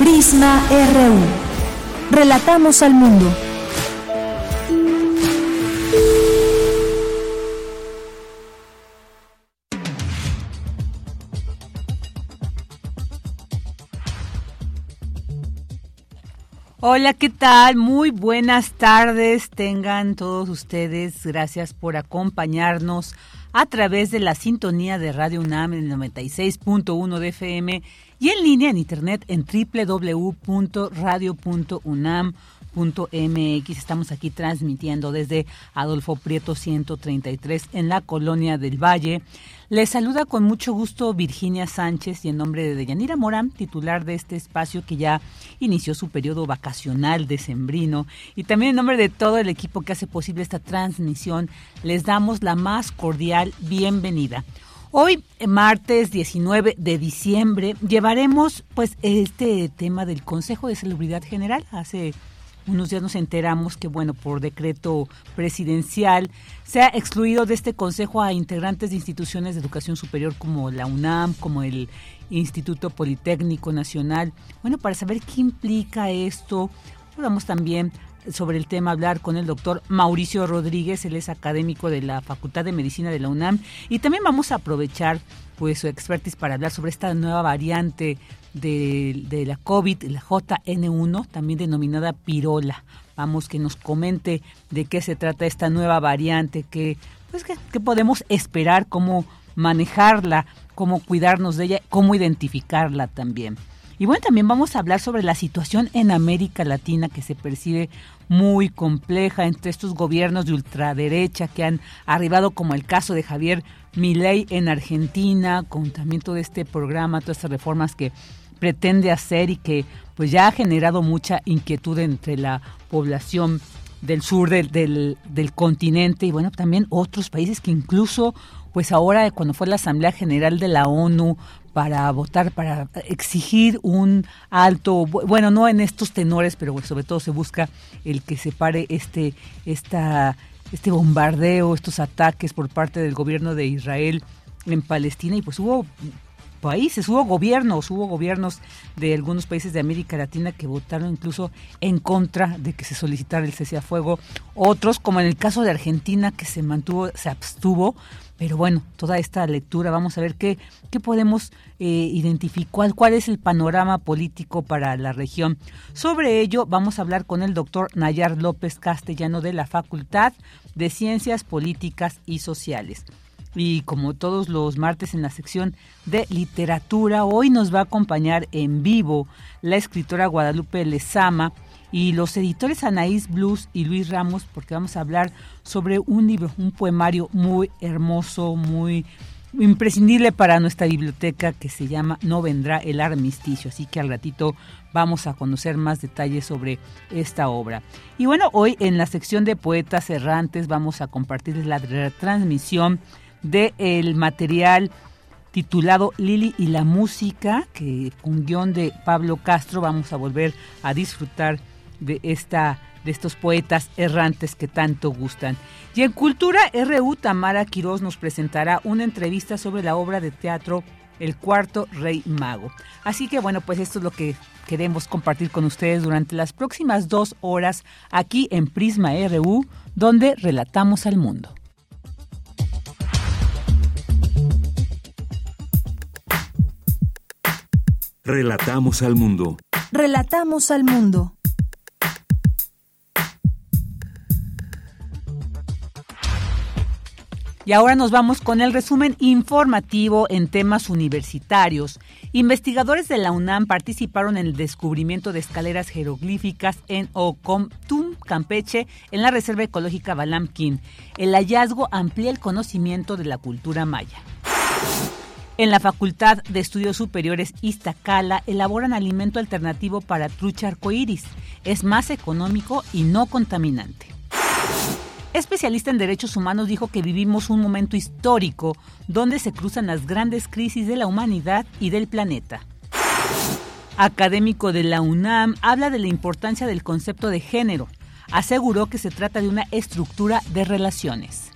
Prisma RU. Relatamos al mundo. Hola, ¿qué tal? Muy buenas tardes. Tengan todos ustedes. Gracias por acompañarnos a través de la sintonía de Radio UNAM en el 96.1 de FM y en línea en internet en www.radio.unam.mx. Estamos aquí transmitiendo desde Adolfo Prieto 133 en la Colonia del Valle. Les saluda con mucho gusto Virginia Sánchez y en nombre de Deyanira Morán, titular de este espacio que ya inició su periodo vacacional decembrino y también en nombre de todo el equipo que hace posible esta transmisión, les damos la más cordial bienvenida. Hoy, martes 19 de diciembre, llevaremos pues este tema del Consejo de Salubridad General. Hace unos días nos enteramos que, bueno, por decreto presidencial se ha excluido de este consejo a integrantes de instituciones de educación superior como la UNAM, como el Instituto Politécnico Nacional. Bueno, para saber qué implica esto, vamos también sobre el tema hablar con el doctor Mauricio Rodríguez, él es académico de la Facultad de Medicina de la UNAM y también vamos a aprovechar pues su expertise para hablar sobre esta nueva variante de, la COVID, la JN1, también denominada pirola. Vamos que nos comente de qué se trata esta nueva variante, que, pues, qué podemos esperar, cómo manejarla, cómo cuidarnos de ella, cómo identificarla también. Y bueno, también vamos a hablar sobre la situación en América Latina que se percibe muy compleja entre estos gobiernos de ultraderecha que han arribado, como el caso de Javier Milei en Argentina, con también todo este programa, todas estas reformas que pretende hacer y que pues ya ha generado mucha inquietud entre la población del sur del, del, del, continente y bueno, también otros países que incluso pues ahora cuando fue la Asamblea General de la ONU para votar, para exigir un alto, bueno, no en estos tenores, pero sobre todo se busca el que se pare este, esta, este bombardeo, estos ataques por parte del gobierno de Israel en Palestina. Y pues hubo países, hubo gobiernos, hubo gobiernos de algunos países de América Latina que votaron incluso en contra de que se solicitara el cese a fuego, otros como en el caso de Argentina que se mantuvo, se abstuvo, pero bueno, toda esta lectura, vamos a ver qué, qué podemos eh, identificar, cuál es el panorama político para la región. Sobre ello vamos a hablar con el doctor Nayar López Castellano de la Facultad de Ciencias Políticas y Sociales. Y como todos los martes en la sección de literatura, hoy nos va a acompañar en vivo la escritora Guadalupe Lezama, y los editores Anaís Blues y Luis Ramos, porque vamos a hablar sobre un libro, un poemario muy hermoso, muy imprescindible para nuestra biblioteca que se llama No vendrá el armisticio, así que al ratito vamos a conocer más detalles sobre esta obra. Y bueno, hoy en la sección de poetas errantes vamos a compartirles la transmisión del el material titulado Lili y la música, que con guion de Pablo Castro vamos a volver a disfrutar de esta de estos poetas errantes que tanto gustan. Y en Cultura RU, Tamara Quirós nos presentará una entrevista sobre la obra de teatro El Cuarto Rey Mago. Así que bueno, pues esto es lo que queremos compartir con ustedes durante las próximas dos horas aquí en Prisma RU, donde relatamos al mundo. Relatamos al mundo. Relatamos al mundo. Y ahora nos vamos con el resumen informativo en temas universitarios. Investigadores de la UNAM participaron en el descubrimiento de escaleras jeroglíficas en Ocomtum, Campeche, en la Reserva Ecológica Balamquín. El hallazgo amplía el conocimiento de la cultura maya. En la Facultad de Estudios Superiores Iztacala elaboran alimento alternativo para trucha arcoíris. Es más económico y no contaminante. Especialista en derechos humanos dijo que vivimos un momento histórico donde se cruzan las grandes crisis de la humanidad y del planeta. Académico de la UNAM habla de la importancia del concepto de género. Aseguró que se trata de una estructura de relaciones.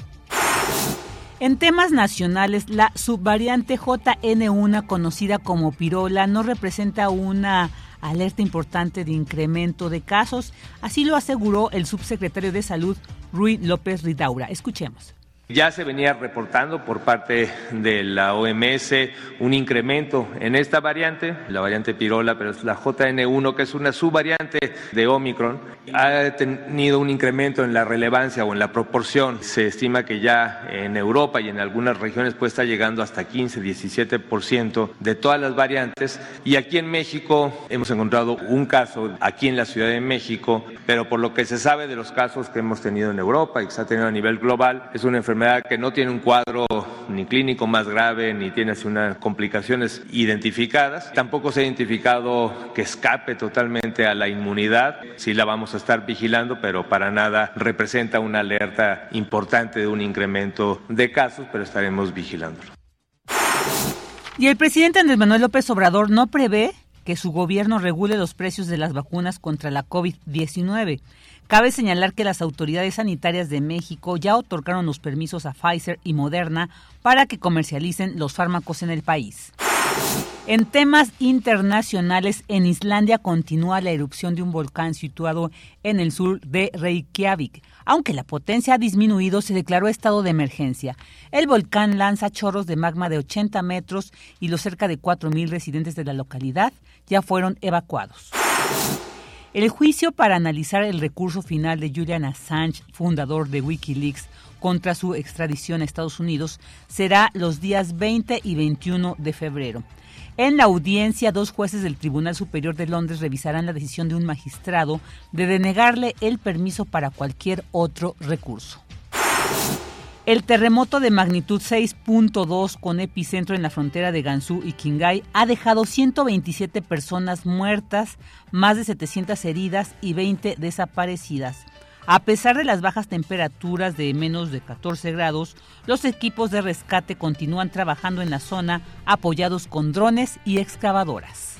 En temas nacionales, la subvariante JN1, conocida como pirola, no representa una alerta importante de incremento de casos, así lo aseguró el subsecretario de Salud, Rui López Ridaura. Escuchemos. Ya se venía reportando por parte de la OMS un incremento en esta variante, la variante pirola, pero es la JN1, que es una subvariante de Omicron. Ha tenido un incremento en la relevancia o en la proporción. Se estima que ya en Europa y en algunas regiones puede estar llegando hasta 15, 17% de todas las variantes. Y aquí en México hemos encontrado un caso, aquí en la Ciudad de México, pero por lo que se sabe de los casos que hemos tenido en Europa y que se ha tenido a nivel global, es una enfermedad enfermedad que no tiene un cuadro ni clínico más grave ni tiene unas complicaciones identificadas. Tampoco se ha identificado que escape totalmente a la inmunidad. Sí la vamos a estar vigilando, pero para nada representa una alerta importante de un incremento de casos, pero estaremos vigilándolo. Y el presidente Andrés Manuel López Obrador no prevé que su gobierno regule los precios de las vacunas contra la COVID-19. Cabe señalar que las autoridades sanitarias de México ya otorgaron los permisos a Pfizer y Moderna para que comercialicen los fármacos en el país. En temas internacionales, en Islandia continúa la erupción de un volcán situado en el sur de Reykjavik. Aunque la potencia ha disminuido, se declaró estado de emergencia. El volcán lanza chorros de magma de 80 metros y los cerca de 4.000 residentes de la localidad ya fueron evacuados. El juicio para analizar el recurso final de Julian Assange, fundador de Wikileaks, contra su extradición a Estados Unidos será los días 20 y 21 de febrero. En la audiencia, dos jueces del Tribunal Superior de Londres revisarán la decisión de un magistrado de denegarle el permiso para cualquier otro recurso. El terremoto de magnitud 6.2 con epicentro en la frontera de Gansu y Qinghai ha dejado 127 personas muertas, más de 700 heridas y 20 desaparecidas. A pesar de las bajas temperaturas de menos de 14 grados, los equipos de rescate continúan trabajando en la zona apoyados con drones y excavadoras.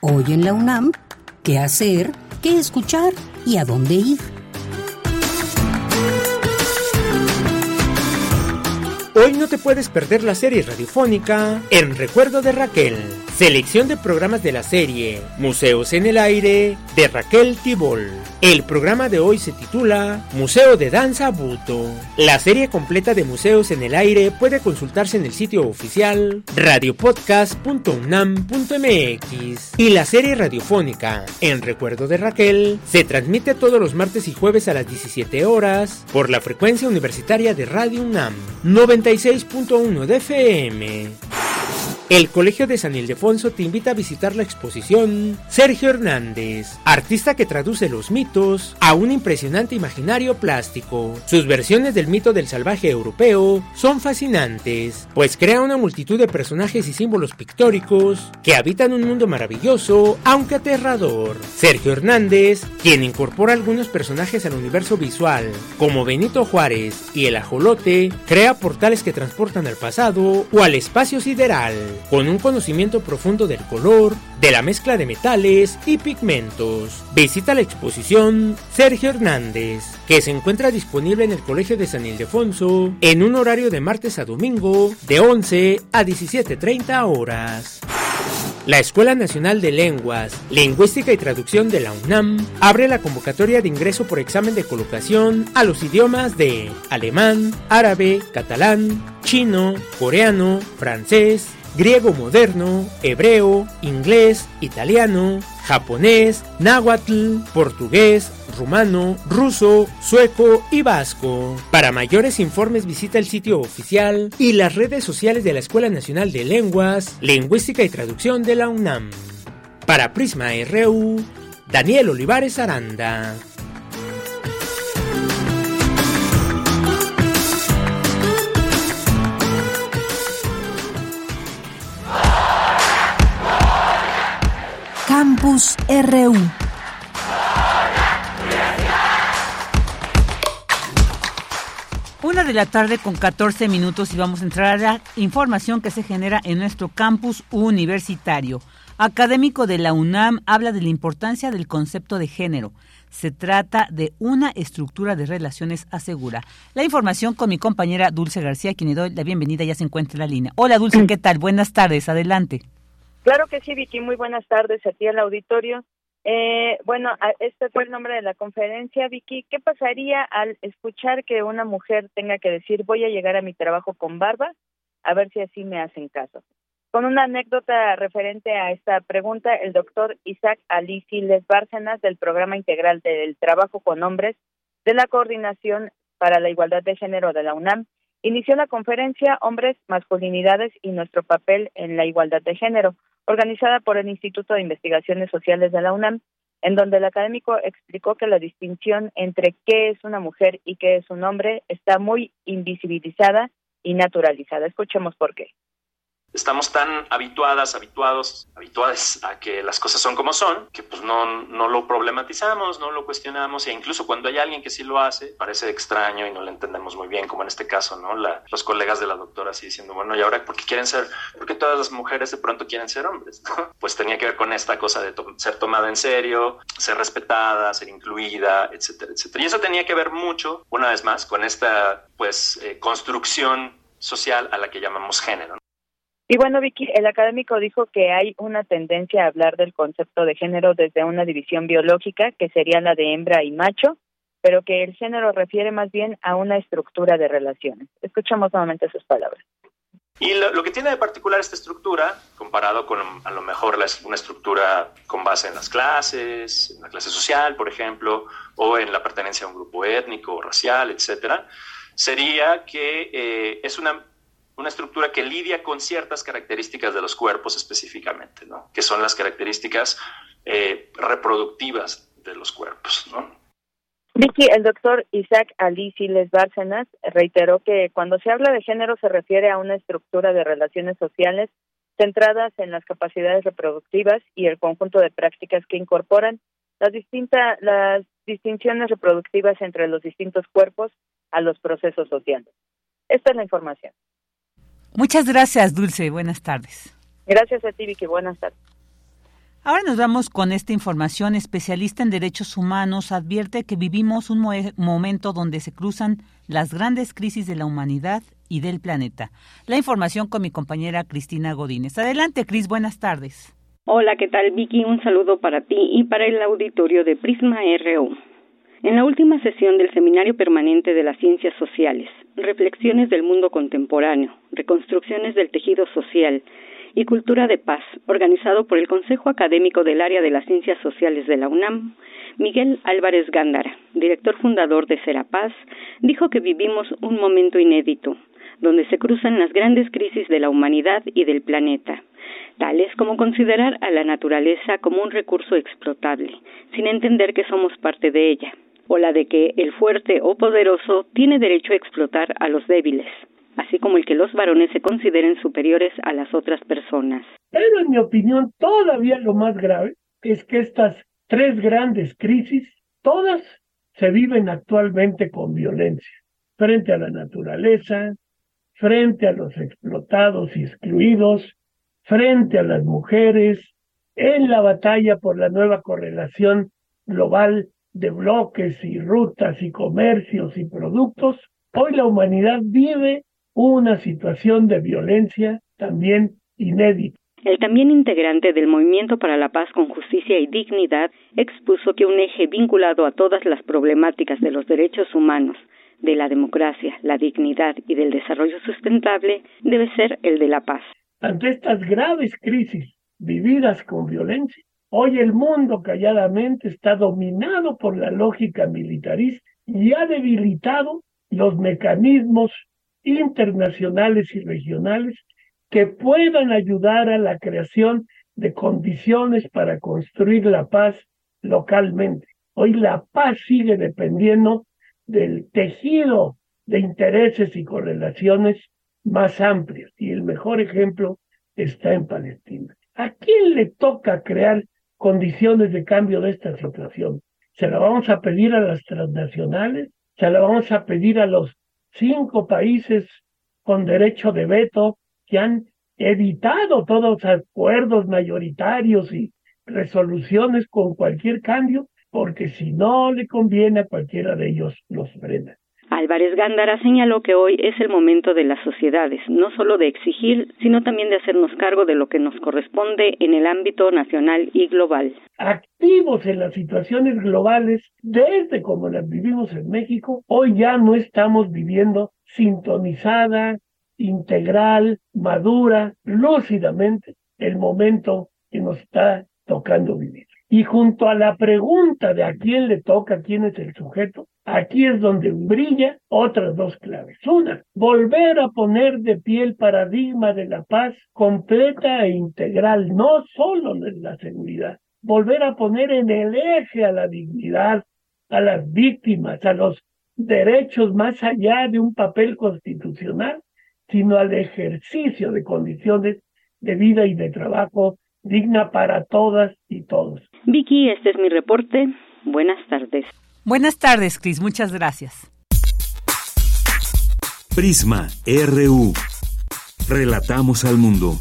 Hoy en la UNAM, ¿qué hacer? ¿Qué escuchar? ¿Y a dónde ir? Hoy no te puedes perder la serie radiofónica En Recuerdo de Raquel. Selección de programas de la serie Museos en el Aire de Raquel Tibol. El programa de hoy se titula Museo de Danza Buto. La serie completa de Museos en el Aire puede consultarse en el sitio oficial radiopodcast.unam.mx. Y la serie radiofónica En Recuerdo de Raquel se transmite todos los martes y jueves a las 17 horas por la frecuencia universitaria de Radio UNAM 96.1 de FM. El Colegio de San Ildefonso te invita a visitar la exposición Sergio Hernández, artista que traduce los mitos a un impresionante imaginario plástico. Sus versiones del mito del salvaje europeo son fascinantes, pues crea una multitud de personajes y símbolos pictóricos que habitan un mundo maravilloso, aunque aterrador. Sergio Hernández, quien incorpora algunos personajes al universo visual, como Benito Juárez y el ajolote, crea portales que transportan al pasado o al espacio sideral con un conocimiento profundo del color, de la mezcla de metales y pigmentos. Visita la exposición Sergio Hernández, que se encuentra disponible en el Colegio de San Ildefonso en un horario de martes a domingo de 11 a 17.30 horas. La Escuela Nacional de Lenguas, Lingüística y Traducción de la UNAM abre la convocatoria de ingreso por examen de colocación a los idiomas de alemán, árabe, catalán, chino, coreano, francés, griego moderno, hebreo, inglés, italiano, japonés, náhuatl, portugués, rumano, ruso, sueco y vasco. Para mayores informes visita el sitio oficial y las redes sociales de la Escuela Nacional de Lenguas, Lingüística y Traducción de la UNAM. Para Prisma RU, Daniel Olivares Aranda. Campus RU. Una de la tarde con 14 minutos y vamos a entrar a la información que se genera en nuestro campus universitario. Académico de la UNAM habla de la importancia del concepto de género. Se trata de una estructura de relaciones asegura. La información con mi compañera Dulce García, quien le doy la bienvenida, ya se encuentra en la línea. Hola Dulce, ¿qué tal? Buenas tardes, adelante. Claro que sí, Vicky, muy buenas tardes a ti al auditorio. Eh, bueno, este fue el nombre de la conferencia, Vicky. ¿Qué pasaría al escuchar que una mujer tenga que decir voy a llegar a mi trabajo con barba? A ver si así me hacen caso. Con una anécdota referente a esta pregunta, el doctor Isaac Ali Bárcenas del Programa Integral del Trabajo con Hombres de la Coordinación para la Igualdad de Género de la UNAM inició la conferencia Hombres, Masculinidades y nuestro papel en la igualdad de género organizada por el Instituto de Investigaciones Sociales de la UNAM, en donde el académico explicó que la distinción entre qué es una mujer y qué es un hombre está muy invisibilizada y naturalizada. Escuchemos por qué estamos tan habituadas, habituados, habituadas a que las cosas son como son, que pues no, no lo problematizamos, no lo cuestionamos e incluso cuando hay alguien que sí lo hace, parece extraño y no lo entendemos muy bien, como en este caso, ¿no? La, los colegas de la doctora así diciendo, bueno, ¿y ahora por qué quieren ser, por qué todas las mujeres de pronto quieren ser hombres? Pues tenía que ver con esta cosa de ser tomada en serio, ser respetada, ser incluida, etcétera, etcétera. Y eso tenía que ver mucho, una vez más, con esta, pues, eh, construcción social a la que llamamos género. Y bueno, Vicky, el académico dijo que hay una tendencia a hablar del concepto de género desde una división biológica, que sería la de hembra y macho, pero que el género refiere más bien a una estructura de relaciones. Escuchamos nuevamente sus palabras. Y lo, que tiene de particular esta estructura, comparado con a lo mejor una estructura con base en las clases, en la clase social, por ejemplo, o en la pertenencia a un grupo étnico, racial, etcétera, sería que eh, es una una estructura que lidia con ciertas características de los cuerpos específicamente, ¿no? que son las características eh, reproductivas de los cuerpos. ¿no? Vicky, el doctor Isaac Ali Siles Bárcenas reiteró que cuando se habla de género se refiere a una estructura de relaciones sociales centradas en las capacidades reproductivas y el conjunto de prácticas que incorporan las, distintas las distinciones reproductivas entre los distintos cuerpos a los procesos sociales. Esta es la información. Muchas gracias, Dulce. Buenas tardes. Gracias a ti, Vicky. Buenas tardes. Ahora nos vamos con esta información. Especialista en derechos humanos advierte que vivimos un momento donde se cruzan las grandes crisis de la humanidad y del planeta. La información con mi compañera Cristina Godínez. Adelante, Cris. Buenas tardes. Hola, ¿qué tal, Vicky? Un saludo para ti y para el auditorio de Prisma RU. En la última sesión del Seminario Permanente de las Ciencias Sociales, Reflexiones del Mundo Contemporáneo, Reconstrucciones del Tejido Social y Cultura de Paz, organizado por el Consejo Académico del Área de las Ciencias Sociales de la UNAM, Miguel Álvarez Gándara, director fundador de Serapaz, dijo que vivimos un momento inédito, donde se cruzan las grandes crisis de la humanidad y del planeta, tales como considerar a la naturaleza como un recurso explotable, sin entender que somos parte de ella, o la de que el fuerte o poderoso tiene derecho a explotar a los débiles, así como el que los varones se consideren superiores a las otras personas. Pero en mi opinión, todavía lo más grave es que estas tres grandes crisis, todas se viven actualmente con violencia, frente a la naturaleza, frente a los explotados y excluidos, frente a las mujeres, en la batalla por la nueva correlación global de bloques y rutas y comercios y productos, hoy la humanidad vive una situación de violencia también inédita. El también integrante del Movimiento para la Paz con Justicia y Dignidad expuso que un eje vinculado a todas las problemáticas de los derechos humanos, de la democracia, la dignidad y del desarrollo sustentable debe ser el de la paz. Ante estas graves crisis vividas con violencia, Hoy el mundo calladamente está dominado por la lógica militarista y ha debilitado los mecanismos internacionales y regionales que puedan ayudar a la creación de condiciones para construir la paz localmente. Hoy la paz sigue dependiendo del tejido de intereses y correlaciones más amplios y el mejor ejemplo está en Palestina. ¿A quién le toca crear condiciones de cambio de esta situación. Se la vamos a pedir a las transnacionales, se la vamos a pedir a los cinco países con derecho de veto que han evitado todos los acuerdos mayoritarios y resoluciones con cualquier cambio, porque si no le conviene a cualquiera de ellos los frena. Álvarez Gándara señaló que hoy es el momento de las sociedades, no solo de exigir, sino también de hacernos cargo de lo que nos corresponde en el ámbito nacional y global. Activos en las situaciones globales, desde como las vivimos en México, hoy ya no estamos viviendo sintonizada, integral, madura, lúcidamente el momento que nos está tocando vivir. Y junto a la pregunta de a quién le toca, quién es el sujeto, aquí es donde brilla otras dos claves. Una, volver a poner de pie el paradigma de la paz completa e integral, no solo en la seguridad, volver a poner en el eje a la dignidad, a las víctimas, a los derechos más allá de un papel constitucional, sino al ejercicio de condiciones de vida y de trabajo digna para todas y todos. Vicky, este es mi reporte. Buenas tardes. Buenas tardes, Cris. Muchas gracias. Prisma RU. Relatamos al mundo.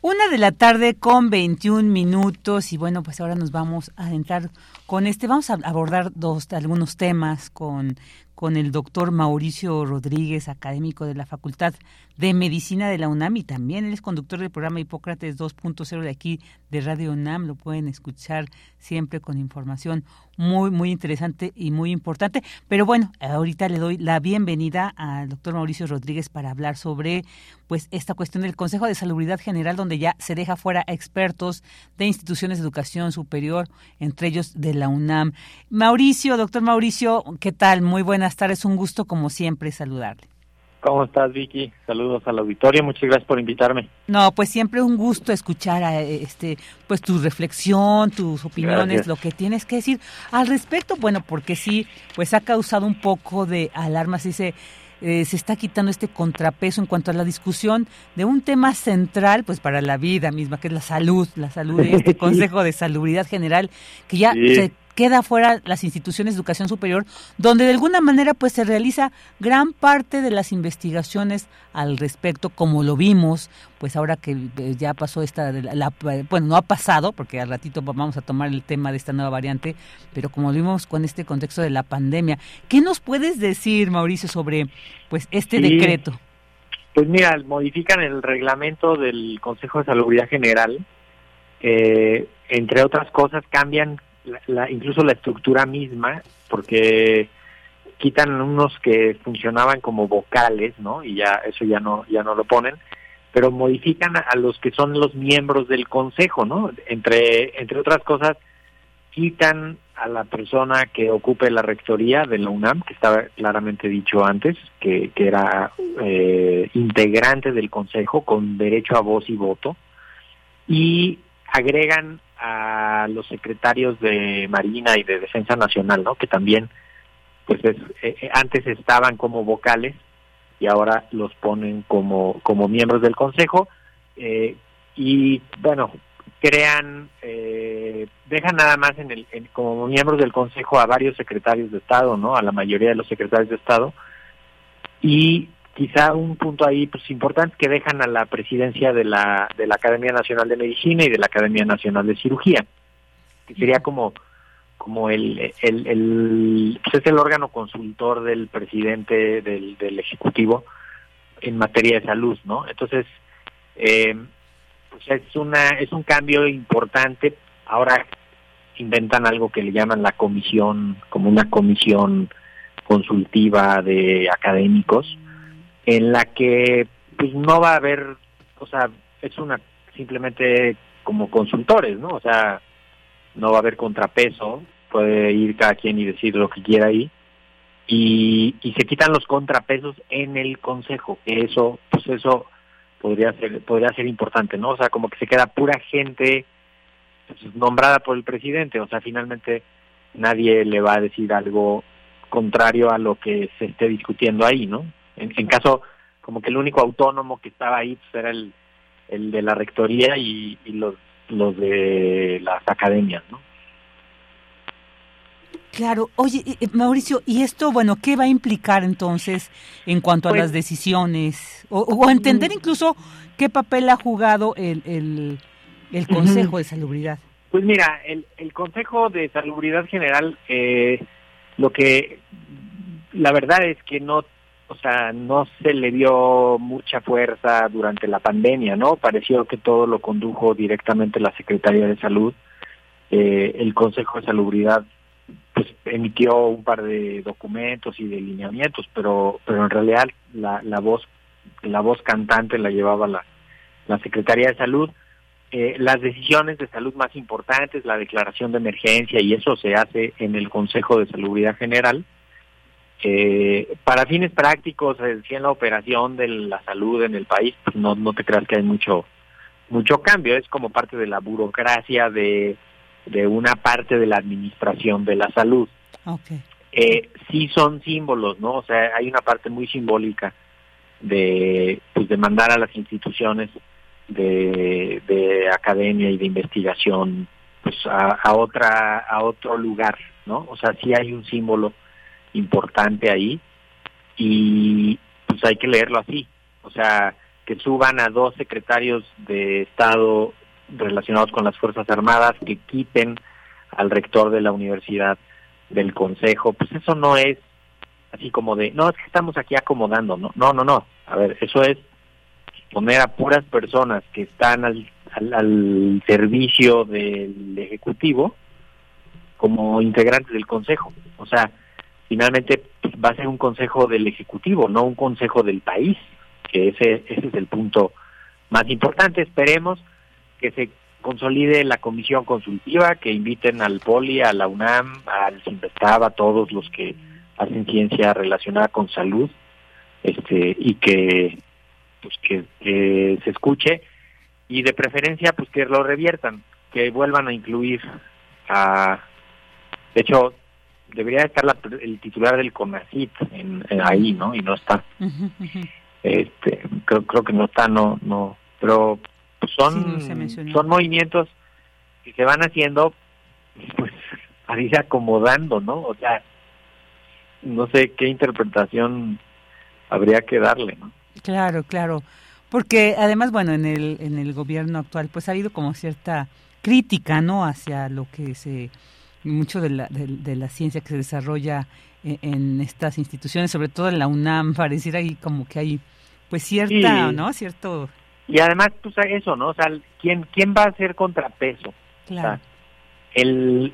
Una de la tarde con 21 minutos y bueno, pues ahora nos vamos a adentrar con este, vamos a abordar dos, algunos temas con con el doctor Mauricio Rodríguez, académico de la Facultad de Medicina de la UNAM y también él es conductor del programa Hipócrates 2.0 de aquí de Radio UNAM. Lo pueden escuchar siempre con información muy, muy interesante y muy importante. Pero bueno, ahorita le doy la bienvenida al doctor Mauricio Rodríguez para hablar sobre pues esta cuestión del Consejo de Salubridad General, donde ya se deja fuera expertos de instituciones de educación superior, entre ellos de la UNAM. Mauricio, doctor Mauricio, ¿qué tal? Muy buenas tardes, un gusto como siempre saludarle. ¿Cómo estás, Vicky? Saludos al auditorio, muchas gracias por invitarme. No, pues siempre un gusto escuchar a este, pues tu reflexión, tus opiniones, lo que tienes que decir al respecto. Bueno, porque sí, pues ha causado un poco de alarma, si se eh, se está quitando este contrapeso en cuanto a la discusión de un tema central, pues para la vida misma, que es la salud, la salud de este Consejo de Salubridad General, que ya se queda fuera las instituciones de educación superior, donde de alguna manera pues se realiza gran parte de las investigaciones al respecto, como lo vimos, pues ahora que eh, ya pasó esta, la, bueno, no ha pasado, porque al ratito vamos a tomar el tema de esta nueva variante, pero como lo vimos con este contexto de la pandemia, ¿qué nos puedes decir, Mauricio, sobre pues este decreto? Pues mira, modifican el reglamento del Consejo de Salubridad General, eh, entre otras cosas cambian la, incluso la estructura misma, porque quitan unos que funcionaban como vocales, ¿no? Y ya eso ya no ya no lo ponen, pero modifican a, los que son los miembros del consejo, ¿no? Entre entre otras cosas quitan a la persona que ocupe la rectoría de la UNAM, que estaba claramente dicho antes, que, que era eh, integrante del consejo con derecho a voz y voto, y agregan a los secretarios de Marina y de Defensa Nacional, ¿no? Que también, pues es, eh, eh, antes estaban como vocales y ahora los ponen como como miembros del Consejo eh, y bueno crean dejan nada más en el como miembros del Consejo a varios secretarios de Estado, ¿no? A la mayoría de los secretarios de Estado y quizá un punto ahí pues importante que dejan a la presidencia de la de la Academia Nacional de Medicina y de la Academia Nacional de Cirugía que sería como como el el, el pues es el órgano consultor del presidente del, del ejecutivo en materia de salud no entonces eh, pues es una es un cambio importante. Ahora inventan algo que le llaman la comisión como una comisión consultiva de académicos en la que pues no va a haber, o sea, es una simplemente como consultores, ¿no? O sea, no va a haber contrapeso, puede ir cada quien y decir lo que quiera ahí. Y, y se quitan los contrapesos en el consejo, que eso, pues eso podría ser, podría ser importante, ¿no? O sea, como que se queda pura gente pues, nombrada por el presidente, o sea, finalmente nadie le va a decir algo contrario a lo que se esté discutiendo ahí, ¿no? En, caso, como que el único autónomo que estaba ahí pues, era el, el de la rectoría y, los, los de las academias, ¿no? Claro, oye, Mauricio, ¿y esto, bueno, qué va a implicar entonces en cuanto a pues las decisiones? O, entender mm. incluso qué papel ha jugado el, el, el Consejo de Salubridad. Pues mira, el, el Consejo de Salubridad General, eh, lo que la verdad es que no, o sea, no se le dio mucha fuerza durante la pandemia, ¿no? Pareció que todo lo condujo directamente la Secretaría de Salud. Eh, el Consejo de Salubridad pues emitió un par de documentos y de lineamientos, pero pero en realidad la, la voz la voz cantante la llevaba la, Secretaría de Salud. Eh, las decisiones de salud más importantes, la declaración de emergencia y eso se hace en el Consejo de Salubridad General. Eh, para fines prácticos, en la operación de la salud en el país, pues no, no te creas que hay mucho mucho cambio, es como parte de la burocracia de de una parte de la administración de la salud. Okay. Eh, sí son símbolos, ¿no? O sea, hay una parte muy simbólica de, pues, de mandar a las instituciones de, de academia y de investigación pues a, a otra a otro lugar, ¿no? O sea, sí hay un símbolo importante ahí y pues hay que leerlo así. O sea, que suban a dos secretarios de Estado relacionados con las Fuerzas Armadas, que quiten al rector de la universidad del consejo, pues eso no es así como de, no, es que estamos aquí acomodando, no, no, no, no, a ver, eso es poner a puras personas que están al, al, servicio del Ejecutivo como integrantes del Consejo. O sea, finalmente pues, va a ser un Consejo del Ejecutivo, no un Consejo del país, que ese, ese es el punto más importante. Esperemos que se consolide la comisión consultiva, que inviten al POLI, a la UNAM, al CINVESTAB, a todos los que hacen ciencia relacionada con salud, este, y que, pues que, se escuche, y de preferencia, pues que lo reviertan, que vuelvan a incluir a, de hecho, debería estar el titular del CONACIT en, ahí, ¿no? Y no está. Este, creo, creo que no está, no, no, pero son, son movimientos que se van haciendo pues a ir acomodando, ¿no? O sea, no sé qué interpretación habría que darle, ¿no? Claro, claro. Porque además, bueno, en el, en el gobierno actual, pues ha habido como cierta crítica, ¿no? Hacia lo que se, mucho de la, de, la ciencia que se desarrolla en, en, estas instituciones, sobre todo en la UNAM, pareciera ahí como que hay, pues cierta, ¿no? Cierto y además, pues eso, ¿no? O sea, ¿quién, quién va a ser contrapeso? Claro. el,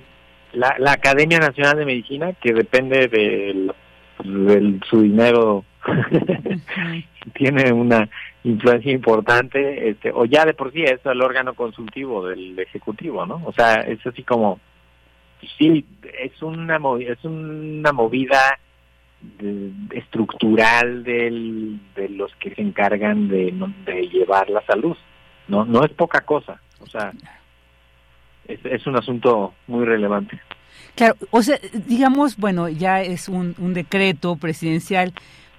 la, la Academia Nacional de Medicina, que depende de su dinero, tiene una influencia importante, este, o ya de por sí es el órgano consultivo del Ejecutivo, ¿no? O sea, es así como, sí, es una, es una movida estructural del, de los que se encargan de, de llevar la salud. No, no es poca cosa. O sea, es, es un asunto muy relevante. Claro, o sea, digamos, bueno, ya es un, un decreto presidencial,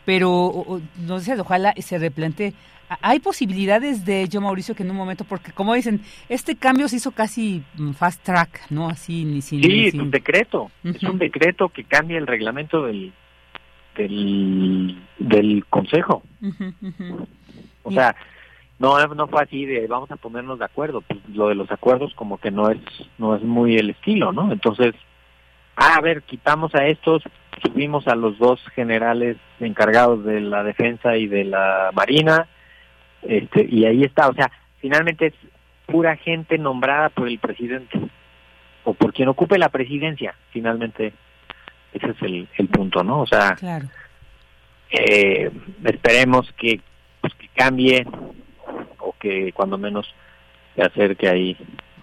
pero no sé, ojalá se replantee. ¿Hay posibilidades de ello, Mauricio, que en un momento, porque como dicen, este cambio se hizo casi mm, fast track, ¿no? Así, ni sin... Sí, es un decreto, es un decreto que cambia el reglamento del, del, del consejo. O sea, no no fue así de vamos a ponernos de acuerdo, pues lo de los acuerdos como que no es no es muy el estilo, ¿no? Entonces, ah, a ver, quitamos a estos, subimos a los dos generales encargados de la defensa y de la marina, este y ahí está, o sea, finalmente es pura gente nombrada por el presidente o por quien ocupe la presidencia, finalmente ese es el, el punto, ¿no? O sea, eh, esperemos que, pues, que cambie o que cuando menos se acerque ahí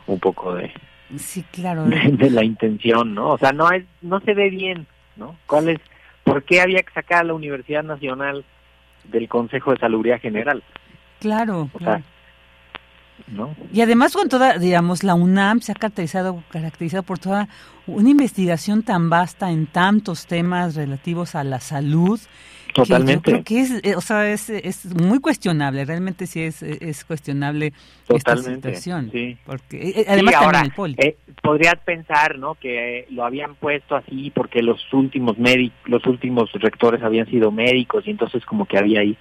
un poco de sí claro. de, la intención no o sea no es no se ve bien no cuál es por qué había que sacar a la Universidad Nacional del Consejo de Salubridad General claro, o Sea, ¿no? Y además con toda, digamos, la UNAM se ha caracterizado, caracterizado por toda una investigación tan vasta en tantos temas relativos a la salud Totalmente. creo que es, eh, o sea, es, es muy cuestionable, realmente sí es, es cuestionable esta situación. Sí. Porque, eh, además ahora, el. Eh, podrías pensar, ¿no? Que lo habían puesto así porque los últimos médicos, los últimos rectores habían sido médicos y entonces como que había ahí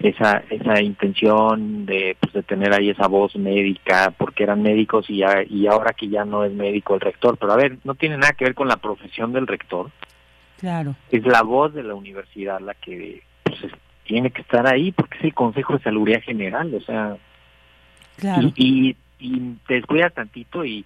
esa esa intención de pues de tener ahí esa voz médica porque eran médicos y ya, y ahora que ya no es médico el rector. Pero a ver no tiene nada que ver con la profesión del rector. Claro. Es la voz de la universidad la que pues, tiene que estar ahí porque es el Consejo de Salubridad General o sea claro. y, y te descuidas tantito y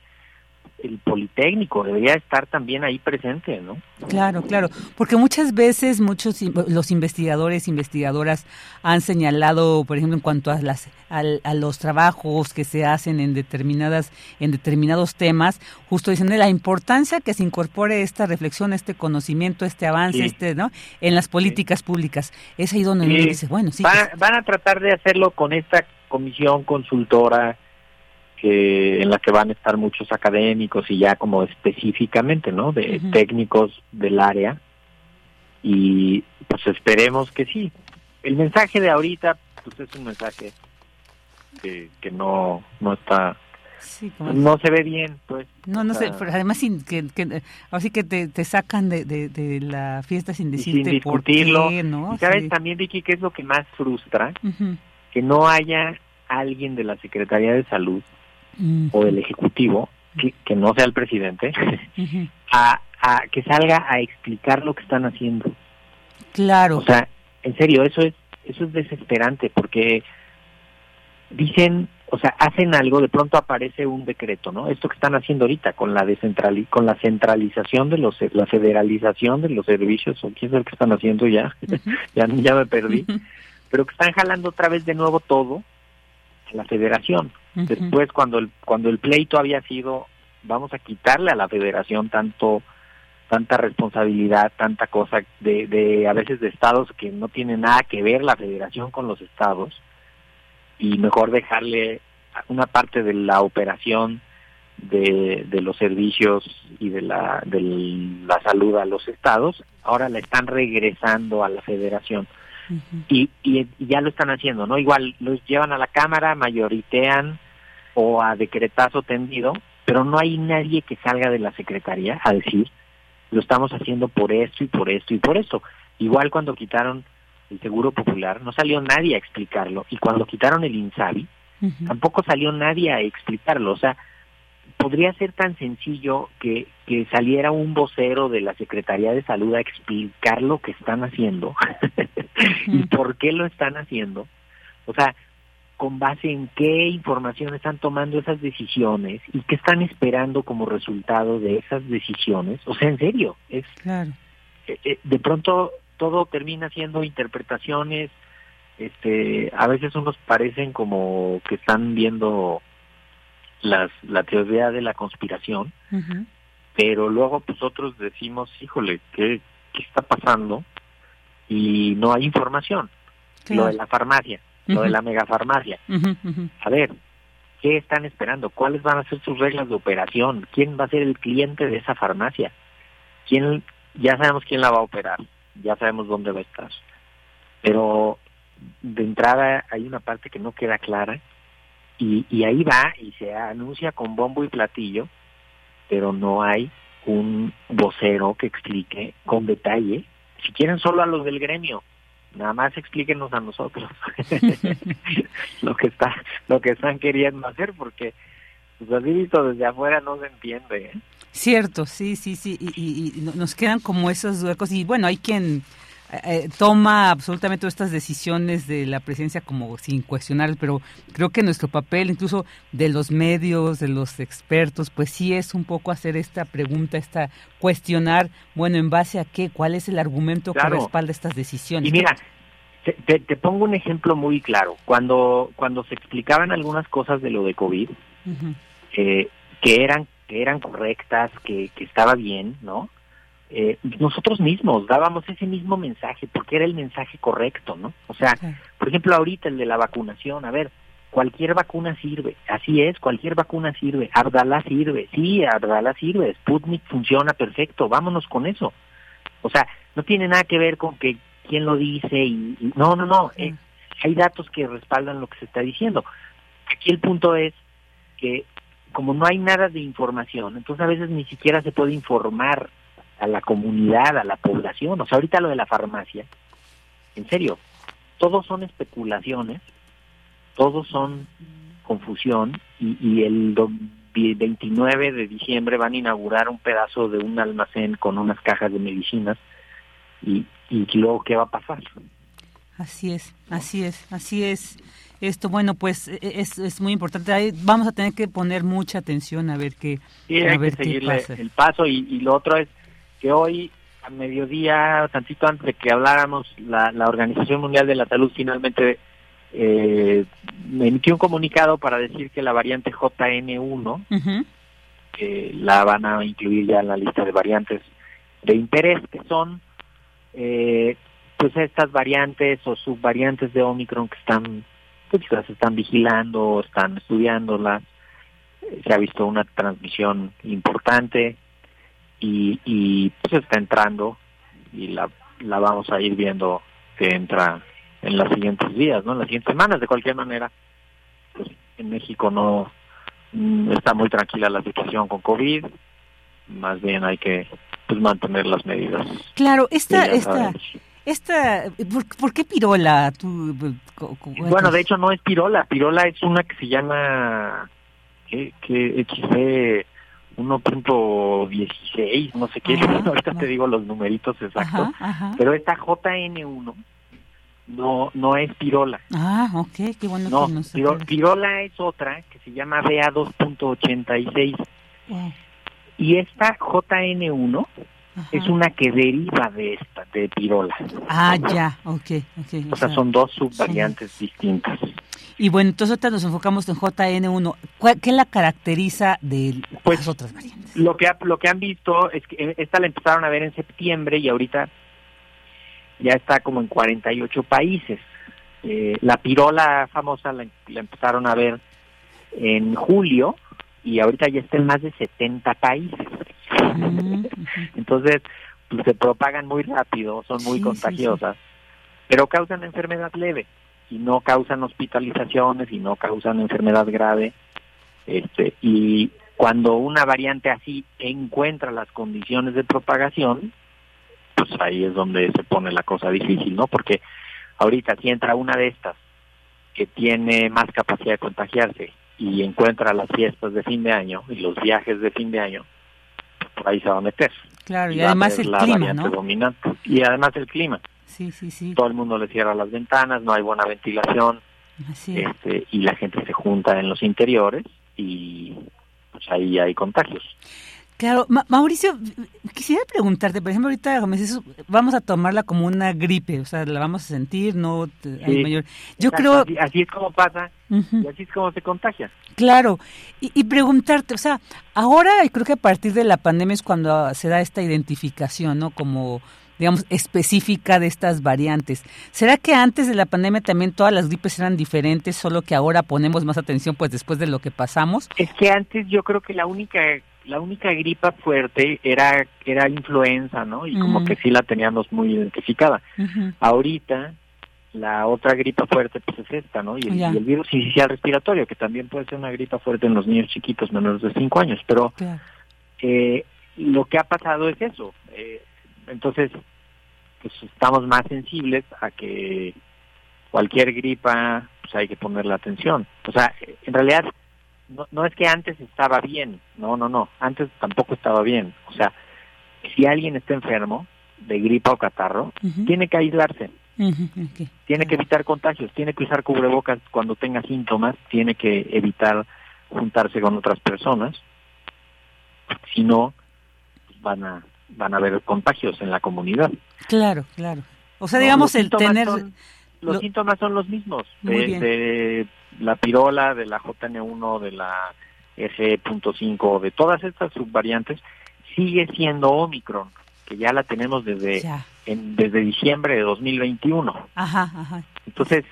el Politécnico debería estar también ahí presente, ¿no? Claro, claro, porque muchas veces muchos los investigadores, investigadoras han señalado, por ejemplo, en cuanto a las a, los trabajos que se hacen en determinadas en determinados temas, justo dicen de la importancia que se incorpore esta reflexión, este conocimiento, este avance, este, ¿no? En las políticas públicas. Es ahí donde uno dice, bueno, sí. Van, van a tratar de hacerlo con esta comisión consultora en la que van a estar muchos académicos y ya como específicamente, ¿no? De técnicos del área. Y pues esperemos que sí. El mensaje de ahorita, pues es un mensaje que, que no, no está no se ve bien, pues. No, no sé, además que, que, así que te, te sacan de, de, la fiesta sin decirte sin discutirlo. ¿no? sabes también, Vicky, qué es lo que más frustra? Que no haya alguien de la Secretaría de Salud o del Ejecutivo, que, no sea el presidente, a, a que salga a explicar lo que están haciendo. Claro. O sea, en serio, eso es eso es desesperante porque dicen, o sea, hacen algo, de pronto aparece un decreto, ¿no? Esto que están haciendo ahorita con la descentrali con la centralización de los la federalización de los servicios, o quién es el que están haciendo ya, ya ya me perdí, pero que están jalando otra vez de nuevo todo la federación. Después, cuando el, cuando el pleito había sido, vamos a quitarle a la federación tanto tanta responsabilidad, tanta cosa de, de a veces de estados que no tienen nada que ver la federación con los estados y mejor dejarle una parte de la operación de, de los servicios y de la, de la salud a los estados, ahora la están regresando a la federación y, y, ya lo están haciendo, ¿no? Igual los llevan a la Cámara, mayoritean o a decretazo tendido, pero no hay nadie que salga de la Secretaría a decir, lo estamos haciendo por esto y por esto y por esto. Igual cuando quitaron el Seguro Popular, no salió nadie a explicarlo, y cuando quitaron el INSABI, tampoco salió nadie a explicarlo. O sea, podría ser tan sencillo que, que saliera un vocero de la Secretaría de Salud a explicar lo que están haciendo y por qué lo están haciendo. O sea, con base en qué información están tomando esas decisiones y qué están esperando como resultado de esas decisiones. O sea, en serio, es claro. Eh, eh, de pronto todo termina siendo interpretaciones. Este, a veces unos parecen como que están viendo las, la teoría de la conspiración, pero luego pues otros decimos, híjole, ¿qué, qué está pasando? Y no hay información. Lo de la farmacia, lo de la megafarmacia. A ver, ¿qué están esperando? ¿Cuáles van a ser sus reglas de operación? ¿Quién va a ser el cliente de esa farmacia? ¿Quién, ya sabemos quién la va a operar, ya sabemos dónde va a estar. Pero de entrada hay una parte que no queda clara y, y ahí va y se anuncia con bombo y platillo, pero no hay un vocero que explique con detalle, si quieren solo a los del gremio, nada más explíquenos a nosotros lo que está lo que están queriendo hacer porque pues así visto desde afuera no se entiende ¿eh? cierto sí sí sí y, y, y, nos quedan como esos huecos y bueno hay quien eh, toma absolutamente todas estas decisiones de la presidencia como sin cuestionar, pero creo que nuestro papel, incluso de los medios, de los expertos, pues sí es un poco hacer esta pregunta, esta cuestionar, bueno, en base a qué, cuál es el argumento que respalda estas decisiones. Y mira, te, te, pongo un ejemplo muy claro. Cuando cuando se explicaban algunas cosas de lo de COVID, eh, que eran que eran correctas, que, que estaba bien, ¿no? Eh, nosotros mismos dábamos ese mismo mensaje porque era el mensaje correcto, ¿no? O sea, por ejemplo, ahorita el de la vacunación, a ver, cualquier vacuna sirve, así es, cualquier vacuna sirve, Ardala sirve, sí, Ardala sirve, Sputnik funciona perfecto, vámonos con eso. O sea, no tiene nada que ver con que quién lo dice y, no, no, no, eh, hay datos que respaldan lo que se está diciendo. Aquí el punto es que como no hay nada de información, entonces a veces ni siquiera se puede informar a la comunidad, a la población. O sea, ahorita lo de la farmacia, en serio, todos son especulaciones, todos son confusión y, y el 29 de diciembre van a inaugurar un pedazo de un almacén con unas cajas de medicinas y, y luego qué va a pasar. Así es, así es, así es. Esto, bueno, pues e, e, es, es muy importante. Ahí vamos a tener que poner mucha atención a ver qué, a ver qué pasa. el paso. Y, y, lo otro es que hoy, a mediodía, tantito antes de que habláramos, la, la Organización Mundial de la Salud finalmente eh, emitió un comunicado para decir que la variante JN1 la van a incluir ya en la lista de variantes de interés, que son eh, pues estas variantes o subvariantes de Omicron que están pues las están vigilando, están estudiándolas, se ha visto una transmisión importante y, y pues está entrando y la, la vamos a ir viendo que entra en los siguientes días, ¿no? En las siguientes semanas, de cualquier manera, pues en México no mm, está muy tranquila la situación con COVID, más bien hay que pues mantener las medidas. Claro, esta, esta, esta, ¿por, qué pirola? bueno, de hecho no es pirola, pirola es una que se llama que, que XC 1.16, no sé qué, ahorita te digo los numeritos exactos, pero esta JN1 no no es pirola. Ah, ok, qué bueno no, pirola es otra que se llama BA 2.86. Y esta JN1 es una que deriva de esta, de pirola. Ah, ya, ok, ok. O sea, son dos subvariantes distintas. Y bueno, entonces ahorita nos enfocamos en JN1. ¿Qué la caracteriza de pues, las otras variantes? Lo que, lo que han visto es que esta la empezaron a ver en septiembre y ahorita ya está como en 48 países. Eh, la pirola famosa la, empezaron a ver en julio y ahorita ya está en más de 70 países. Entonces, pues, se propagan muy rápido, son muy contagiosas, pero causan enfermedad leve y no causan hospitalizaciones y no causan enfermedad grave. Este, y cuando una variante así encuentra las condiciones de propagación, pues ahí es donde se pone la cosa difícil, ¿no? Porque ahorita si entra una de estas que tiene más capacidad de contagiarse y encuentra las fiestas de fin de año y los viajes de fin de año, por ahí se va a meter. Claro, y, además el clima, ¿no? Dominante. Y además el clima. Sí, sí, sí. Todo el mundo le cierra las ventanas, no hay buena ventilación, este, y la gente se junta en los interiores y pues ahí hay contagios. Claro, Mauricio, quisiera preguntarte, por ejemplo, ahorita vamos a tomarla como una gripe, o sea, la vamos a sentir, no hay mayor. Yo creo así, es como pasa y así es como se contagia. Claro, y, preguntarte, o sea, ahora creo que a partir de la pandemia es cuando se da esta identificación, ¿no? Como digamos, específica de estas variantes. ¿Será que antes de la pandemia también todas las gripes eran diferentes, solo que ahora ponemos más atención pues después de lo que pasamos? Es que antes yo creo que la única la única gripa fuerte era era influenza, ¿no? Y como mm. que sí la teníamos muy identificada. Ahorita la otra gripa fuerte pues es esta, ¿no? Y el, virus inicial respiratorio, que también puede ser una gripa fuerte en los niños chiquitos menores de 5 años, pero eh, lo que ha pasado es eso. Eh, entonces, pues estamos más sensibles a que cualquier gripa, pues hay que ponerle atención. O sea, en realidad no, no es que antes estaba bien, no, no, no, antes tampoco estaba bien. O sea, si alguien está enfermo de gripa o catarro, tiene que aislarse, tiene que evitar contagios, tiene que usar cubrebocas cuando tenga síntomas, tiene que evitar juntarse con otras personas, si no, pues van a van a haber contagios en la comunidad. Claro, claro. O sea, digamos el tener los síntomas son los mismos de, la pirola, de la JN1, de la G.5, de todas estas subvariantes, sigue siendo Omicron, que ya la tenemos desde En, desde diciembre de 2021. Ajá, ajá. Entonces,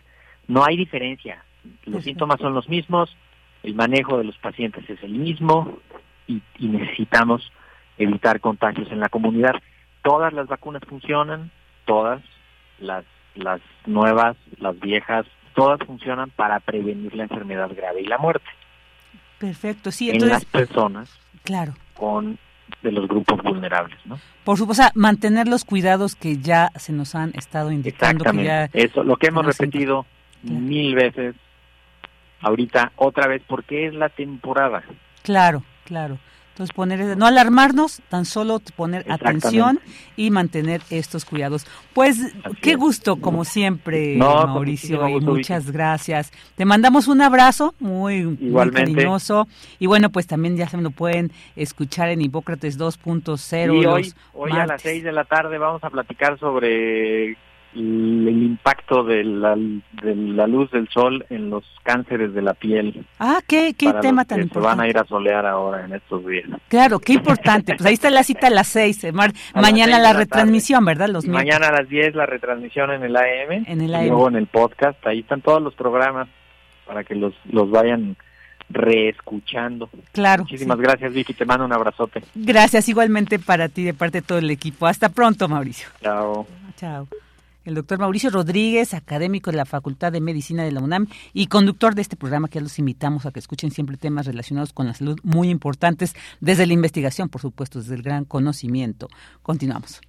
no hay diferencia. Los síntomas son los mismos, el manejo de los pacientes es el mismo y, y necesitamos evitar contagios en la comunidad. Todas las vacunas funcionan, todas, las, las nuevas, las viejas, todas funcionan para prevenir la enfermedad grave y la muerte. Perfecto, sí. Entonces, en las personas claro. con de los grupos vulnerables, ¿no? Por supuesto, mantener los cuidados que ya se nos han estado indicando. Que ya Eso, lo que hemos repetido mil veces, ahorita otra vez, porque es la temporada. Claro, claro. Entonces, poner, no alarmarnos, tan solo poner atención y mantener estos cuidados. Pues, qué gusto, como siempre, Mauricio, y muchas gracias. Te mandamos un abrazo muy, muy, cariñoso. Y bueno, pues también ya se lo pueden escuchar en Hipócrates 2.0. Y hoy, hoy a las 6 de la tarde vamos a platicar sobre el impacto de la, de la luz del sol en los cánceres de la piel. Ah, qué, qué tema tan importante. Se van a ir a solear ahora en estos días. Claro, qué importante. Pues ahí está la cita a las seis. mañana la, retransmisión, ¿verdad? Los mañana a las 10 la retransmisión en el AM. En el AM. Y luego en el podcast. Ahí están todos los programas para que los, los vayan reescuchando. Claro. Muchísimas gracias, Vicky. Te mando un abrazote. Gracias igualmente para ti de parte de todo el equipo. Hasta pronto, Mauricio. Chao. Chao el doctor Mauricio Rodríguez, académico de la Facultad de Medicina de la UNAM y conductor de este programa que ya los invitamos a que escuchen siempre temas relacionados con la salud muy importantes desde la investigación, por supuesto, desde el gran conocimiento. Continuamos.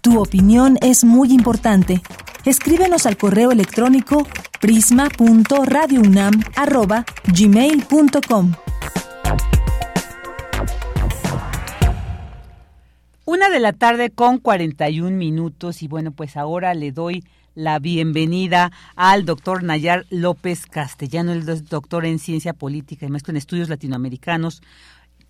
Tu opinión es muy importante. Escríbenos al correo electrónico prisma.radiounam@gmail.com. Una de la tarde con 41 minutos y bueno, pues ahora le doy la bienvenida al doctor Nayar López Castellano, el doctor en ciencia política y maestro en estudios latinoamericanos,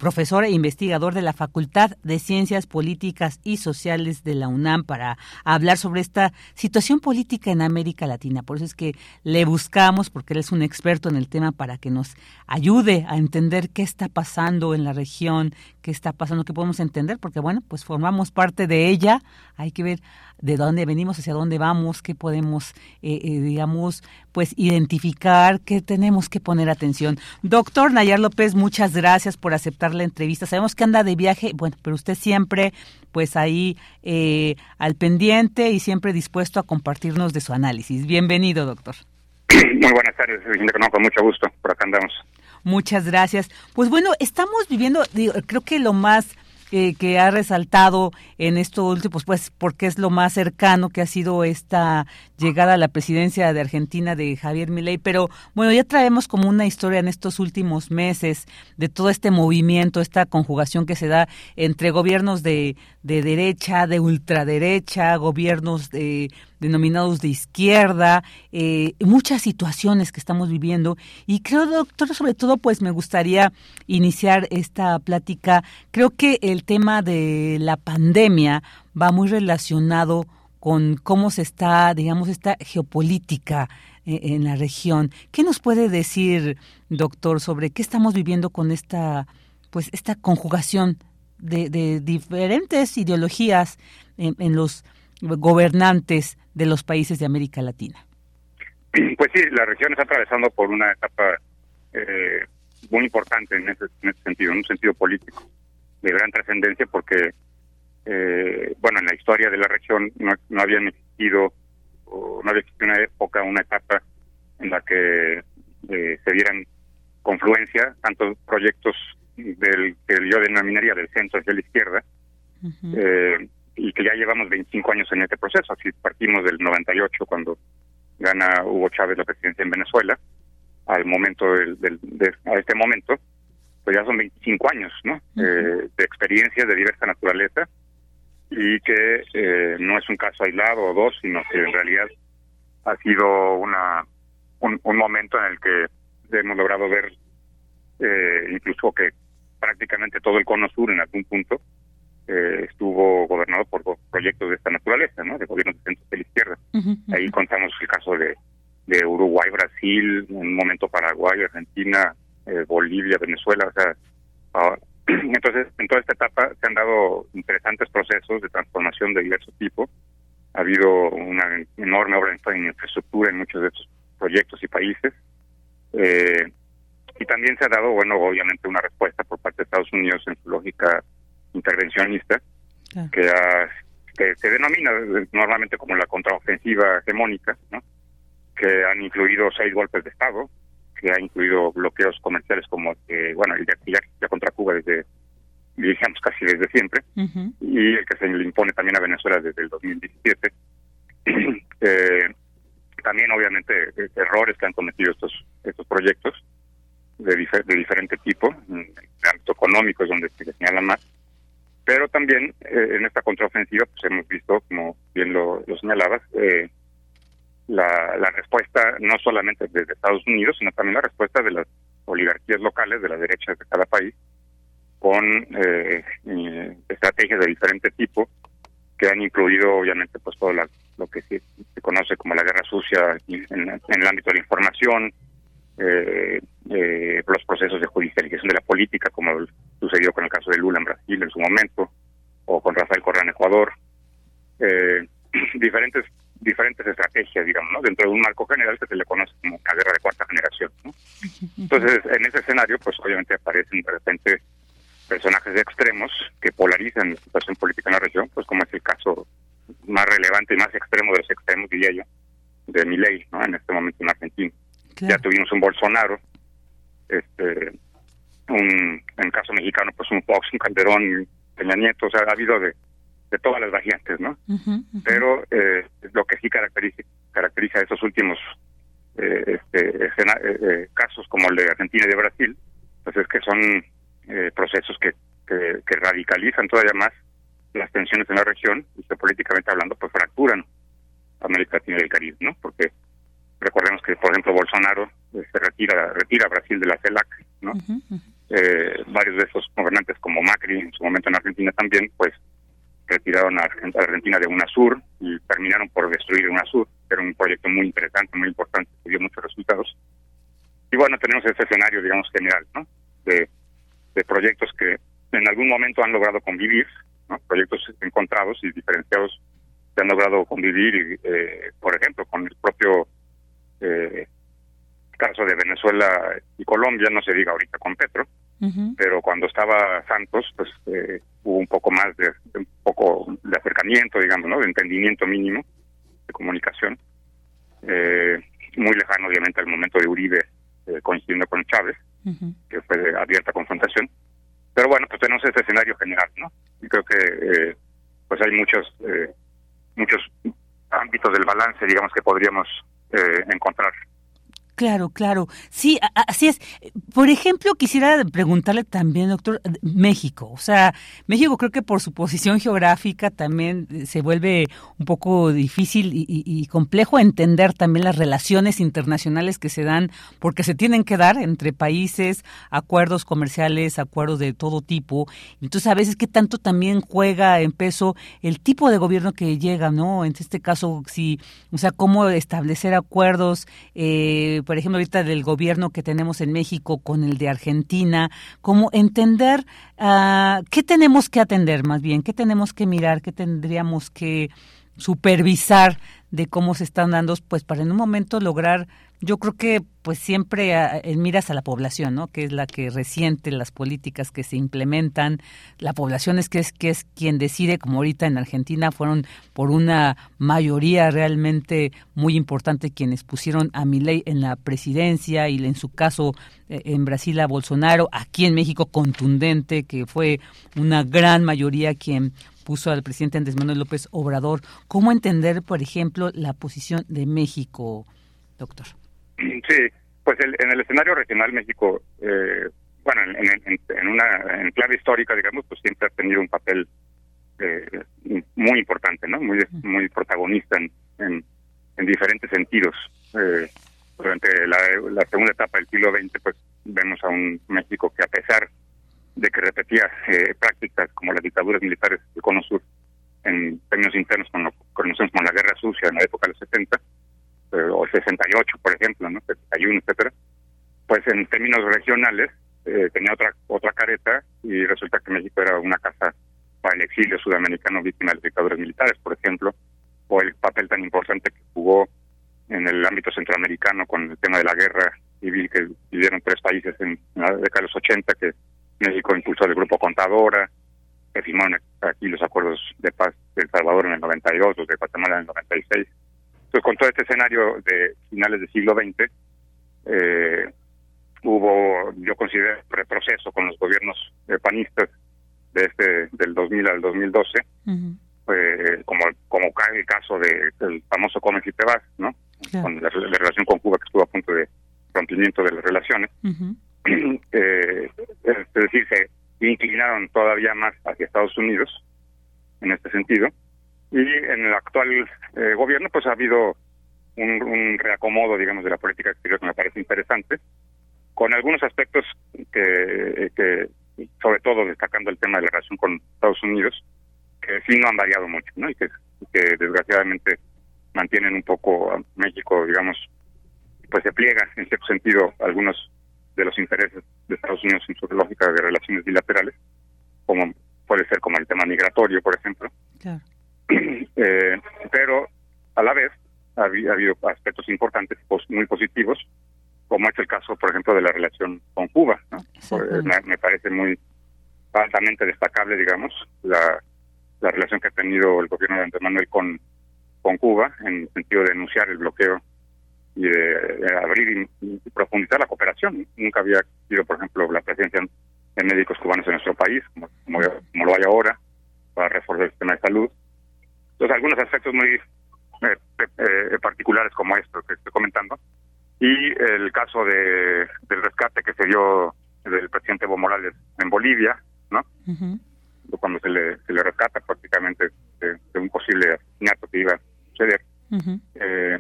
profesor e investigador de la Facultad de Ciencias Políticas y Sociales de la UNAM para hablar sobre esta situación política en América Latina. Por eso es que le buscamos, porque él es un experto en el tema, para que nos ayude a entender qué está pasando en la región, qué está pasando, qué podemos entender, porque bueno, pues formamos parte de ella, hay que ver de dónde venimos, hacia dónde vamos, qué podemos, eh, eh, digamos, pues identificar, qué tenemos que poner atención. Doctor Nayar López, muchas gracias por aceptar la entrevista. Sabemos que anda de viaje, bueno, pero usted siempre, pues ahí eh, al pendiente y siempre dispuesto a compartirnos de su análisis. Bienvenido, doctor. Muy buenas tardes, con mucho gusto, por acá andamos. Muchas gracias. Pues bueno, estamos viviendo, creo que lo más que ha resaltado en esto último, pues, pues porque es lo más cercano que ha sido esta llegada a la presidencia de Argentina de Javier Milei, pero bueno, ya traemos como una historia en estos últimos meses de todo este movimiento, esta conjugación que se da entre gobiernos de, de derecha, de ultraderecha, gobiernos de denominados de izquierda, eh, muchas situaciones que estamos viviendo. Y creo, doctor, sobre todo, pues me gustaría iniciar esta plática. Creo que el tema de la pandemia va muy relacionado con cómo se está, digamos, esta geopolítica eh, en la región. ¿Qué nos puede decir, doctor, sobre qué estamos viviendo con esta, pues, esta conjugación de, diferentes ideologías en los gobernantes de los países de América Latina? Pues sí, la región está atravesando por una etapa eh, muy importante en ese, sentido, en un sentido político, de gran trascendencia, porque, eh, bueno, en la historia de la región no, no habían existido, o no había existido una época, una etapa en la que eh, se dieran confluencia tantos proyectos del que yo denominaría del centro hacia la izquierda, y que ya llevamos 25 años en este proceso. Así partimos del 98 cuando gana Hugo Chávez la presidencia en Venezuela, al momento del, de, a este momento, pues ya son 25 años, ¿no? eh, de experiencias de diversa naturaleza y que eh, no es un caso aislado o dos, sino que en realidad ha sido una un, un momento en el que hemos logrado ver eh, incluso que prácticamente todo el cono sur en algún punto eh, estuvo gobernado por proyectos de esta naturaleza, ¿no? De gobiernos de centro de la izquierda. Ahí contamos el caso de, de Uruguay, Brasil, en un momento Paraguay, Argentina, eh, Bolivia, Venezuela, o sea, entonces en toda esta etapa se han dado interesantes procesos de transformación de diversos tipos. Ha habido una enorme obra en infraestructura en muchos de estos proyectos y países. Eh, y también se ha dado, bueno, obviamente una respuesta por parte de Estados Unidos en su lógica intervencionista que ha que se denomina normalmente como la contraofensiva hegemónica, ¿no? que han incluido seis golpes de Estado, que ha incluido bloqueos comerciales como, que, bueno, el ya, ya contra Cuba desde, digamos, casi desde siempre, y el que se le impone también a Venezuela desde el 2017. eh, también, obviamente, errores que han cometido estos estos proyectos de, de diferente tipo, en el ámbito económico es donde se señala más, pero también eh, en esta contraofensiva pues hemos visto, como bien lo, lo señalabas, eh, la, la respuesta no solamente desde Estados Unidos, sino también la respuesta de las oligarquías locales de la derecha de cada país, con eh, estrategias de diferente tipo que han incluido obviamente pues todo lo que se, conoce como la guerra sucia en, el ámbito de la información, eh, eh, los procesos de judicialización de la política, como sucedió con el caso de Lula en Brasil en su momento, o con Rafael Correa en Ecuador. Eh, diferentes diferentes estrategias, digamos, ¿no? dentro de un marco general que se le conoce como la guerra de cuarta generación. ¿no? Entonces, en ese escenario, pues obviamente aparecen de repente personajes extremos que polarizan la situación política en la región, pues como es el caso más relevante y más extremo de los extremos, diría yo, de Milei, ¿no? En este momento en Argentina. Ya tuvimos un Bolsonaro, este, un, en el caso mexicano, pues un Fox, un Calderón, Peña Nieto, o sea, ha habido de, de todas las variantes, ¿no? Pero eh, lo que sí caracteriza, caracteriza esos últimos eh, este, escena, eh, eh, casos como el de Argentina y de Brasil, pues es que son eh, procesos que, que, radicalizan todavía más las tensiones en la región y que políticamente hablando pues fracturan América Latina y el Caribe, ¿no? Porque recordemos que por ejemplo Bolsonaro eh, se retira retira a Brasil de la CELAC, ¿no? eh, varios de esos gobernantes como Macri en su momento en Argentina también pues retiraron a Argentina de UNASUR y terminaron por destruir UNASUR, era un proyecto muy interesante, muy importante, que dio muchos resultados. Y bueno, tenemos ese escenario, digamos, general, ¿no? De de proyectos que en algún momento han logrado convivir, proyectos encontrados y diferenciados que han logrado convivir, eh, por ejemplo, con el propio eh, caso de Venezuela y Colombia, no se diga ahorita con Petro, pero cuando estaba Santos, pues eh, hubo un poco más de, un poco de acercamiento, digamos, ¿no? de entendimiento mínimo de comunicación, muy lejano obviamente al momento de Uribe coincidiendo con Chávez, que fue de abierta confrontación. Pero bueno, pues tenemos este escenario general, ¿no? Y creo que eh, pues hay muchos eh, muchos ámbitos del balance, digamos, que podríamos eh, encontrar Claro, claro. Sí, así es. Por ejemplo, quisiera preguntarle también, doctor, México. O sea, México creo que por su posición geográfica también se vuelve un poco difícil y, complejo entender también las relaciones internacionales que se dan, porque se tienen que dar entre países, acuerdos comerciales, acuerdos de todo tipo. Entonces, a veces, ¿qué tanto también juega en peso el tipo de gobierno que llega, no? En este caso, si, o sea, cómo establecer acuerdos, eh, por ejemplo, ahorita del gobierno que tenemos en México con el de Argentina, cómo entender uh, qué tenemos que atender más bien, qué tenemos que mirar, qué tendríamos que supervisar de cómo se están dando, pues para en un momento lograr yo creo que pues siempre en miras a la población, ¿no? Que es la que resiente las políticas que se implementan. La población es que es que es quien decide, como ahorita en Argentina fueron por una mayoría realmente muy importante quienes pusieron a Milei en la presidencia y en su caso eh, en Brasil a Bolsonaro, aquí en México contundente que fue una gran mayoría quien puso al presidente Andrés Manuel López Obrador. ¿Cómo entender, por ejemplo, la posición de México, doctor? Sí, pues en el escenario regional México, eh, bueno, en, una en clave histórica, digamos, pues siempre ha tenido un papel eh, muy importante, ¿no? Muy muy protagonista en, en, diferentes sentidos. Eh, durante la, la, segunda etapa del siglo XX, pues vemos a un México que a pesar de que repetía eh, prácticas como las dictaduras militares del Cono Sur en términos internos, con lo conocemos como la Guerra Sucia en la época de los 70, eh, o 68, por ejemplo, ¿no? 71, etcétera, pues en términos regionales eh, tenía otra otra careta y resulta que México era una casa para el exilio sudamericano víctima de dictaduras militares, por ejemplo, o el papel tan importante que jugó en el ámbito centroamericano con el tema de la guerra civil que vivieron tres países en, la década de los 80, que México impulsó el grupo Contadora, que firmaron aquí los acuerdos de paz de El Salvador en 96. Entonces, con todo este escenario de finales del siglo XX, eh, hubo, yo considero, retroceso con los gobiernos panistas de este del 2000 al 2012, como como el caso del famoso Come y te vas, ¿no? Con la, relación con Cuba que estuvo a punto de rompimiento de las relaciones. eh, es decir, se inclinaron todavía más hacia Estados Unidos en este sentido. Y en el actual eh, gobierno, pues ha habido un, reacomodo, digamos, de la política exterior que me parece interesante, con algunos aspectos que, que, sobre todo destacando el tema de la relación con Estados Unidos, que sí no han variado mucho, ¿no? Y que, desgraciadamente mantienen un poco a México, digamos, pues se pliega en cierto sentido algunos de los intereses de Estados Unidos en su lógica de relaciones bilaterales, como puede ser como el tema migratorio, por ejemplo. Eh, pero a la vez ha, habido aspectos importantes, muy positivos, como es el caso, por ejemplo, de la relación con Cuba. Pues, me, parece muy altamente destacable, digamos, la, la relación que ha tenido el gobierno de Andrés Manuel con, con Cuba, en el sentido de denunciar el bloqueo y de, abrir y, profundizar la cooperación. Nunca había sido, por ejemplo, la presencia de médicos cubanos en nuestro país, como, como, lo hay ahora, para reforzar el sistema de salud. Entonces, algunos aspectos muy eh, eh, particulares como esto que estoy comentando. Y el caso de, del rescate que se dio del presidente Evo Morales en Bolivia, ¿no? Cuando se le, se le rescata prácticamente de, un posible asesinato que iba a suceder. eh,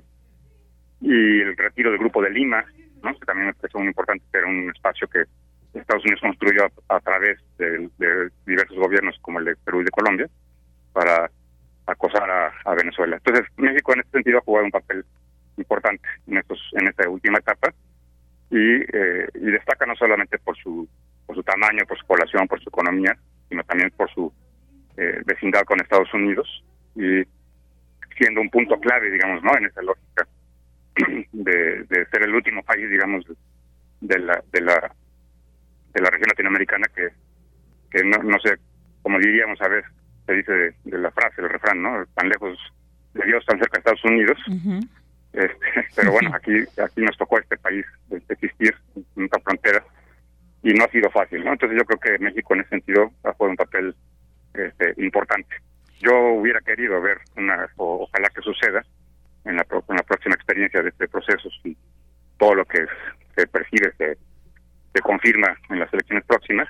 y el retiro del Grupo de Lima, ¿no? que también es muy importante, que era un espacio que Estados Unidos construyó a, través de, diversos gobiernos como el de Perú y de Colombia para acosar a, Venezuela. Entonces, México en este sentido ha jugado un papel importante en estos en esta última etapa y, eh, y destaca no solamente por su por su tamaño, por su población, por su economía, sino también por su eh, vecindad con Estados Unidos y siendo un punto clave, digamos, ¿no? En esa lógica de, ser el último país, digamos, de la de la de la región latinoamericana que que no, no sé, como diríamos a veces, se dice de, la frase, el refrán, ¿no? Tan lejos de Dios, tan cerca de Estados Unidos. este, pero bueno, aquí aquí nos tocó este país existir en esta frontera y no ha sido fácil, ¿no? Entonces yo creo que México en ese sentido ha jugado un papel este, importante. Yo hubiera querido ver una, ojalá que suceda, en la, en la próxima experiencia de este proceso, si todo lo que se percibe se, se confirma en las elecciones próximas,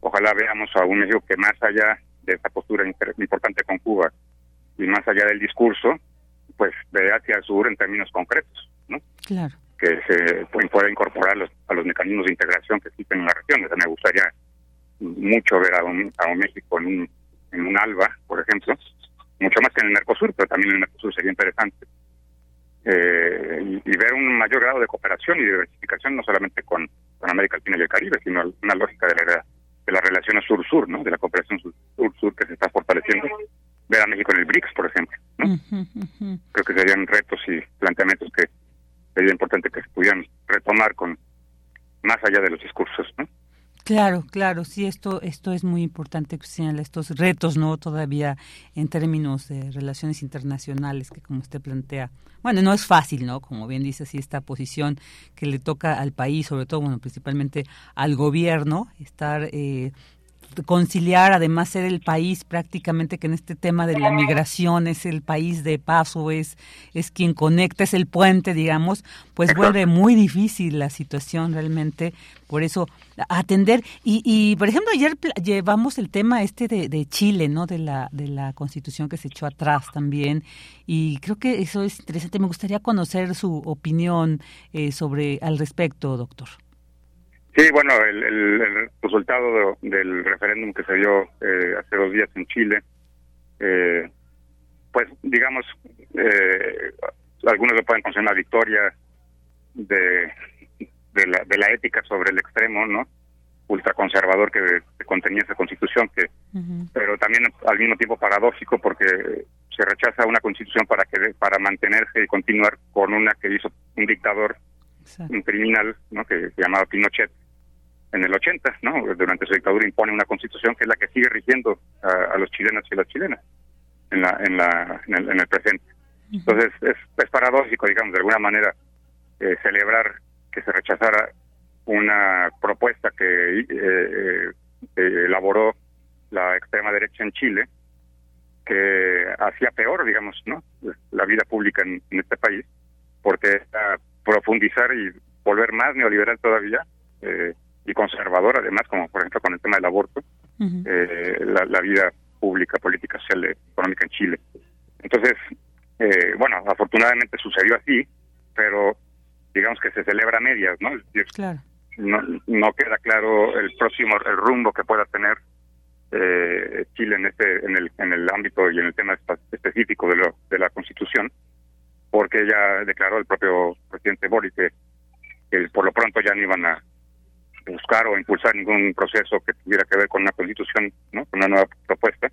ojalá veamos a un México que más allá de esta postura importante con Cuba y más allá del discurso, pues ve hacia el sur en términos concretos, ¿no? Claro. Que se pueda incorporar los, a los mecanismos de integración que existen en la región. me gustaría mucho ver a un, a un México en un, en un ALBA, por ejemplo, mucho más que en el Mercosur, pero también en el Mercosur sería interesante. Eh, y, ver un mayor grado de cooperación y diversificación no solamente con, con América Latina y el Caribe, sino una lógica de la, de las relaciones sur-sur, ¿no? de la cooperación sur-sur que se está fortaleciendo. Ver a México en el BRICS, por ejemplo. ¿no? Creo que serían retos y planteamientos que sería importante que se pudieran retomar con más allá de los discursos. ¿no? Claro, claro, sí, esto, esto es muy importante que estos retos, ¿no? Todavía en términos de relaciones internacionales que como usted plantea, bueno, no es fácil, ¿no? Como bien dice, sí, esta posición que le toca al país, sobre todo, bueno, principalmente al gobierno, estar eh, conciliar, además ser el país prácticamente que en este tema de la migración es el país de paso, es, es quien conecta, es el puente, digamos, pues vuelve muy difícil la situación realmente. Por eso, atender. Y, y por ejemplo, ayer llevamos el tema este de, de Chile, ¿no? De la, de la constitución que se echó atrás también. Y creo que eso es interesante. Me gustaría conocer su opinión eh, sobre al respecto, doctor. Sí, bueno, el, resultado del referéndum que se dio eh, hace dos días en Chile, eh, pues digamos, eh, algunos lo pueden considerar una victoria de, de, la, de la ética sobre el extremo, ¿no? ultraconservador que, contenía esa constitución, que pero también al mismo tiempo paradójico porque se rechaza una constitución para que para mantenerse y continuar con una que hizo un dictador un criminal, ¿no? Que se llamaba Pinochet en el 80, ¿no? Durante su dictadura impone una constitución que es la que sigue rigiendo a, los chilenos y las chilenas en la en la en el, presente. Entonces es, es paradójico, digamos, de alguna manera, eh, celebrar que se rechazara una propuesta que eh, elaboró la extrema derecha en Chile, que hacía peor, digamos, ¿no? La vida pública en, este país, porque profundizar y volver más neoliberal todavía eh, y conservador, además, como por ejemplo con el tema del aborto, eh, la, vida pública, política, social, económica en Chile. Entonces, eh, bueno, afortunadamente sucedió así, pero digamos que se celebra a medias, ¿no? no, no queda claro el próximo el rumbo que pueda tener eh, Chile en este en el en el ámbito y en el tema específico de lo de la Constitución porque ya declaró el propio presidente Boris que, por lo pronto ya no iban a buscar o impulsar ningún proceso que tuviera que ver con una constitución, ¿no? con una nueva propuesta,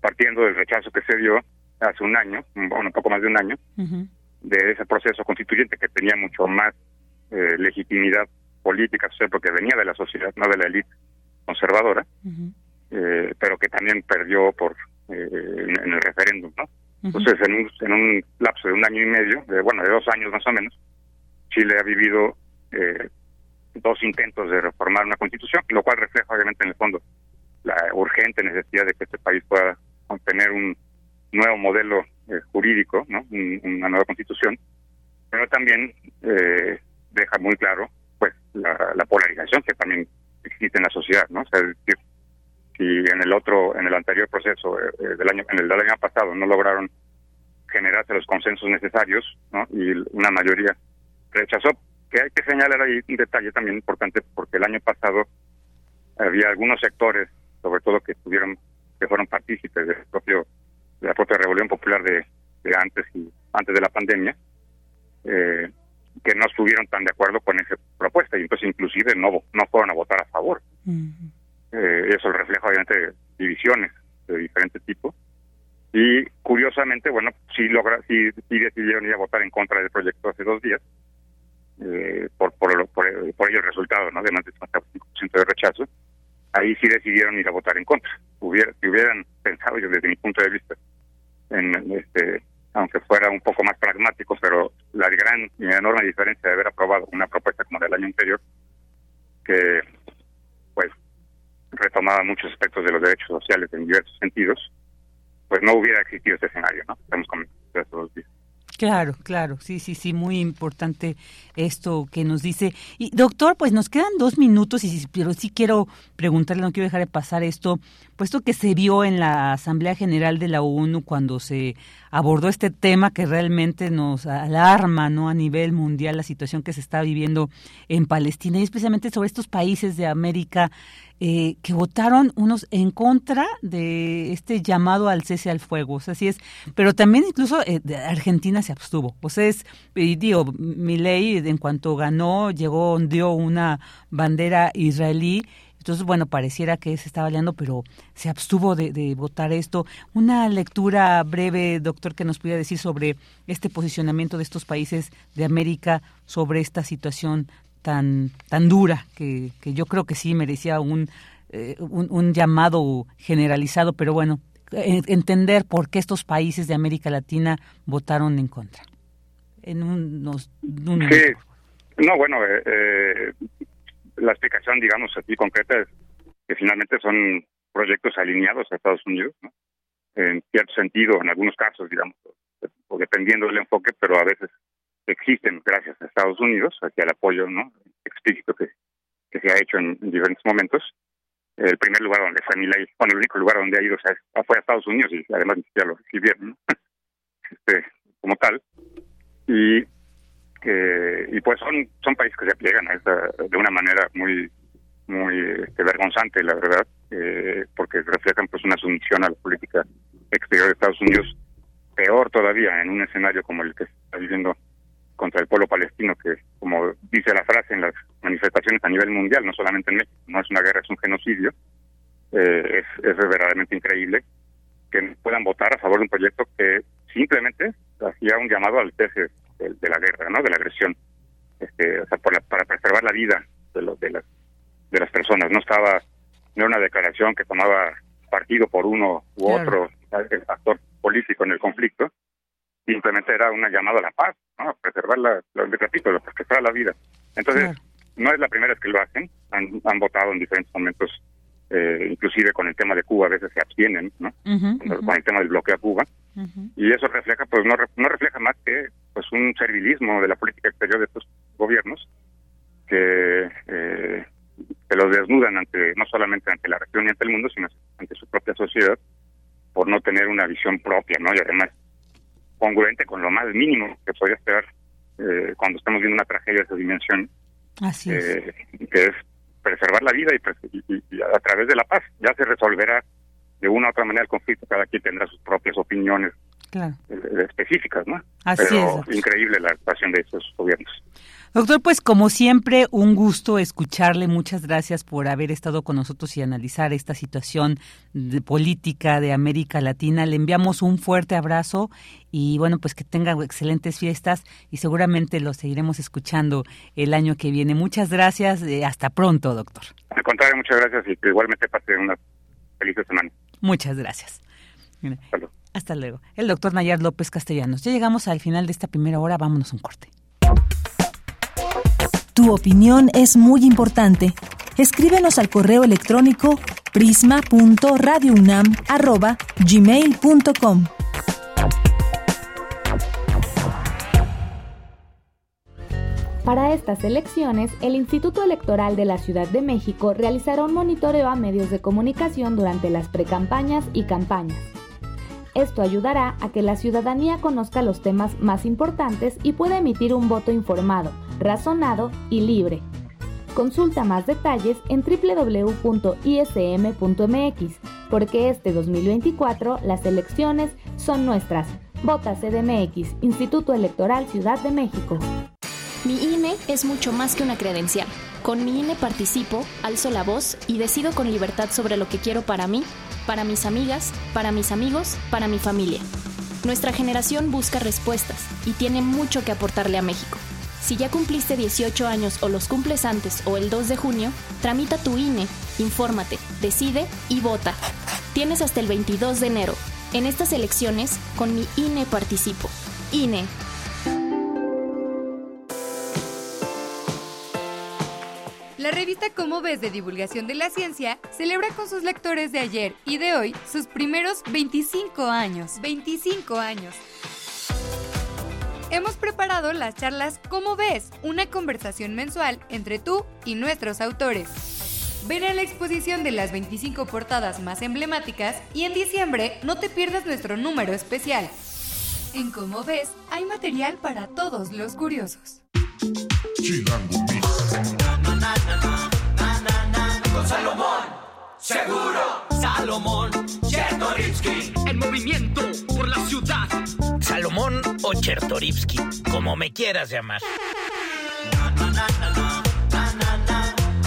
partiendo del rechazo que se dio hace un año, bueno, un poco más de un año, de ese proceso constituyente que tenía mucho más eh, legitimidad política, porque venía de la sociedad, no de la élite conservadora, eh, pero que también perdió por eh, en, el referéndum, ¿no? Entonces, en un, en un lapso de un año y medio, de bueno, de dos años más o menos, Chile ha vivido eh, dos intentos de reformar una constitución, lo cual refleja obviamente en el fondo la urgente necesidad de que este país pueda obtener un nuevo modelo jurídico, ¿no? una nueva constitución, pero también deja muy claro pues la, la, polarización que también existe en la sociedad, ¿no? O sea, si en el otro, en el anterior proceso eh, eh, del año, en el del año pasado no lograron generarse los consensos necesarios, ¿no? Y una mayoría rechazó. Que hay que señalar ahí un detalle también importante porque el año pasado había algunos sectores, sobre todo que tuvieron, que fueron partícipes del propio, de la propia revolución popular de, de antes y antes de la pandemia, eh, que no estuvieron tan de acuerdo con esa propuesta y entonces inclusive no no fueron a votar a favor. Eh, eso refleja obviamente divisiones de diferente tipo y curiosamente, bueno, sí logra, sí, decidieron ir a votar en contra del proyecto hace dos días eh, por, por, por, ello el resultado, ¿no? De más del 55% de rechazo. Ahí sí decidieron ir a votar en contra. Hubiera, si hubieran pensado, yo desde mi punto de vista, en este aunque fuera un poco más pragmático, pero la gran y enorme diferencia de haber aprobado una propuesta como del año anterior, que pues retomaba muchos aspectos de los derechos sociales en diversos sentidos, pues no hubiera existido este escenario, ¿no? Estamos convencidos de. Claro, claro, sí, sí, sí, muy importante esto que nos dice. Y doctor, pues nos quedan dos minutos, y pero sí quiero preguntarle, no quiero dejar de pasar esto, puesto que se vio en la Asamblea General de la ONU cuando se abordó este tema que realmente nos alarma, ¿no? A nivel mundial la situación que se está viviendo en Palestina y especialmente sobre estos países de América eh, que votaron unos en contra de este llamado al cese al fuego. Así es. Pero también incluso eh, Argentina se abstuvo. O sea, es, y digo, ley en cuanto ganó, llegó, dio una bandera israelí. Entonces, bueno, pareciera que se estaba liando, pero se abstuvo de, de, votar esto. Una lectura breve, doctor, que nos pudiera decir sobre este posicionamiento de estos países de América sobre esta situación tan, tan dura que, que yo creo que sí merecía un, eh, un, llamado generalizado, pero bueno, entender por qué estos países de América Latina votaron en contra. En unos, sí. No, bueno, eh, eh, la explicación, digamos, aquí concreta es que finalmente son proyectos alineados a Estados Unidos, en cierto sentido, en algunos casos, digamos, o dependiendo del enfoque, pero a veces existen gracias a Estados Unidos, hacia el apoyo no explícito que, que se ha hecho en, diferentes momentos. El primer lugar donde fue Milay, bueno, el único lugar donde ha ido fue a Estados Unidos y además ni siquiera lo recibieron este, como tal. Y que y pues son son países que se pliegan a esta, de una manera muy muy este, vergonzante la verdad eh, porque reflejan pues una sumisión a la política exterior de Estados Unidos peor todavía en un escenario como el que está viviendo contra el pueblo palestino, que como dice la frase en las manifestaciones a nivel mundial, no solamente en México, no es una guerra, es un genocidio, eh, es, es verdaderamente increíble que puedan votar a favor de un proyecto que simplemente hacía un llamado al cese de, la guerra, no, de la agresión, este, o sea, para preservar la vida de, los, de las de las personas. No estaba, no era una declaración que tomaba partido por uno u otro el factor político en el conflicto, simplemente era una llamada a la paz, ¿no? A preservar la, la repito, a preservar la vida. Entonces, no es la primera vez que lo hacen, han, han votado en diferentes momentos, eh, inclusive con el tema de Cuba, a veces se abstienen, ¿no? Con el tema del bloqueo a Cuba. Y eso refleja, pues no, no refleja más que pues un servilismo de la política exterior de estos gobiernos que eh, se los desnudan ante no solamente ante la región y ante el mundo, sino ante su propia sociedad por no tener una visión propia, ¿no? Y además congruente con lo más mínimo que podría esperar eh, cuando estamos viendo una tragedia de esa dimensión, Así eh, que es preservar la vida y, a través de la paz. Ya se resolverá de una u otra manera el conflicto, cada quien tendrá sus propias opiniones claro. eh, específicas, ¿no? Así Pero es. increíble la actuación de estos gobiernos. Doctor, pues como siempre, un gusto escucharle. Muchas gracias por haber estado con nosotros y analizar esta situación de política de América Latina. Le enviamos un fuerte abrazo y bueno, pues que tenga excelentes fiestas y seguramente lo seguiremos escuchando el año que viene. Muchas gracias. eh, hasta pronto, doctor. Al contrario, muchas gracias y que igualmente pase una feliz semana. Muchas gracias. Mira, Hasta luego. El doctor Nayar López Castellanos. Ya llegamos al final de esta primera hora. Vámonos a un corte. Tu opinión es muy importante. Escríbenos al correo electrónico prisma.radiounam@gmail.com. Para estas elecciones, el Instituto Electoral de la Ciudad de México realizará un monitoreo a medios de comunicación durante las precampañas y campañas. Esto ayudará a que la ciudadanía conozca los temas más importantes y pueda emitir un voto informado, razonado y libre. Consulta más detalles en www.ism.mx, porque este 2024 las elecciones son nuestras. Vota CDMX, Instituto Electoral Ciudad de México. Mi INE es mucho más que una credencial. Con mi INE participo, alzo la voz y decido con libertad sobre lo que quiero para mí, para mis amigas, para mis amigos, para mi familia. Nuestra generación busca respuestas y tiene mucho que aportarle a México. Si ya cumpliste 18 años o los cumples antes o el 2 de junio, tramita tu INE, infórmate, decide y vota. Tienes hasta el 22 de enero. En estas elecciones, con mi INE participo. INE. La revista Cómo ves de divulgación de la ciencia celebra con sus lectores de ayer y de hoy sus primeros 25 años. 25 años. Hemos preparado las charlas Cómo ves, una conversación mensual entre tú y nuestros autores. Ven a la exposición de las 25 portadas más emblemáticas y en diciembre no te pierdas nuestro número especial. En Cómo ves, hay material para todos los curiosos. Chilango seguro. Salomón, Chertorivsky. En movimiento por la ciudad. Salomón o Chertorivsky, como me quieras llamar.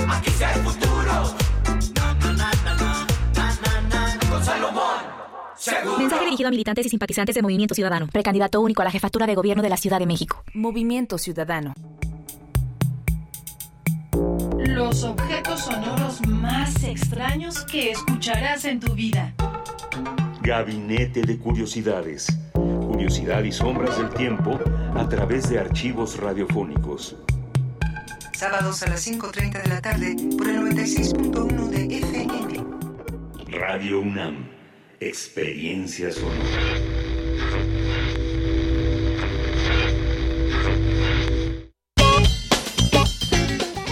Aquí sea el futuro. Con Salomón, seguro. Mensaje dirigido a militantes y simpatizantes de Movimiento Ciudadano. Precandidato único a la jefatura de gobierno de la Ciudad de México. Movimiento Ciudadano. Los objetos sonoros más extraños que escucharás en tu vida. Gabinete de Curiosidades. Curiosidad y sombras del tiempo a través de archivos radiofónicos. Sábados a las 5.30 de la tarde por el 96.1 de FM. Radio UNAM. Experiencia sonora.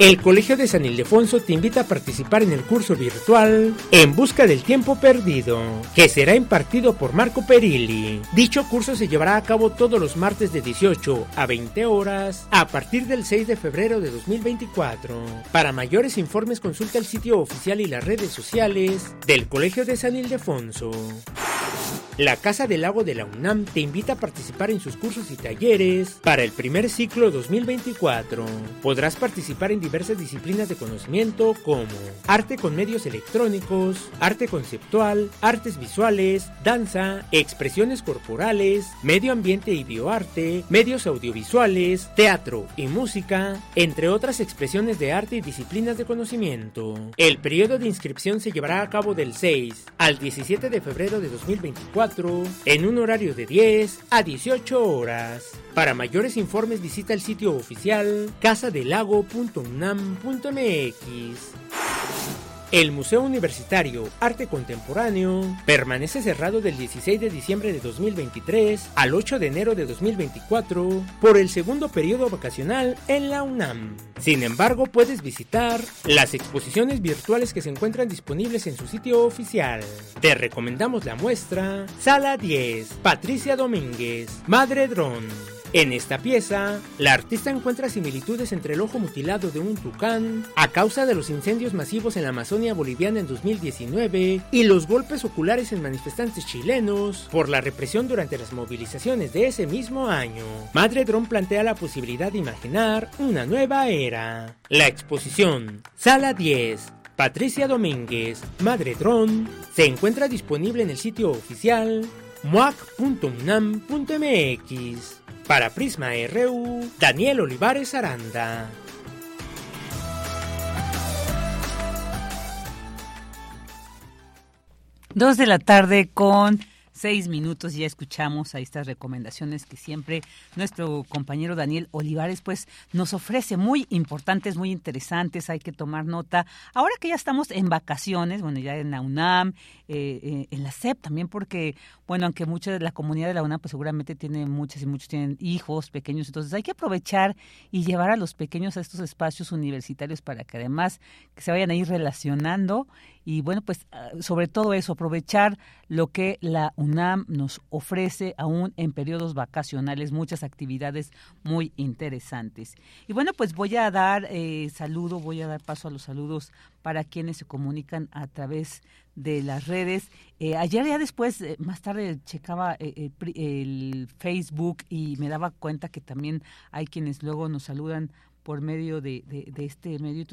El Colegio de San Ildefonso te invita a participar en el curso virtual En Busca del Tiempo Perdido, que será impartido por Marco Perilli. Dicho curso se llevará a cabo todos los martes de 18 a 20 horas a partir del 6 de febrero de 2024. Para mayores informes consulta el sitio oficial y las redes sociales del Colegio de San Ildefonso. La Casa del Lago de la UNAM te invita a participar en sus cursos y talleres para el primer ciclo 2024. Podrás participar en diversas disciplinas de conocimiento como arte con medios electrónicos, arte conceptual, artes visuales, danza, expresiones corporales, medio ambiente y bioarte, medios audiovisuales, teatro y música, entre otras expresiones de arte y disciplinas de conocimiento. El periodo de inscripción se llevará a cabo del 6 al 17 de febrero de 2024 en un horario de 10 a 18 horas. Para mayores informes visita el sitio oficial casadelago.unam.mx. El Museo Universitario Arte Contemporáneo permanece cerrado del 16 de diciembre de 2023 al 8 de enero de 2024 por el segundo periodo vacacional en la UNAM. Sin embargo, puedes visitar las exposiciones virtuales que se encuentran disponibles en su sitio oficial. Te recomendamos la muestra Sala 10, Patricia Domínguez, Madre Dron. En esta pieza, la artista encuentra similitudes entre el ojo mutilado de un tucán a causa de los incendios masivos en la Amazonia boliviana en 2019 y los golpes oculares en manifestantes chilenos por la represión durante las movilizaciones de ese mismo año. Madre Dron plantea la posibilidad de imaginar una nueva era. La exposición Sala 10 Patricia Domínguez, Madre Dron, se encuentra disponible en el sitio oficial muac.unam.mx. Para Prisma RU, Daniel Olivares Aranda. Dos de la tarde con seis minutos ya escuchamos a estas recomendaciones que siempre nuestro compañero Daniel Olivares pues nos ofrece muy importantes, muy interesantes, hay que tomar nota. Ahora que ya estamos en vacaciones, bueno, ya en la UNAM, eh, eh, en la SEP también porque, bueno, aunque mucha de la comunidad de la UNAM pues seguramente tiene muchas y muchos tienen hijos pequeños, entonces hay que aprovechar y llevar a los pequeños a estos espacios universitarios para que además que se vayan a ir relacionando y bueno, pues sobre todo eso, aprovechar lo que la UNAM nos ofrece aún en periodos vacacionales, muchas actividades muy interesantes. Y bueno, pues voy a dar eh, saludo, voy a dar paso a los saludos para quienes se comunican a través de las redes. Eh, ayer ya después, eh, más tarde, checaba eh, el Facebook y me daba cuenta que también hay quienes luego nos saludan por medio de, este medio,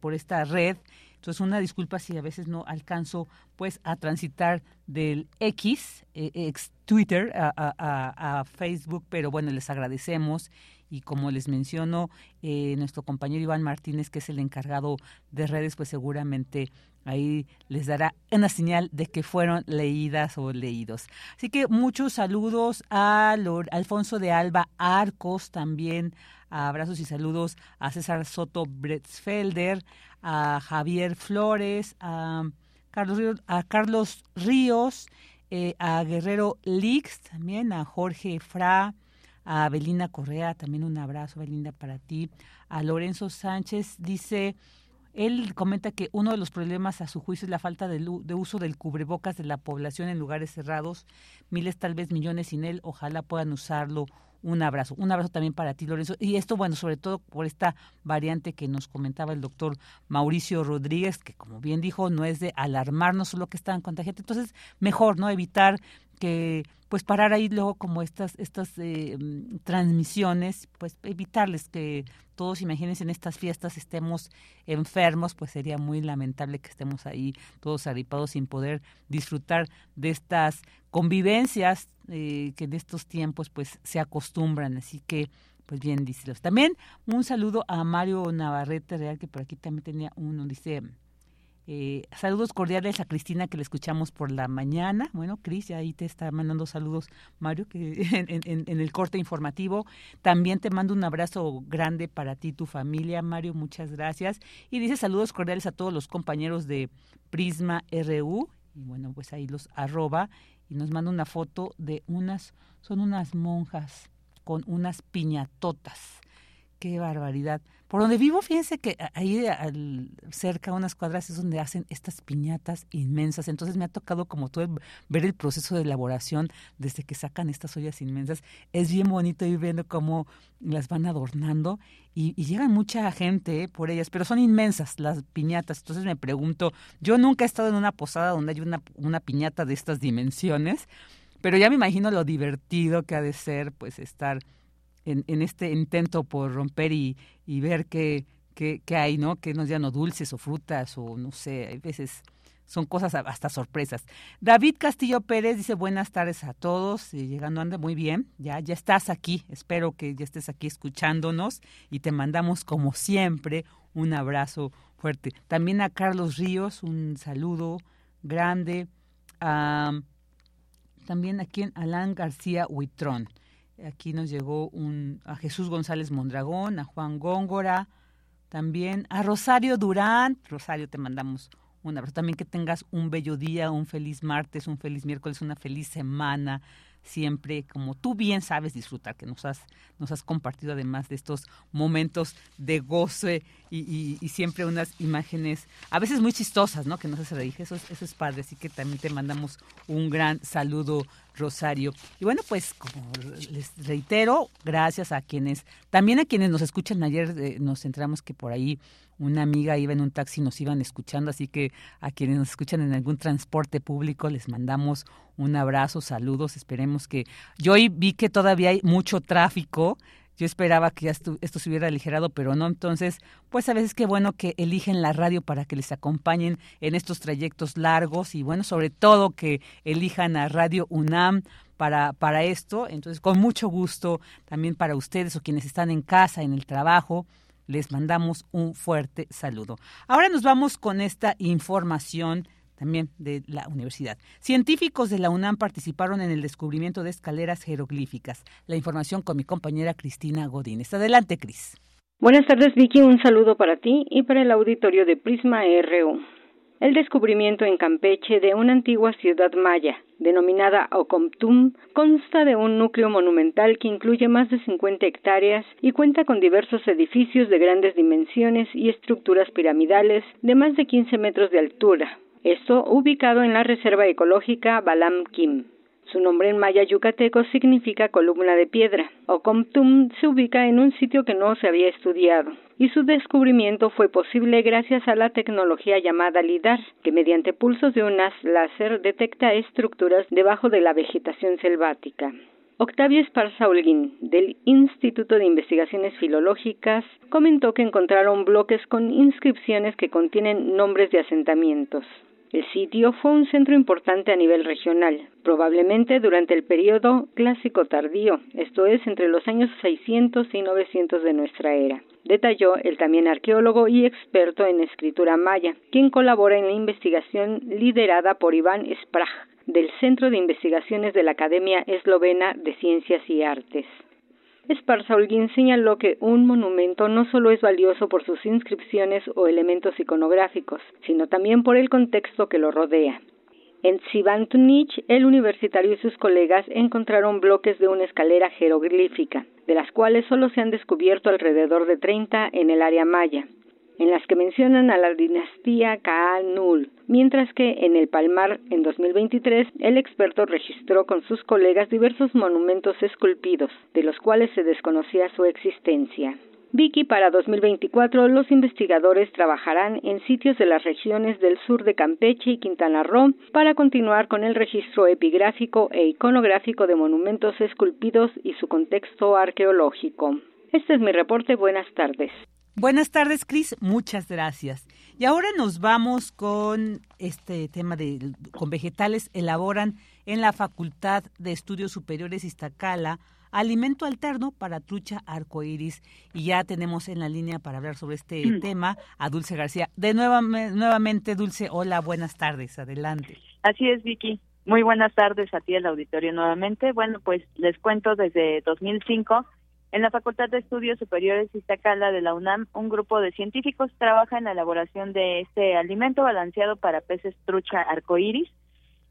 por esta red. Entonces, una disculpa si a veces no alcanzo pues a transitar del X, ex Twitter, a, Facebook, pero bueno, les agradecemos y como les menciono, nuestro compañero Iván Martínez, que es el encargado de redes, pues seguramente ahí les dará una señal de que fueron leídas o leídos. Así que muchos saludos a Alfonso de Alba Arcos también, abrazos y saludos a César Soto Bretzfelder, a Javier Flores, a Carlos Ríos, a, Carlos Ríos, eh, a Guerrero Lix también, a Jorge Fra, a Belina Correa, también un abrazo, Belinda, para ti, a Lorenzo Sánchez, dice... Él comenta que uno de los problemas a su juicio es la falta de, de, uso del cubrebocas de la población en lugares cerrados. Miles, tal vez millones sin él, ojalá puedan usarlo. Un abrazo. Un abrazo también para ti, Lorenzo. Y esto, bueno, sobre todo por esta variante que nos comentaba el doctor Mauricio Rodríguez, que como bien dijo, no es de alarmarnos solo que están contagiantes. Entonces, mejor, ¿no? Evitar que pues parar ahí luego como estas estas eh, transmisiones pues evitarles que todos imagínense en estas fiestas estemos enfermos pues sería muy lamentable que estemos ahí todos agripados sin poder disfrutar de estas convivencias eh, que en estos tiempos pues se acostumbran. Así que pues bien díselos. También un saludo a Mario Navarrete Real que por aquí también tenía uno dice eh, saludos cordiales a Cristina que le escuchamos por la mañana. Bueno, Cris, ahí te está mandando saludos Mario que en, en, el corte informativo. También te mando un abrazo grande para ti tu familia, Mario. Muchas gracias. Y dice saludos cordiales a todos los compañeros de Prisma RU. Y bueno, pues ahí los arroba y nos manda una foto de unas, son unas monjas con unas piñatotas qué barbaridad. Por donde vivo, fíjense que ahí al, cerca, unas cuadras, es donde hacen estas piñatas inmensas. Entonces me ha tocado como todo ver el proceso de elaboración desde que sacan estas ollas inmensas. Es bien bonito ir viendo cómo las van adornando y, y llegan mucha gente eh, por ellas, pero son inmensas las piñatas. Entonces me pregunto, yo nunca he estado en una posada donde hay una, una piñata de estas dimensiones pero ya me imagino lo divertido que ha de ser pues estar en, este intento por romper y, y ver qué, qué, hay, ¿no? Que nos dan dulces o frutas o no sé, hay veces son cosas hasta sorpresas. David Castillo Pérez dice buenas tardes a todos, y llegando anda muy bien, ya, ya estás aquí, espero que ya estés aquí escuchándonos y te mandamos como siempre un abrazo fuerte. También a Carlos Ríos, un saludo grande. también aquí en Alan García Huitrón. Aquí nos llegó un, a Jesús González Mondragón, a Juan Góngora, también a Rosario Durán. Rosario, te mandamos un abrazo. También que tengas un bello día, un feliz martes, un feliz miércoles, una feliz semana siempre, como tú bien sabes disfrutar, que nos has, nos has compartido además de estos momentos de goce y, siempre unas imágenes, a veces muy chistosas, ¿no? Que nos hace reír. Eso, eso es padre, así que también te mandamos un gran saludo, Rosario. Y bueno, pues como les reitero, gracias a quienes, también a quienes nos escuchan. Ayer eh, nos enteramos que por ahí una amiga iba en un taxi y nos iban escuchando, así que a quienes nos escuchan en algún transporte público les mandamos un abrazo, saludos, esperemos que... Yo hoy vi que todavía hay mucho tráfico, yo esperaba que ya esto, se hubiera aligerado, pero no. Entonces, pues a veces qué bueno que eligen la radio para que les acompañen en estos trayectos largos y bueno, sobre todo que elijan a Radio UNAM para, para esto. Entonces, con mucho gusto también para ustedes o quienes están en casa, en el trabajo, les mandamos un fuerte saludo. Ahora nos vamos con esta información también de la universidad. Científicos de la UNAM participaron en el descubrimiento de escaleras jeroglíficas. La información con mi compañera Cristina Godínez. Adelante, Cris. Buenas tardes, Vicky. Un saludo para ti y para el auditorio de Prisma RU el descubrimiento en Campeche de una antigua ciudad maya, denominada Ocomtum, consta de un núcleo monumental que incluye más de 50 hectáreas y cuenta con diversos edificios de grandes dimensiones y estructuras piramidales de más de 15 metros de altura. Esto ubicado en la reserva ecológica Balam Kim. Su nombre en maya yucateco significa columna de piedra. Ocomtum se ubica en un sitio que no se había estudiado y su descubrimiento fue posible gracias a la tecnología llamada LIDAR, que mediante pulsos de un haz láser detecta estructuras debajo de la vegetación selvática. Octavio Esparza Holguín, del Instituto de Investigaciones Filológicas, comentó que encontraron bloques con inscripciones que contienen nombres de asentamientos. El sitio fue un centro importante a nivel regional, probablemente durante el periodo clásico tardío, esto es entre los años 600 y 900 de nuestra era, detalló el también arqueólogo y experto en escritura maya, quien colabora en la investigación liderada por Iván Sprach del Centro de Investigaciones de la Academia Eslovena de Ciencias y Artes. Esparza Holguín señaló que un monumento no solo es valioso por sus inscripciones o elementos iconográficos, sino también por el contexto que lo rodea. En Tsivantunich, el universitario y sus colegas encontraron bloques de una escalera jeroglífica, de las cuales solo se han descubierto alrededor de 30 en el área maya en las que mencionan a la dinastía Kaanul, mientras que en el Palmar, en 2023, el experto registró con sus colegas diversos monumentos esculpidos, de los cuales se desconocía su existencia. Vicky, para 2024 los investigadores trabajarán en sitios de las regiones del sur de Campeche y Quintana Roo para continuar con el registro epigráfico e iconográfico de monumentos esculpidos y su contexto arqueológico. Este es mi reporte. Buenas tardes. Buenas tardes, Cris. Muchas gracias. Y ahora nos vamos con este tema de con vegetales elaboran en la Facultad de Estudios Superiores Iztacala alimento alterno para trucha arcoíris y ya tenemos en la línea para hablar sobre este mm. tema a Dulce García. De nueva, nuevamente Dulce, hola, buenas tardes. Adelante. Así es, Vicky. Muy buenas tardes a ti el auditorio nuevamente. Bueno, pues les cuento desde 2005 en la Facultad de Estudios Superiores Iztacala de la UNAM, un grupo de científicos trabaja en la elaboración de este alimento balanceado para peces trucha arcoíris.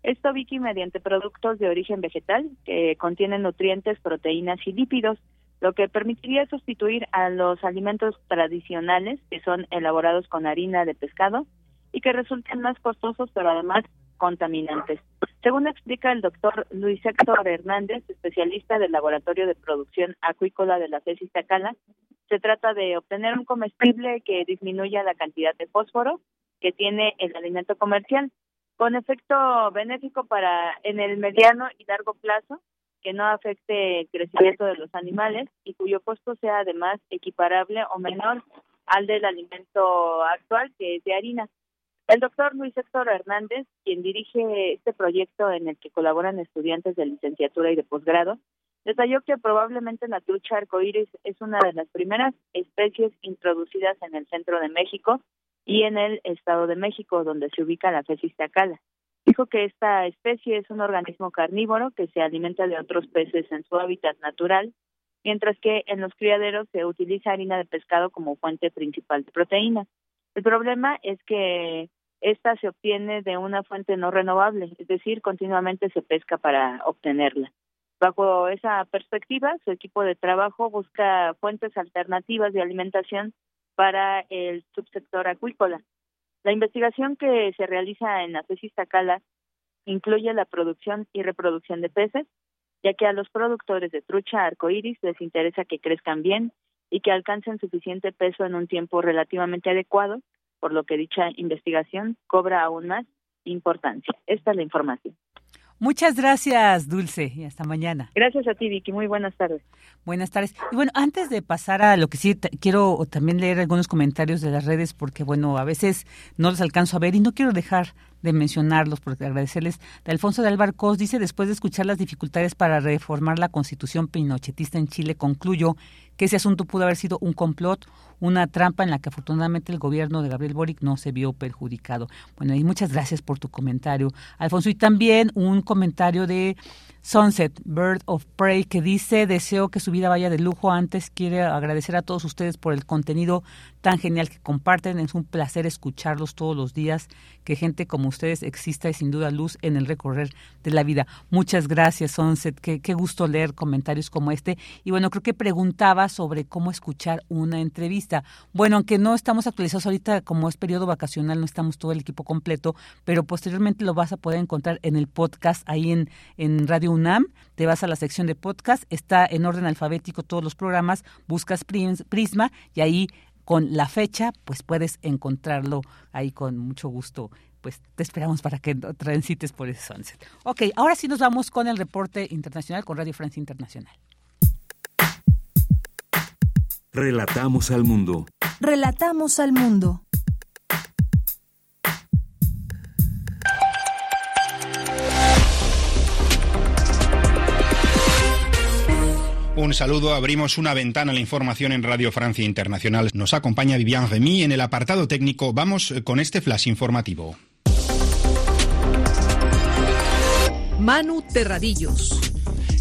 Esto, Vicky, mediante productos de origen vegetal que contienen nutrientes, proteínas y lípidos, lo que permitiría sustituir a los alimentos tradicionales que son elaborados con harina de pescado y que resultan más costosos, pero además contaminantes. Según explica el doctor Luis Héctor Hernández, especialista del Laboratorio de Producción Acuícola de la CESIS Tacala, se trata de obtener un comestible que disminuya la cantidad de fósforo que tiene el alimento comercial. con efecto benéfico para en el mediano y largo plazo, que no afecte el crecimiento de los animales y cuyo costo sea además equiparable o menor al del alimento actual, que es de harina. El doctor Luis Héctor Hernández, quien dirige este proyecto en el que colaboran estudiantes de licenciatura y de posgrado, detalló que probablemente la trucha arcoíris es una de las primeras especies introducidas en el centro de México y en el Estado de México, donde se ubica la Fesis tacala. Dijo que esta especie es un organismo carnívoro que se alimenta de otros peces en su hábitat natural, mientras que en los criaderos se utiliza harina de pescado como fuente principal de proteína. El problema es que esta se obtiene de una fuente no renovable, es decir, continuamente se pesca para obtenerla. Bajo esa perspectiva, su equipo de trabajo busca fuentes alternativas de alimentación para el subsector acuícola. La investigación que se realiza en la tesis Tacala incluye la producción y reproducción de peces, ya que a los productores de trucha arcoíris les interesa que crezcan bien y que alcancen suficiente peso en un tiempo relativamente adecuado por lo que dicha investigación cobra aún más importancia. Esta es la información. Muchas gracias, Dulce, y hasta mañana. Gracias a ti, Vicky. Muy buenas tardes. Buenas tardes. Y bueno, antes de pasar a lo que sí, quiero también leer algunos comentarios de las redes, porque bueno, a veces no los alcanzo a ver y no quiero dejar de mencionarlos, porque agradecerles. De Alfonso de Albarcos dice, después de escuchar las dificultades para reformar la constitución pinochetista en Chile, concluyo que ese asunto pudo haber sido un complot, una trampa en la que afortunadamente el gobierno de Gabriel Boric no se vio perjudicado. Bueno, y muchas gracias por tu comentario, Alfonso. Y también un comentario de Sunset, Bird of Prey, que dice, deseo que su vida vaya de lujo. Antes quiere agradecer a todos ustedes por el contenido tan genial que comparten. Es un placer escucharlos todos los días. Que gente como ustedes exista y sin duda luz en el recorrer de la vida. Muchas gracias, Sunset. Qué, gusto leer comentarios como este. Y bueno, creo que preguntaba sobre cómo escuchar una entrevista. Bueno, aunque no estamos actualizados ahorita, como es periodo vacacional, no estamos todo el equipo completo, pero posteriormente lo vas a poder encontrar en el podcast ahí en, en Radio UNAM. Te vas a la sección de podcast, está en orden alfabético todos los programas, buscas Prisma y ahí con la fecha, pues puedes encontrarlo ahí con mucho gusto. Pues te esperamos para que transites por ese sunset. Ok, ahora sí nos vamos con el reporte internacional con Radio Francia Internacional. Relatamos al mundo. Relatamos al mundo. Un saludo, abrimos una ventana a la información en Radio Francia Internacional. Nos acompaña Vivian Remy en el apartado técnico. Vamos con este flash informativo. Manu Terradillos.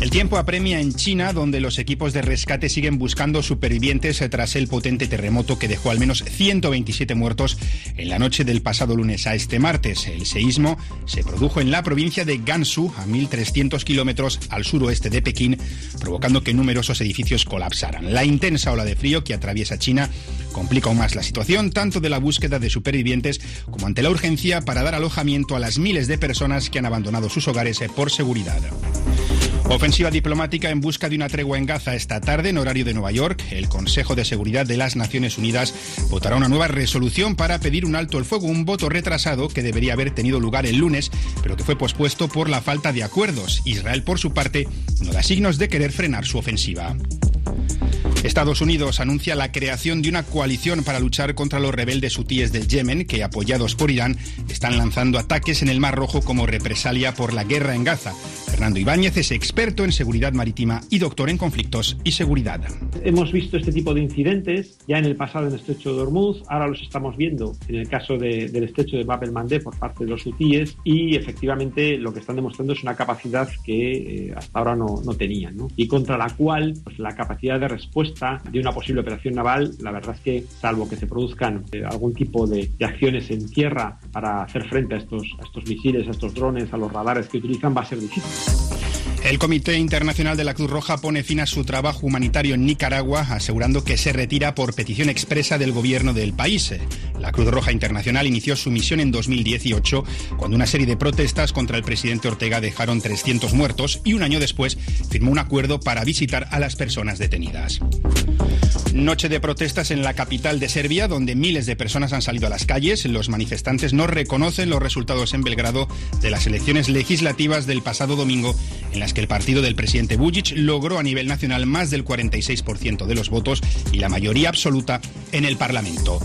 El tiempo apremia en China, donde los equipos de rescate siguen buscando supervivientes tras el potente terremoto que dejó al menos 127 muertos en la noche del pasado lunes a este martes. El seísmo se produjo en la provincia de Gansu, a 1.300 kilómetros al suroeste de Pekín, provocando que numerosos edificios colapsaran. La intensa ola de frío que atraviesa China complica aún más la situación, tanto de la búsqueda de supervivientes como ante la urgencia para dar alojamiento a las miles de personas que han abandonado sus hogares por seguridad. Ofensiva diplomática en busca de una tregua en Gaza esta tarde en horario de Nueva York. El Consejo de Seguridad de las Naciones Unidas votará una nueva resolución para pedir un alto el fuego, un voto retrasado que debería haber tenido lugar el lunes, pero que fue pospuesto por la falta de acuerdos. Israel, por su parte, no da signos de querer frenar su ofensiva. Estados Unidos anuncia la creación de una coalición para luchar contra los rebeldes hutíes del Yemen que, apoyados por Irán, están lanzando ataques en el Mar Rojo como represalia por la guerra en Gaza. Fernando Ibáñez es experto en seguridad marítima y doctor en conflictos y seguridad. Hemos visto este tipo de incidentes ya en el pasado en el estrecho de Hormuz, ahora los estamos viendo en el caso de, del estrecho de Bab el Mandeb por parte de los hutíes y efectivamente lo que están demostrando es una capacidad que eh, hasta ahora no, no tenían ¿no? y contra la cual pues, la capacidad de respuesta de una posible operación naval, la verdad es que, salvo que se produzcan eh, algún tipo de, de, acciones en tierra para hacer frente a estos, a estos misiles, a estos drones, a los radares que utilizan, va a ser difícil. El Comité Internacional de la Cruz Roja pone fin a su trabajo humanitario en Nicaragua, asegurando que se retira por petición expresa del gobierno del país. La Cruz Roja Internacional inició su misión en 2018, cuando una serie de protestas contra el presidente Ortega dejaron 300 muertos y un año después firmó un acuerdo para visitar a las personas detenidas. Noche de protestas en la capital de Serbia, donde miles de personas han salido a las calles. Los manifestantes no reconocen los resultados en Belgrado de las elecciones legislativas del pasado domingo, en las que el partido del presidente Vujic logró a nivel nacional más del 46% de los votos y la mayoría absoluta en el Parlamento.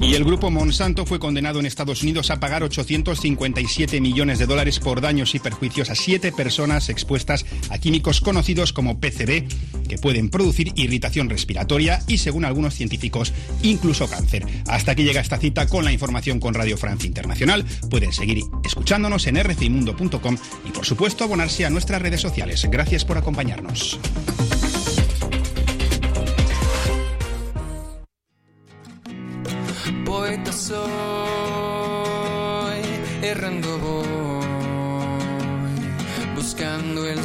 Y el grupo Monsanto fue condenado en Estados Unidos a pagar 857 millones de dólares por daños y perjuicios a siete personas expuestas a químicos conocidos como PCB, que pueden producir irritación respiratoria y, según algunos científicos, incluso cáncer. Hasta aquí llega esta cita con la información con Radio Francia Internacional. Pueden seguir escuchándonos en rcimundo.com y, por supuesto, abonarse a nuestras redes sociales. Gracias por acompañarnos. Poeta soy, errando voy, buscando el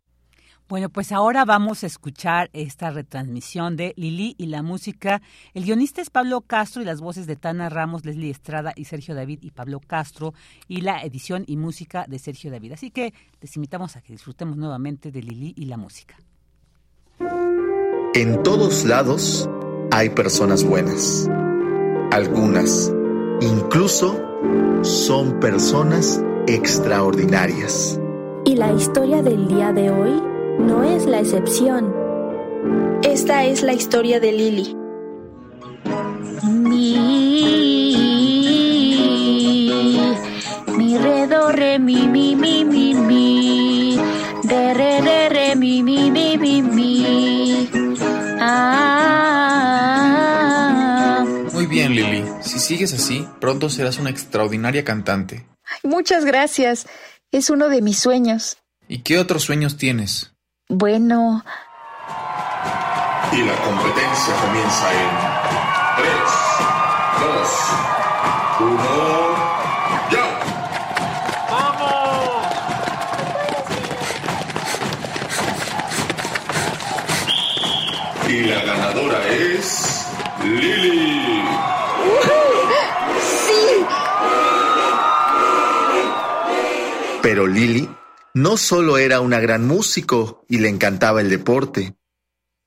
Bueno, pues ahora vamos a escuchar esta retransmisión de Lili y la música. El guionista es Pablo Castro y las voces de Tana Ramos, Leslie Estrada y Sergio David y Pablo Castro y la edición y música de Sergio David. Así que les invitamos a que disfrutemos nuevamente de Lili y la música. En todos lados hay personas buenas. Algunas, incluso, son personas extraordinarias. Y la historia del día de hoy no es la excepción. Esta es la historia de Lily. Mi, mi, re, do, re, mi, mi, mi, mi, mi. De, re, re, re, mi, mi, mi, mi, mi. Ah. Muy bien, Lily. Si sigues así, pronto serás una extraordinaria cantante. Muchas gracias. Es uno de mis sueños. ¿Y qué otros sueños tienes? Bueno, Y la competencia comienza en 3, 2, 1, ya. Y la ganadora es Lili. ¡Sí! Pero Lili no solo era una gran músico y le encantaba el deporte,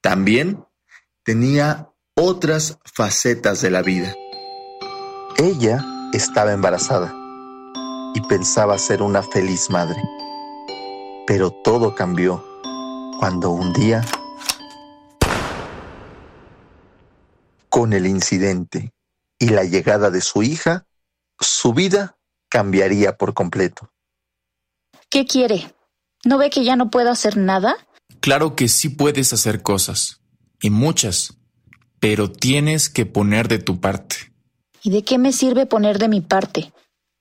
también tenía otras facetas de la vida. Ella estaba embarazada y pensaba ser una feliz madre. Pero todo cambió cuando un día, con el incidente y la llegada de su hija, su vida cambiaría por completo. ¿Qué quiere? ¿No ve que ya no puedo hacer nada? Claro que sí puedes hacer cosas, y muchas, pero tienes que poner de tu parte. ¿Y de qué me sirve poner de mi parte?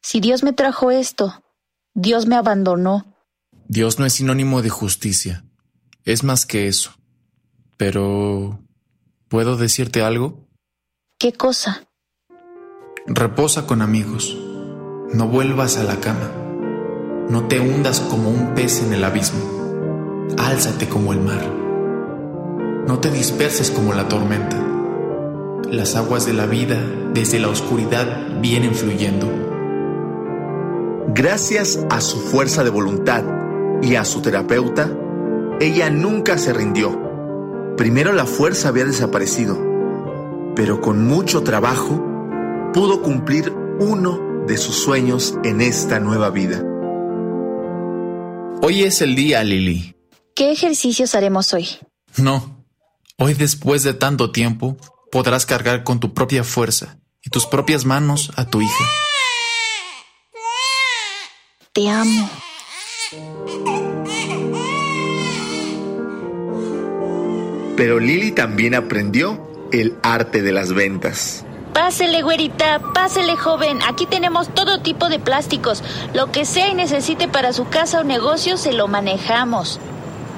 Si Dios me trajo esto, Dios me abandonó. Dios no es sinónimo de justicia, es más que eso. Pero... ¿Puedo decirte algo? ¿Qué cosa? Reposa con amigos. No vuelvas a la cama. No te hundas como un pez en el abismo. Álzate como el mar. No te disperses como la tormenta. Las aguas de la vida desde la oscuridad vienen fluyendo. Gracias a su fuerza de voluntad y a su terapeuta, ella nunca se rindió. Primero la fuerza había desaparecido, pero con mucho trabajo pudo cumplir uno de sus sueños en esta nueva vida. Hoy es el día, Lily. ¿Qué ejercicios haremos hoy? No. Hoy después de tanto tiempo podrás cargar con tu propia fuerza y tus propias manos a tu hija. Te amo. Pero Lily también aprendió el arte de las ventas. Pásele, güerita, pásele, joven. Aquí tenemos todo tipo de plásticos. Lo que sea y necesite para su casa o negocio, se lo manejamos.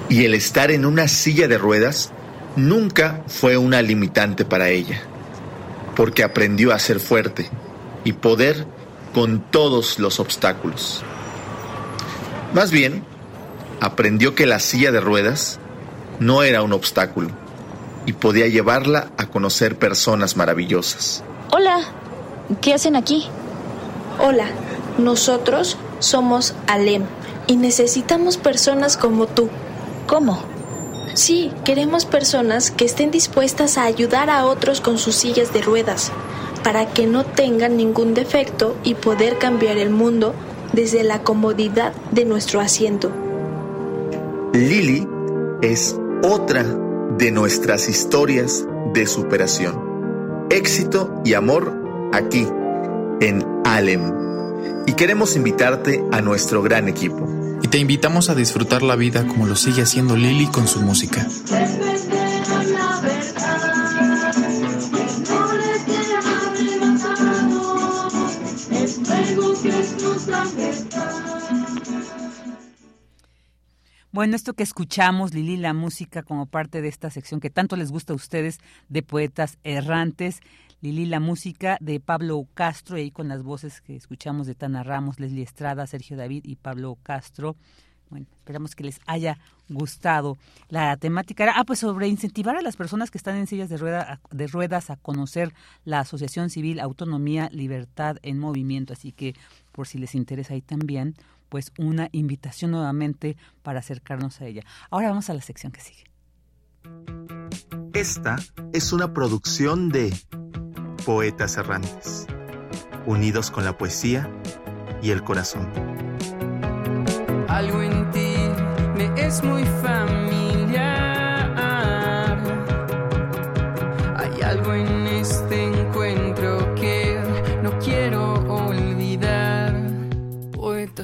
Y el estar en una silla de ruedas nunca fue una limitante para ella, porque aprendió a ser fuerte y poder con todos los obstáculos. Más bien, aprendió que la silla de ruedas no era un obstáculo y podía llevarla a conocer personas maravillosas. Hola, ¿qué hacen aquí? Hola, nosotros somos Alem y necesitamos personas como tú. ¿Cómo? Sí, queremos personas que estén dispuestas a ayudar a otros con sus sillas de ruedas, para que no tengan ningún defecto y poder cambiar el mundo desde la comodidad de nuestro asiento. Lili es otra de nuestras historias de superación. Éxito y amor aquí, en Alem. Y queremos invitarte a nuestro gran equipo. Y te invitamos a disfrutar la vida como lo sigue haciendo Lili con su música. Bueno, esto que escuchamos, Lili, la música como parte de esta sección que tanto les gusta a ustedes de poetas errantes. Lili, la música de Pablo Castro, y ahí con las voces que escuchamos de Tana Ramos, Leslie Estrada, Sergio David y Pablo Castro. Bueno, esperamos que les haya gustado. La temática ah, pues sobre incentivar a las personas que están en sillas de, rueda, de ruedas a conocer la Asociación Civil Autonomía, Libertad en Movimiento. Así que, por si les interesa ahí también, pues una invitación nuevamente para acercarnos a ella. Ahora vamos a la sección que sigue. Esta es una producción de Poetas Errantes, unidos con la poesía y el corazón. Algo en ti me es muy familiar. Hay algo en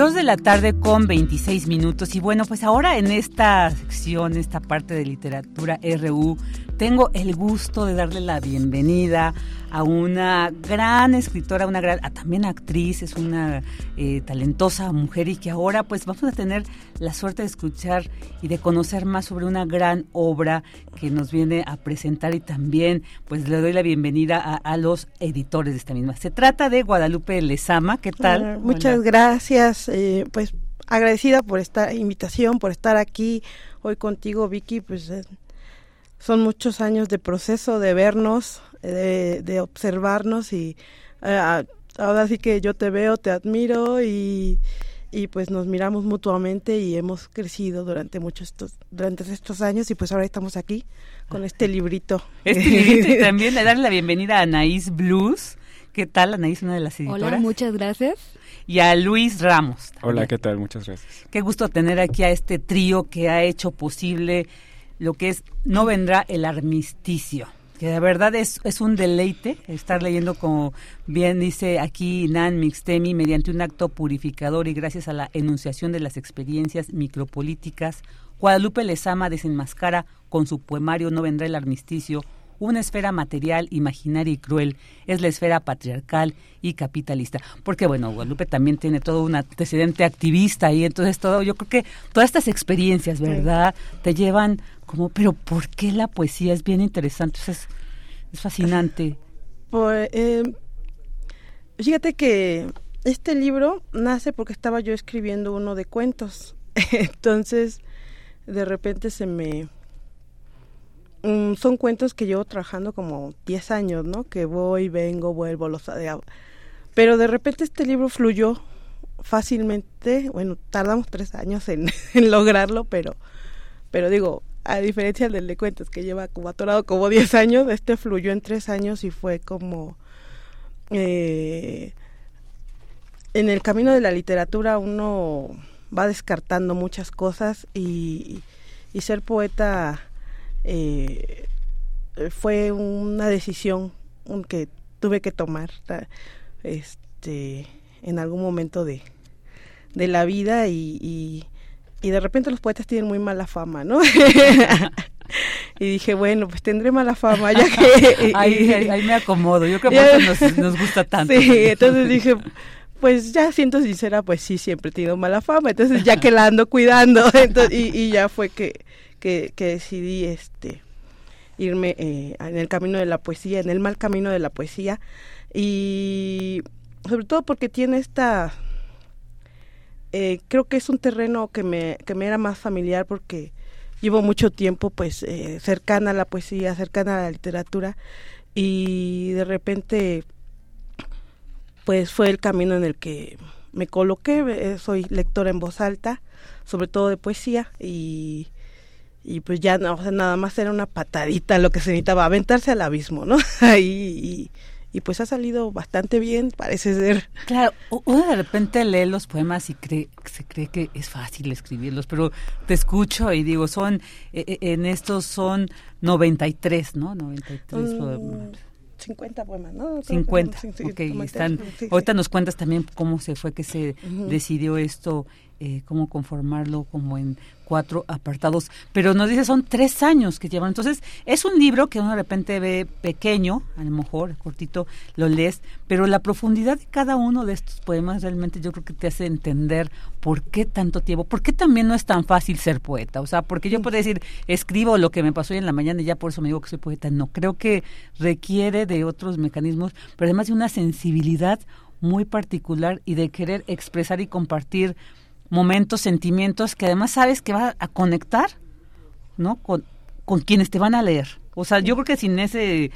Dos de la tarde con 26 minutos. Y bueno, pues ahora en esta sección, esta parte de literatura RU, tengo el gusto de darle la bienvenida a una gran escritora, una gran, a también actriz, es una eh, talentosa mujer y que ahora pues vamos a tener la suerte de escuchar y de conocer más sobre una gran obra que nos viene a presentar y también pues le doy la bienvenida a, a los editores de esta misma. Se trata de Guadalupe Lezama, ¿qué tal? Hola, muchas Hola. gracias, eh, pues agradecida por esta invitación, por estar aquí hoy contigo, Vicky, pues eh, son muchos años de proceso de vernos, de, de observarnos y eh, ahora sí que yo te veo, te admiro y, y pues nos miramos mutuamente y hemos crecido durante muchos estos, durante estos años y pues ahora estamos aquí con este librito. Este librito y también le darle la bienvenida a Anaís Blues. ¿Qué tal, Anaís, una de las editoras? Hola, muchas gracias. Y a Luis Ramos. También. Hola, ¿qué tal? Muchas gracias. Qué gusto tener aquí a este trío que ha hecho posible lo que es No vendrá el armisticio que de verdad es, es un deleite estar leyendo como bien dice aquí Nan Mixtemi mediante un acto purificador y gracias a la enunciación de las experiencias micropolíticas Guadalupe Lezama desenmascara con su poemario No vendrá el armisticio una esfera material, imaginaria y cruel, es la esfera patriarcal y capitalista. Porque bueno, Guadalupe también tiene todo un antecedente activista y entonces todo, yo creo que todas estas experiencias, ¿verdad? Sí. Te llevan como, pero ¿por qué la poesía es bien interesante? Es, es, fascinante. Pues, eh, fíjate que este libro nace porque estaba yo escribiendo uno de cuentos. Entonces, de repente se me um, son cuentos que llevo trabajando como 10 años, ¿no? Que voy, vengo, vuelvo, los pero de repente este libro fluyó fácilmente, bueno, tardamos tres años en, en, lograrlo, pero, pero digo, a diferencia del de cuentos que lleva como atorado como 10 años, este fluyó en tres años y fue como... Eh, en el camino de la literatura uno va descartando muchas cosas y, ser poeta eh, fue una decisión que tuve que tomar este en algún momento de, de la vida y, y de repente los poetas tienen muy mala fama, ¿no? y dije, bueno, pues tendré mala fama, ya que... ahí, ahí, me acomodo, yo creo que nos, nos gusta tanto. Sí, entonces dije, pues ya siento sincera, pues sí, siempre he tenido mala fama, entonces ya que la ando cuidando, entonces, y, y, ya fue que, que, que decidí este irme eh, en el camino de la poesía, en el mal camino de la poesía, y sobre todo porque tiene esta, eh, creo que es un terreno que me, que me era más familiar porque llevo mucho tiempo pues eh, cercana a la poesía, cercana a la literatura, y de repente pues fue el camino en el que me coloqué, soy lectora en voz alta, sobre todo de poesía, y y pues ya no, nada más era una patadita lo que se necesitaba, aventarse al abismo, ¿no? y, y, pues ha salido bastante bien, parece ser. Claro, uno de repente lee los poemas y cree, se cree que es fácil escribirlos, pero te escucho y digo, son, eh, en estos son 93, ¿no? 93 poemas. 50 poemas, ¿no? 50, ok, están, ahorita nos cuentas también cómo se fue que se decidió esto, eh, cómo conformarlo como en cuatro apartados, pero nos dice son tres años que llevan. Entonces, es un libro que uno de repente ve pequeño, a lo mejor, cortito, lo lees, pero la profundidad de cada uno de estos poemas realmente yo creo que te hace entender por qué tanto tiempo, por qué también no es tan fácil ser poeta. O sea, porque yo puedo decir, escribo lo que me pasó hoy en la mañana y ya por eso me digo que soy poeta. No, creo que requiere de otros mecanismos, pero además de una sensibilidad muy particular y de querer expresar y compartir momentos, sentimientos que además sabes que va a conectar, ¿no? Con, con quienes te van a leer. O sea, yo creo que sin ese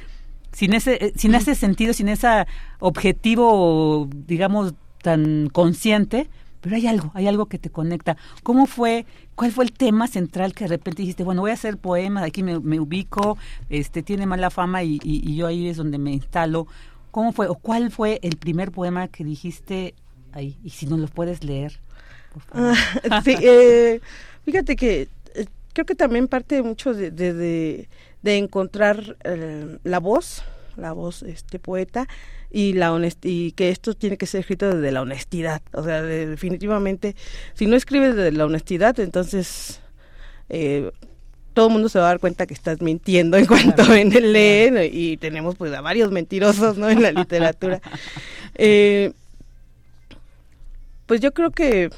sin ese eh, sin ese sentido, sin ese objetivo, digamos, tan consciente, pero hay algo, hay algo que te conecta. ¿Cómo fue, cuál fue el tema central que de repente dijiste, bueno, voy a hacer poemas, aquí me, ubico, este tiene mala fama y, y, yo ahí es donde me instalo? ¿Cómo fue, o cuál fue el primer poema que dijiste ahí? Y si no lo puedes leer. Ah, sí, eh, fíjate que eh, creo que también parte mucho de, de, de, encontrar eh, la voz, la voz este poeta y la y que esto tiene que ser escrito desde la honestidad, o sea, definitivamente si no escribes desde la honestidad, entonces todo el mundo se va a dar cuenta que estás mintiendo en cuanto en el leen y tenemos pues a varios mentirosos, ¿no? En la literatura. pues yo creo que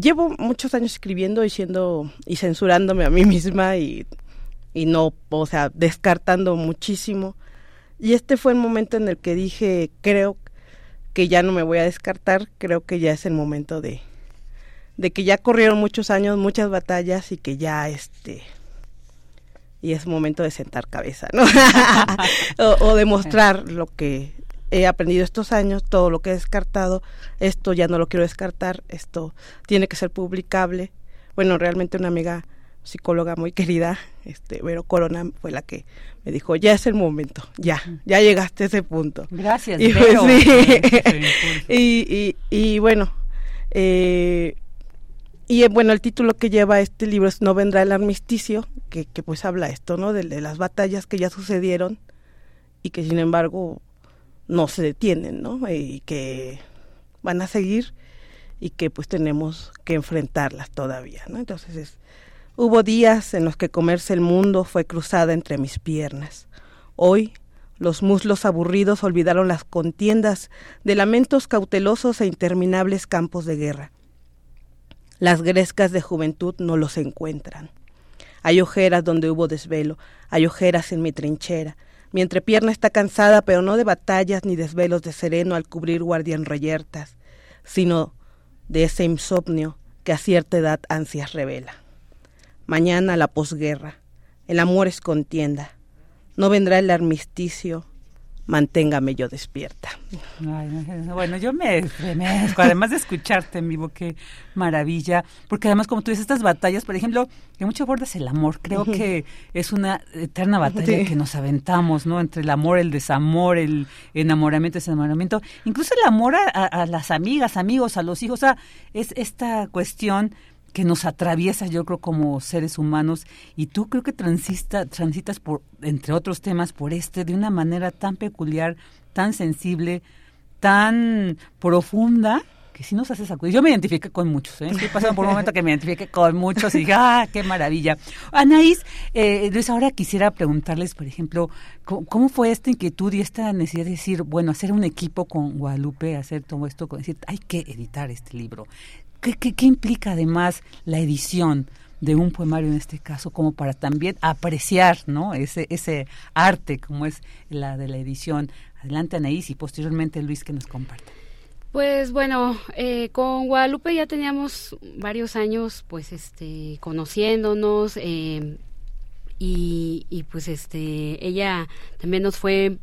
llevo muchos años escribiendo y siendo y censurándome a mí misma y, y no, o sea, descartando muchísimo. Y este fue el momento en el que dije, creo que ya no me voy a descartar, creo que ya es el momento de, de que ya corrieron muchos años, muchas batallas y que ya este y es momento de sentar cabeza, ¿no? o, o demostrar lo que he aprendido estos años, todo lo que he descartado, esto ya no lo quiero descartar, esto tiene que ser publicable. Bueno, realmente una amiga psicóloga muy querida, este, Vero Corona, fue la que me dijo, ya es el momento, ya, ya llegaste a ese punto. Gracias, y, pues, y, y, bueno, eh, y bueno, el título que lleva este libro es No vendrá el armisticio, que, que pues habla esto, ¿no? de las batallas que ya sucedieron y que sin embargo no se detienen, ¿no? Y que van a seguir y que pues tenemos que enfrentarlas todavía, ¿no? Entonces hubo días en los que comerse el mundo fue cruzada entre mis piernas. Hoy los muslos aburridos olvidaron las contiendas de lamentos cautelosos e interminables campos de guerra. Las grescas de juventud no los encuentran. Hay ojeras donde hubo desvelo, hay ojeras en mi trinchera, mi entrepierna está cansada, pero no de batallas ni desvelos de sereno al cubrir guardián reyertas, sino de ese insomnio que a cierta edad ansias revela. Mañana la posguerra, el amor es contienda, no vendrá el armisticio, manténgame yo despierta. bueno, yo me estremezco, además de escucharte en vivo, qué maravilla, porque además como tú dices, estas batallas, por ejemplo, que mucho abordas el amor, creo que es una eterna batalla que nos aventamos, ¿no? Entre el amor, el desamor, el enamoramiento, desenamoramiento, incluso el amor a, a las amigas, amigos, a los hijos, o sea, es esta cuestión que nos atraviesa, yo creo, como seres humanos, y tú creo que transista, transitas por, entre otros temas, por este, de una manera tan peculiar, tan sensible, tan profunda, que sí nos hace sacudir. Yo me identifiqué con muchos, ¿eh? Estoy pasando por un momento que me identifique con muchos y dije, ¡ah, qué maravilla! Anaís, eh, Luis, ahora quisiera preguntarles, por ejemplo, ¿cómo, fue esta inquietud y esta necesidad de decir, bueno, hacer un equipo con Guadalupe, hacer todo esto, con decir, hay que editar este libro? ¿Qué, qué, qué implica además la edición? de un poemario en este caso, como para también apreciar ¿no? ese, ese arte como es la de la edición. Adelante Anaís y posteriormente Luis que nos comparte. Pues bueno, eh, con Guadalupe ya teníamos varios años, pues, este, conociéndonos eh, y, y, pues, este, ella también nos fue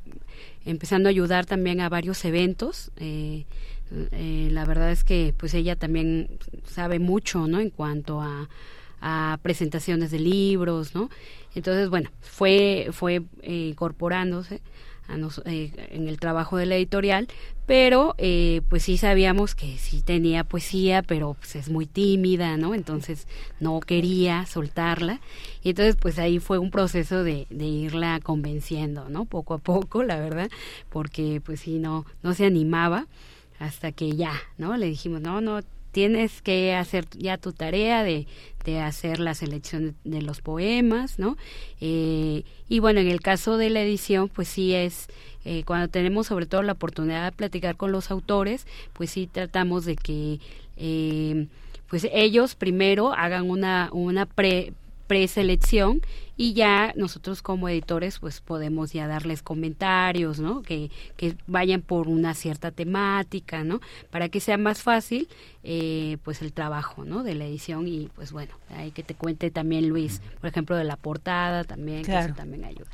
empezando a ayudar también a varios eventos. Eh, la verdad es que, pues, ella también sabe mucho, ¿no? En cuanto a, a presentaciones de libros, ¿no? Entonces, bueno, fue fue incorporándose eh, en el trabajo de la editorial, pero eh, pues sí sabíamos que sí tenía poesía, pero pues es muy tímida, ¿no? Entonces no quería soltarla. Y entonces pues ahí fue un proceso de, de irla convenciendo, ¿no? Poco a poco, la verdad, porque pues sí, no, no se animaba hasta que ya, ¿no? Le dijimos, no, no, tienes que hacer ya tu tarea de, de hacer la selección de, los poemas, ¿no? Eh, y bueno, en el caso de la edición, pues sí es, eh, cuando tenemos sobre todo la oportunidad de platicar con los autores, pues sí tratamos de que eh, pues ellos primero hagan una, una pre, preselección y ya nosotros como editores pues podemos ya darles comentarios, ¿no? Que, que vayan por una cierta temática, ¿no? Para que sea más fácil eh, pues el trabajo, ¿no? De la edición y pues bueno, hay que te cuente también Luis, por ejemplo, de la portada también, que eso también ayuda.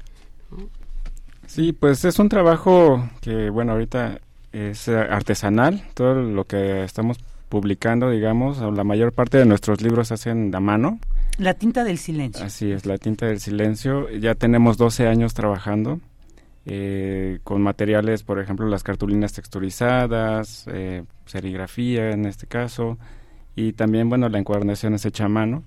Sí, pues es un trabajo que bueno, ahorita es artesanal, todo lo que estamos publicando, digamos, la mayor parte de nuestros libros se hacen a mano. La tinta del silencio. Así es, la tinta del silencio. Ya tenemos 12 años trabajando eh, con materiales, por ejemplo, las cartulinas texturizadas, eh, serigrafía en este caso, y también, bueno, la encuadernación es hecha a mano.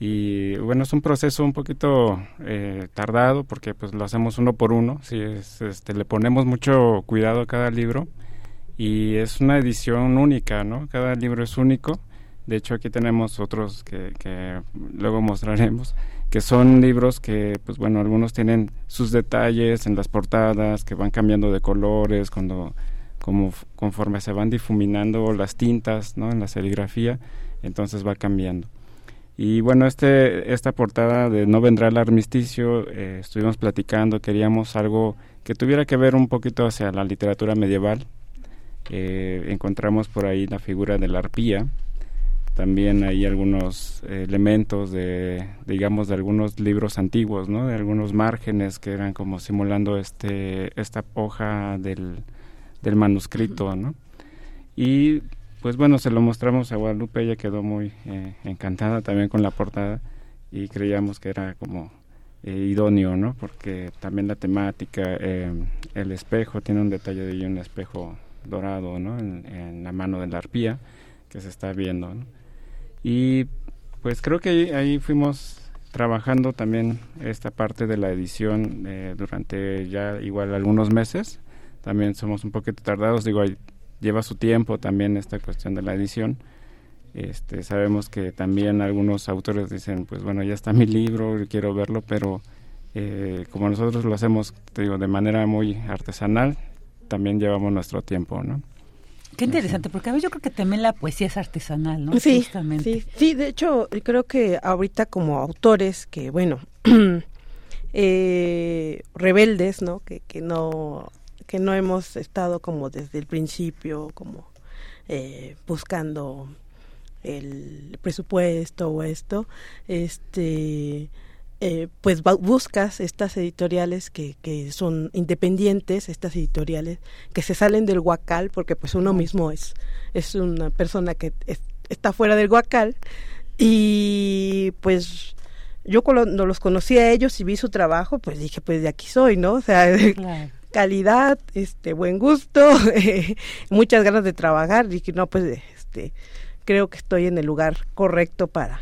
Y bueno, es un proceso un poquito eh, tardado porque pues lo hacemos uno por uno, si es, este, le ponemos mucho cuidado a cada libro y es una edición única, ¿no? Cada libro es único. De hecho, aquí tenemos otros que, que luego mostraremos, que son libros que, pues bueno, algunos tienen sus detalles en las portadas, que van cambiando de colores cuando, como, conforme se van difuminando las tintas, ¿no? En la serigrafía, entonces va cambiando. Y bueno, este, esta portada de No vendrá el armisticio, eh, estuvimos platicando, queríamos algo que tuviera que ver un poquito hacia la literatura medieval, eh, encontramos por ahí la figura de la arpía, también hay algunos elementos de, digamos, de algunos libros antiguos, ¿no? De algunos márgenes que eran como simulando este, esta hoja del, del manuscrito, ¿no? Y pues bueno, se lo mostramos a Guadalupe, ella quedó muy eh, encantada también con la portada y creíamos que era como eh, idóneo, ¿no? Porque también la temática, el espejo, tiene un detalle de un espejo dorado ¿no? en, la mano de la arpía que se está viendo. Y pues creo que ahí, fuimos trabajando también esta parte de la edición eh, durante ya igual algunos meses. También somos un poquito tardados, digo, lleva su tiempo también esta cuestión de la edición. Este, sabemos que también algunos autores dicen, pues bueno, ya está mi libro, quiero verlo, pero eh, como nosotros lo hacemos, te digo, de manera muy artesanal, también llevamos nuestro tiempo, ¿no? Qué interesante, porque a veces yo creo que también la poesía es artesanal, ¿no? Sí, sí, sí, de hecho creo que ahorita como autores que, bueno, eh, rebeldes, ¿no? Que, que no que no hemos estado como desde el principio, como eh, buscando el presupuesto o esto, este eh, pues buscas estas editoriales que, que son independientes, estas editoriales que se salen del huacal, porque pues uno mismo es, es una persona que está fuera del huacal, y pues yo cuando los conocí a ellos y vi su trabajo, pues dije, pues de aquí soy, ¿no? O sea, calidad, este, buen gusto, muchas ganas de trabajar, dije, no, pues este, creo que estoy en el lugar correcto para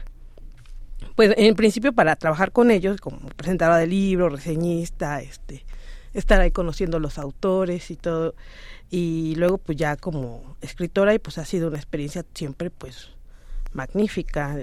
pues en principio para trabajar con ellos como presentadora de libros, reseñista, este estar ahí conociendo los autores y todo. Y luego pues ya como escritora y pues ha sido una experiencia siempre pues magnífica.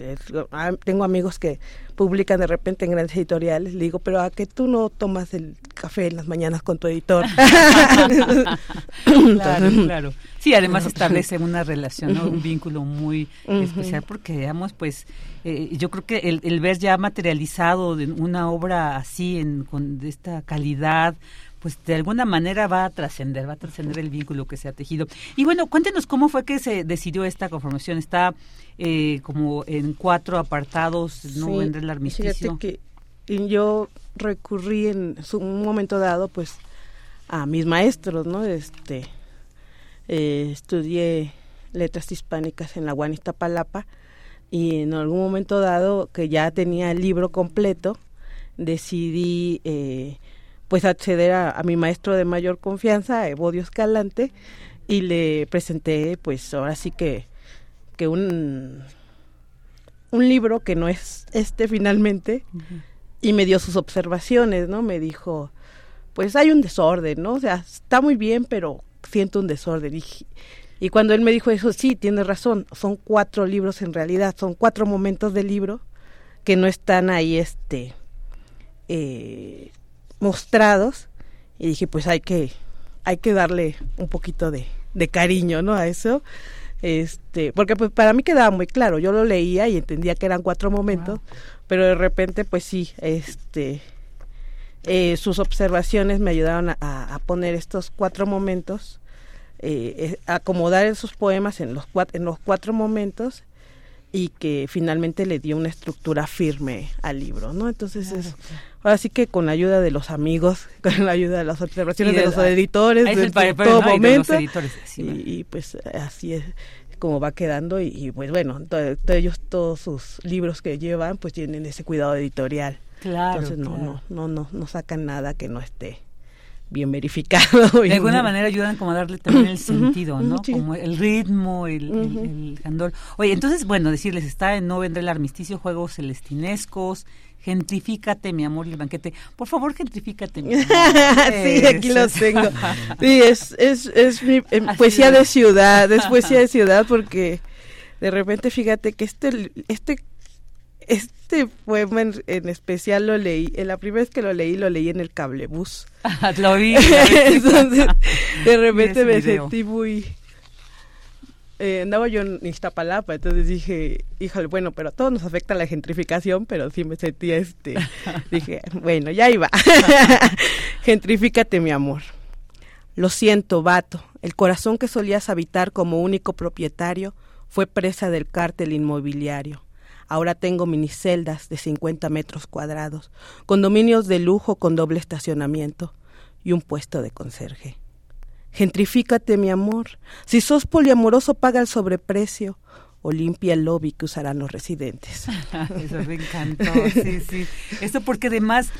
Ah, tengo amigos que publican de repente en grandes editoriales, le digo, pero a que tú no tomas el café en las mañanas con tu editor. claro, claro. Sí, además establece una relación, un vínculo muy especial, porque digamos, pues, eh, yo creo que el, el, ver ya materializado de una obra así, en, con de esta calidad, pues de alguna manera va a trascender, va a trascender el vínculo que se ha tejido. Y bueno, cuéntenos cómo fue que se decidió esta conformación. Está eh, como en cuatro apartados, no sí, vendrá el armisticio. que yo recurrí en un momento dado, pues, a mis maestros, ¿no? Este, eh, estudié letras hispánicas en la Guanista Palapa y en algún momento dado que ya tenía el libro completo, decidí eh, pues acceder a, mi maestro de mayor confianza, Evodio Escalante, y le presenté pues ahora sí que, que un, un libro que no es este finalmente, y me dio sus observaciones, ¿no? Me dijo, pues hay un desorden, ¿no? O sea, está muy bien, pero siento un desorden. Y, y cuando él me dijo eso, sí, tiene razón, son cuatro libros en realidad, son cuatro momentos del libro que no están ahí, este, eh, mostrados y dije pues hay que hay que darle un poquito de, de cariño no a eso. Este porque pues para mí quedaba muy claro yo lo leía y entendía que eran cuatro momentos pero de repente pues sí este eh, sus observaciones me ayudaron a, a poner estos cuatro momentos eh, eh, acomodar esos poemas en los cuatro, en los cuatro momentos y que finalmente le dio una estructura firme al libro, ¿no? Entonces es ahora sí que con la ayuda de los amigos, con la ayuda de las observaciones de, los editores, de, todo momento, y, pues así es como va quedando y, pues bueno, ellos todos sus libros que llevan pues tienen ese cuidado editorial. Claro. Entonces no no no no no sacan nada que no esté bien verificado. De alguna manera ayudan como a darle también el sentido, ¿no? Como el ritmo, el, el, candor. Oye, entonces, bueno, decirles, está en No Vendrá el Armisticio, Juegos Celestinescos, Gentrifícate, mi amor, y el banquete. Por favor, gentrifícate, mi amor. sí, aquí los tengo. Sí, es, es, es mi em, poesía de ciudad, es poesía de ciudad porque de repente fíjate que este, este este poema en, especial lo leí, en la primera vez que lo leí, lo leí en el cablebús. lo vi. Entonces, de repente me sentí muy... Eh, andaba yo en Iztapalapa, entonces dije, híjole, bueno, pero a todos nos afecta la gentrificación, pero sí me sentía este, dije, bueno, ya iba. Gentrifícate, mi amor. Lo siento, vato, el corazón que solías habitar como único propietario fue presa del cártel inmobiliario Ahora tengo miniceldas de 50 metros cuadrados, condominios de lujo con doble estacionamiento y un puesto de conserje. Gentrifícate, mi amor. Si sos poliamoroso, paga el sobreprecio o limpia el lobby que usarán los residentes. Eso me encantó, sí, sí. Eso porque además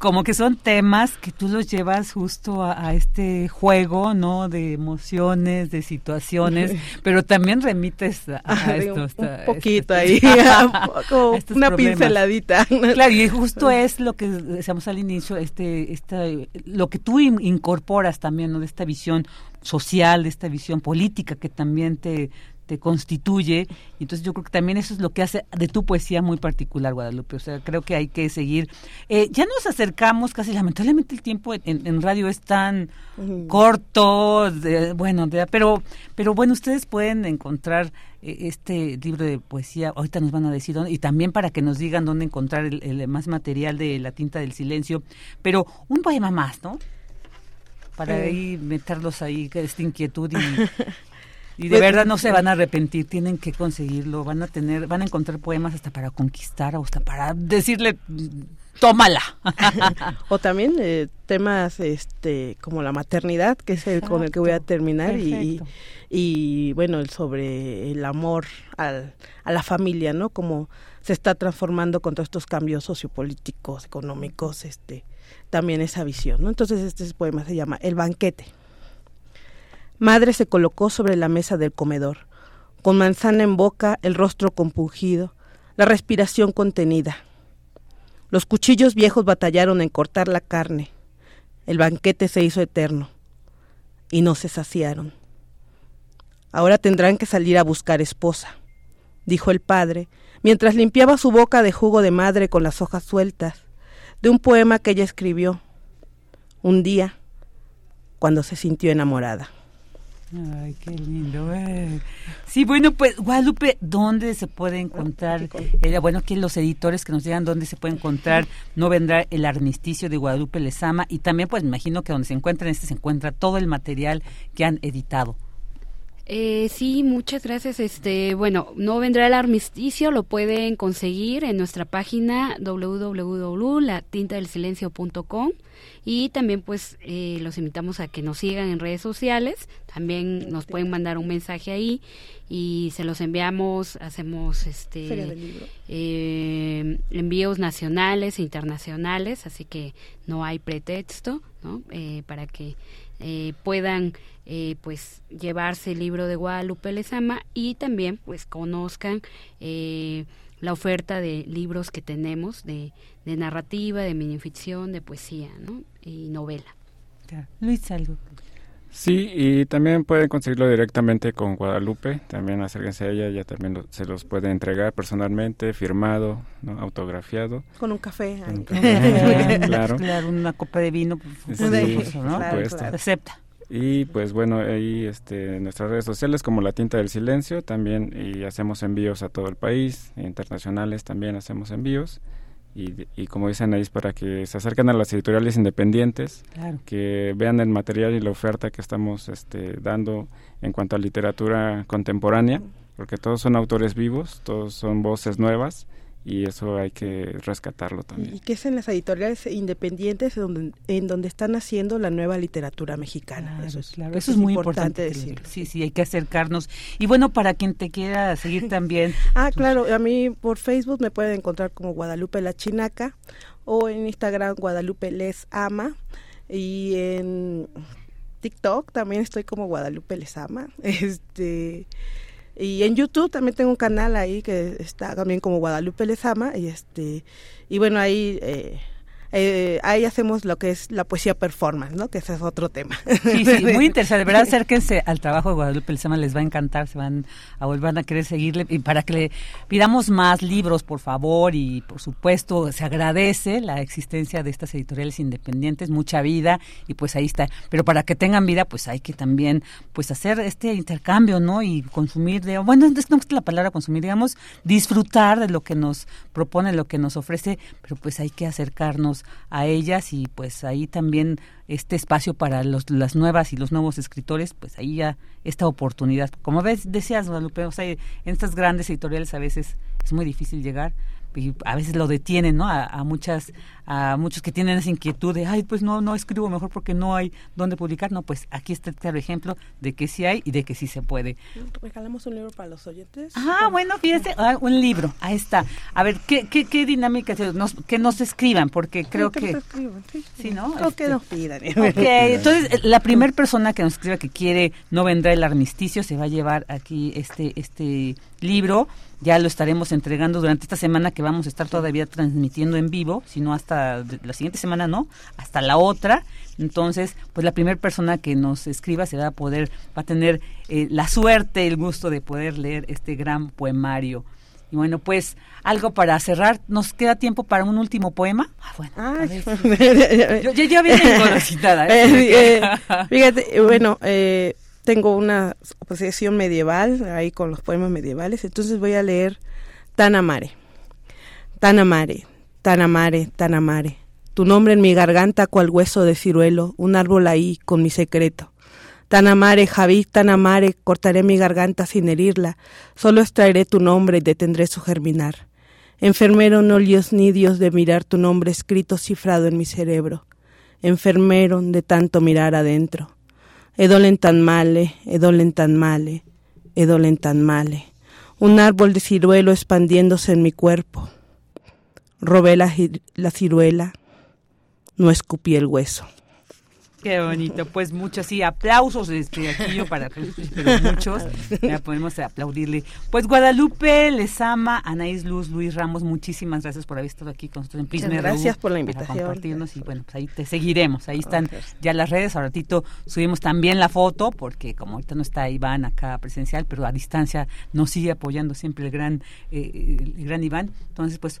como que son temas que tú los llevas justo a, este juego, ¿no? De emociones, de situaciones, pero también remites a, a esto. Un, poquito ahí, como una pinceladita. Claro, y justo es lo que decíamos al inicio, este, esta, lo que tú incorporas también, ¿no? De esta visión social, de esta visión política que también te, te constituye. Y entonces yo creo que también eso es lo que hace de tu poesía muy particular, Guadalupe. O sea, creo que hay que seguir. Eh, ya nos acercamos casi, lamentablemente el tiempo en, radio es tan corto, bueno, pero, pero bueno, ustedes pueden encontrar eh, este libro de poesía, ahorita nos van a decir dónde, y también para que nos digan dónde encontrar el, más material de La tinta del silencio, pero un poema más, ¿no? Para eh. ahí meterlos ahí, esta inquietud y, Y de pues, verdad no se van a arrepentir, tienen que conseguirlo, van a tener, van a encontrar poemas hasta para conquistar o hasta para decirle tómala. o también eh, temas este como la maternidad, que es el con el que voy a terminar y, y, bueno, el sobre el amor al, a la familia, ¿no? Como se está transformando con todos estos cambios sociopolíticos, económicos, este también esa visión, ¿no? Entonces este poema se llama El banquete. Madre se colocó sobre la mesa del comedor, con manzana en boca, el rostro compungido, la respiración contenida. Los cuchillos viejos batallaron en cortar la carne. El banquete se hizo eterno y no se saciaron. Ahora tendrán que salir a buscar esposa, dijo el padre, mientras limpiaba su boca de jugo de madre con las hojas sueltas de un poema que ella escribió un día cuando se sintió enamorada. Ay, qué lindo. Eh. Sí, bueno, pues Guadalupe, ¿dónde se puede encontrar? Eh, bueno, que los editores que nos digan dónde se puede encontrar, no vendrá el armisticio de Guadalupe Lezama y también pues me imagino que donde se encuentra este se encuentra todo el material que han editado. Eh, sí, muchas gracias. Este, bueno, no vendrá el armisticio, lo pueden conseguir en nuestra página www.latintadelsilencio.com y también pues eh, los invitamos a que nos sigan en redes sociales. También nos pueden mandar un mensaje ahí y se los enviamos. Hacemos este eh, envíos nacionales e internacionales, así que no hay pretexto, ¿no? Eh, para que eh, puedan eh, pues llevarse el libro de Guadalupe Lezama y también pues conozcan eh, la oferta de libros que tenemos de, de narrativa, de minificción, de poesía ¿no? y novela. Luis, algo. Sí, y también pueden conseguirlo directamente con Guadalupe, también acérquense a ella, ella también se los puede entregar personalmente, firmado, ¿no? autografiado. Con un café. claro. claro. una copa de vino, pues, sí, ¿no? Acepta. Y pues bueno, ahí este, nuestras redes sociales como La Tinta del Silencio también y hacemos envíos a todo el país, internacionales también hacemos envíos. Y, como dicen ahí, es para que se acerquen a las editoriales independientes, que vean el material y la oferta que estamos este, dando en cuanto a literatura contemporánea, porque todos son autores vivos, todos son voces nuevas y eso hay que rescatarlo también. Y que es en las editoriales independientes donde, en donde están haciendo la nueva literatura mexicana. eso es, claro, eso es, muy importante, decirlo. Sí, sí, hay que acercarnos. Y bueno, para quien te quiera seguir también. ah, claro, a mí por Facebook me pueden encontrar como Guadalupe la Chinaca o en Instagram Guadalupe les ama y en TikTok también estoy como Guadalupe les ama. Este y en YouTube también tengo un canal ahí que está también como Guadalupe Lezama y este y bueno ahí eh, eh, ahí hacemos lo que es la poesía performance, ¿no? Que ese es otro tema. Sí, sí, muy interesante. De verdad, acérquense al trabajo de Guadalupe Lezama, les va a encantar, se van a volver a querer seguirle. Y para que le pidamos más libros, por favor, y por supuesto, se agradece la existencia de estas editoriales independientes, mucha vida, y pues ahí está. Pero para que tengan vida, pues hay que también pues hacer este intercambio, ¿no? Y consumir, de, bueno, no es la palabra consumir, digamos, disfrutar de lo que nos propone, lo que nos ofrece, pero pues hay que acercarnos a ellas y pues ahí también este espacio para los, las nuevas y los nuevos escritores, pues ahí ya esta oportunidad. Como ves, decías, Guadalupe, o en estas grandes editoriales a veces es muy difícil llegar, y a veces lo detienen, ¿no? A, muchas, a muchos que tienen esa inquietud de, ay, pues no, no escribo mejor porque no hay dónde publicar. No, pues aquí está el claro ejemplo de que sí hay y de que sí se puede. Regalamos un libro para los oyentes. Ah, bueno, fíjese, ah, un libro, ahí está. A ver, ¿qué, qué, qué dinámica? Nos, que nos escriban, porque creo que... sí. sí. ¿no? Creo que este, nos pidan. Ok, entonces la primera persona que nos escriba que quiere no vendrá el armisticio se va a llevar aquí este, este libro ya lo estaremos entregando durante esta semana que vamos a estar todavía transmitiendo en vivo, si no la siguiente semana no, hasta la otra. Entonces, pues la primera persona que nos escriba se va a poder, va a tener eh, la suerte, el gusto de poder leer este gran poemario. Y bueno, pues algo para cerrar. ¿Nos queda tiempo para un último poema? Ah, bueno. yo, ya viene ¿eh? eh, fíjate, bueno, eh, tengo una posesión medieval ahí con los poemas medievales, entonces voy a leer Tanamare. Tanamare, Tanamare, Tanamare. Tu nombre en mi garganta cual hueso de ciruelo, un árbol ahí con mi secreto. Tanamare, Javí, Tanamare, cortaré mi garganta sin herirla, solo extraeré tu nombre y detendré su germinar. Enfermero no lios ni Dios de mirar tu nombre escrito cifrado en mi cerebro. Enfermero de tanto mirar adentro edolen tan male, edolen tan male, edolen tan male. Un árbol de ciruelo expandiéndose en mi cuerpo. Robé la, ciruela, no escupí el hueso. Qué bonito, pues muchos sí, aplausos este, aquí yo para pero muchos, ya podemos aplaudirle. Pues Guadalupe, Lesama, Anaís Luz, Luis Ramos, muchísimas gracias por haber estado aquí con nosotros en Prisma Gracias por la invitación. compartirnos y bueno, pues ahí te seguiremos, ahí están ya las redes, ahora ratito subimos también la foto, porque como ahorita no está Iván acá presencial, pero a distancia nos sigue apoyando siempre el gran, eh, el gran Iván, entonces pues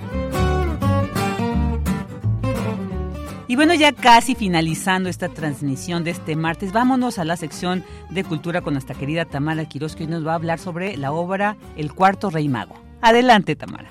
Y bueno, ya casi finalizando esta transmisión de este martes, vámonos a la sección de cultura con nuestra querida Tamara Quiroz, que hoy nos va a hablar sobre la obra El cuarto rey mago. Adelante, Tamara.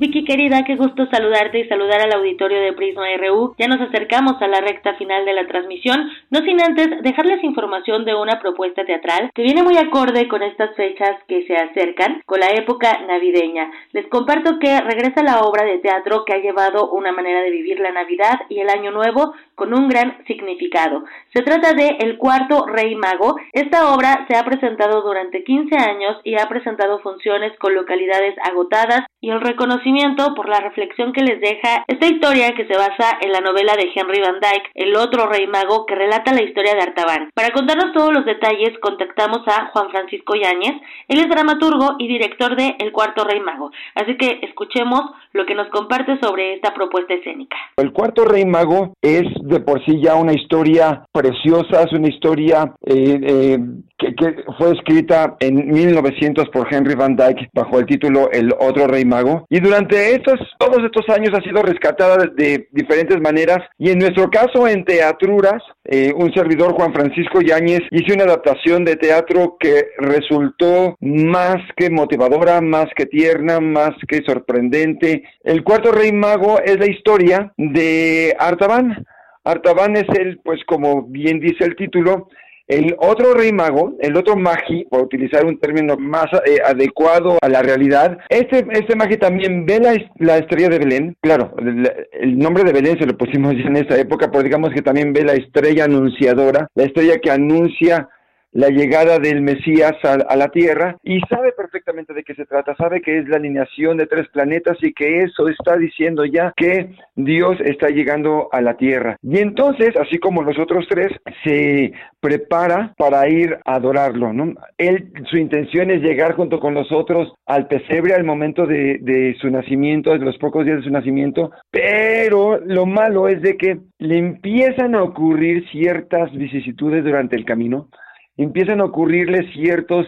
Vicky querida, qué gusto saludarte y saludar al auditorio de Prisma RU. Ya nos acercamos a la recta final de la transmisión, no sin antes dejarles información de una propuesta teatral que viene muy acorde con estas fechas que se acercan, con la época navideña. Les comparto que regresa la obra de teatro que ha llevado una manera de vivir la Navidad y el Año Nuevo con un gran significado. Se trata de El Cuarto Rey Mago. Esta obra se ha presentado durante 15 años y ha presentado funciones con localidades agotadas y el reconocimiento por la reflexión que les deja esta historia que se basa en la novela de Henry Van Dyke, El otro rey mago, que relata la historia de Artaban. Para contarnos todos los detalles, contactamos a Juan Francisco Yáñez. Él es dramaturgo y director de El cuarto rey mago. Así que escuchemos lo que nos comparte sobre esta propuesta escénica. El cuarto rey mago es de por sí ya una historia preciosa, es una historia eh, eh, que, fue escrita en 1900 por Henry Van Dyke bajo el título El otro rey mago y durante estos todos estos años ha sido rescatada de, diferentes maneras y en nuestro caso en Teatruras eh, un servidor Juan Francisco Yáñez hizo una adaptación de teatro que resultó más que motivadora, más que tierna, más que sorprendente. El cuarto rey mago es la historia de Artaban. Artaban es el, pues como bien dice el título, el otro rey mago, el otro magi, por utilizar un término más eh, adecuado a la realidad, este, este magi también ve la, estrella de Belén. Claro, el, nombre de Belén se lo pusimos ya en esa época, pero digamos que también ve la estrella anunciadora, la estrella que anuncia la llegada del Mesías a, la Tierra y sabe perfectamente de qué se trata, sabe que es la alineación de tres planetas y que eso está diciendo ya que Dios está llegando a la Tierra. Y entonces, así como los otros tres, se prepara para ir a adorarlo. Él, su intención es llegar junto con los otros al pesebre al momento de, de su nacimiento, de los pocos días de su nacimiento, pero lo malo es de que le empiezan a ocurrir ciertas vicisitudes durante el camino, empiezan a ocurrirle ciertos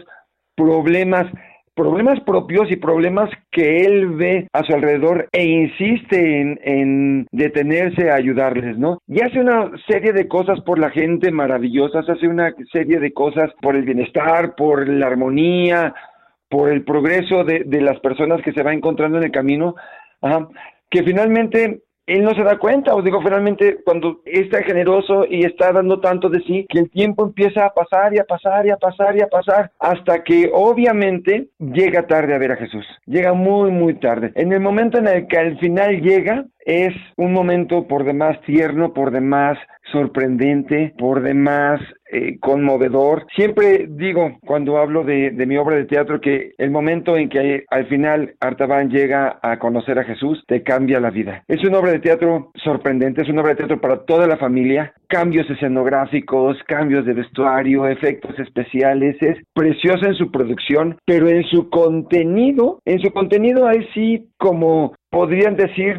problemas, problemas propios y problemas que él ve a su alrededor e insiste en, detenerse a ayudarles, ¿no? Y hace una serie de cosas por la gente maravillosas, hace una serie de cosas por el bienestar, por la armonía, por el progreso de, de las personas que se va encontrando en el camino, que finalmente él no se da cuenta, os digo, finalmente cuando está generoso y está dando tanto de sí, que el tiempo empieza a pasar y a pasar y a pasar y a pasar, hasta que obviamente llega tarde a ver a Jesús, llega muy, muy tarde. En el momento en el que al final llega, es un momento por demás tierno, por demás sorprendente, por demás eh, conmovedor. Siempre digo cuando hablo de, mi obra de teatro que el momento en que al final Artaban llega a conocer a Jesús te cambia la vida. Es una obra de teatro sorprendente, es una obra de teatro para toda la familia, cambios escenográficos, cambios de vestuario, efectos especiales, es preciosa en su producción, pero en su contenido, en su contenido hay sí como podrían decir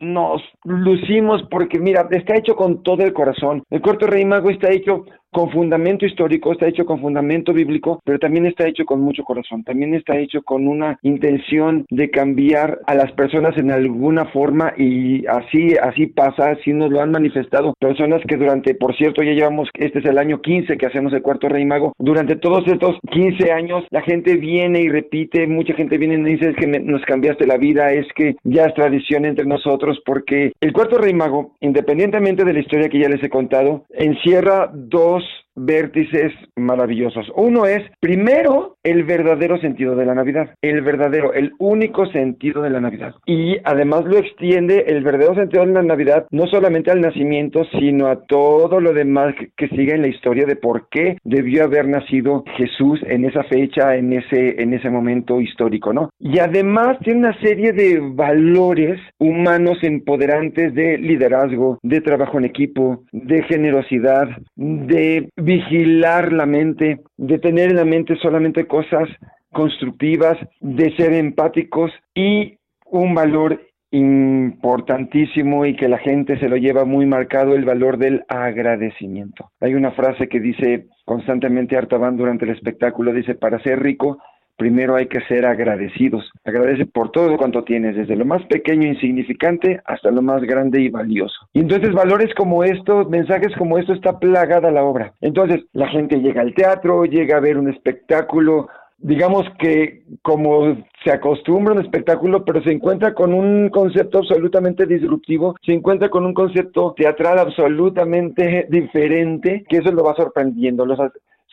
nos lucimos porque mira, está hecho con todo el corazón. El cuarto rey mago está hecho con fundamento histórico, está hecho con fundamento bíblico, pero también está hecho con mucho corazón, también está hecho con una intención de cambiar a las personas en alguna forma y así así pasa, así nos lo han manifestado personas que durante, por cierto, ya llevamos, este es el año 15 que hacemos el cuarto rey mago, durante todos estos 15 años la gente viene y repite, mucha gente viene y dice es que nos cambiaste la vida, es que ya es tradición entre nosotros porque el cuarto rey mago, independientemente de la historia que ya les he contado, encierra dos course vértices maravillosos. Uno es, primero, el verdadero sentido de la Navidad, el verdadero, el único sentido de la Navidad. Y además lo extiende el verdadero sentido de la Navidad no solamente al nacimiento, sino a todo lo demás que, sigue en la historia de por qué debió haber nacido Jesús en esa fecha, en ese, en ese momento histórico, ¿no? Y además tiene una serie de valores humanos empoderantes de liderazgo, de trabajo en equipo, de generosidad, de vigilar la mente, de tener en la mente solamente cosas constructivas, de ser empáticos y un valor importantísimo y que la gente se lo lleva muy marcado el valor del agradecimiento. Hay una frase que dice constantemente Artaban durante el espectáculo, dice, para ser rico primero hay que ser agradecidos. Agradece por todo cuanto tienes, desde lo más pequeño e insignificante hasta lo más grande y valioso. Y entonces valores como estos, mensajes como estos, está plagada la obra. Entonces la gente llega al teatro, llega a ver un espectáculo, digamos que como se acostumbra un espectáculo, pero se encuentra con un concepto absolutamente disruptivo, se encuentra con un concepto teatral absolutamente diferente, que eso lo va sorprendiendo. Los,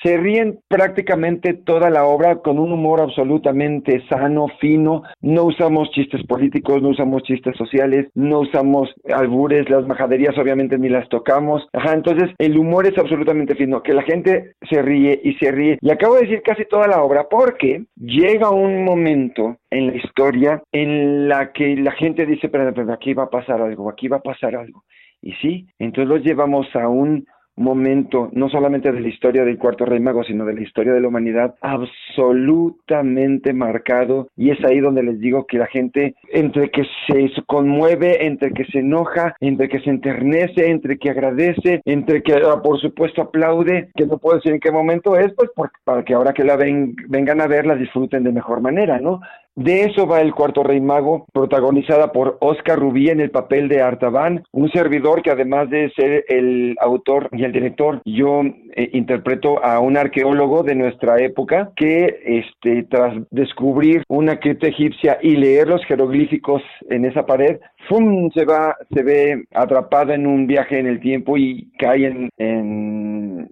se ríen prácticamente toda la obra con un humor absolutamente sano, fino, no usamos chistes políticos, no usamos chistes sociales, no usamos albures, las majaderías obviamente ni las tocamos, ajá, entonces el humor es absolutamente fino, que la gente se ríe y se ríe, y acabo de decir casi toda la obra porque llega un momento en la historia en la que la gente dice, pero, pero aquí va a pasar algo, aquí va a pasar algo, y sí, entonces los llevamos a un momento, no solamente de la historia del cuarto rey mago, sino de la historia de la humanidad, absolutamente marcado. Y es ahí donde les digo que la gente, entre que se conmueve, entre que se enoja, entre que se enternece, entre que agradece, entre que ah, por supuesto aplaude, que no puedo decir en qué momento es, pues para que ahora que la ven, vengan a ver, la disfruten de mejor manera, ¿no? De eso va el cuarto rey mago, protagonizada por Oscar Rubí en el papel de Artaban, un servidor que además de ser el autor y el director, yo eh, interpreto a un arqueólogo de nuestra época que este, tras descubrir una cripta egipcia y leer los jeroglíficos en esa pared, ¡fum! se va, se ve atrapado en un viaje en el tiempo y cae en, en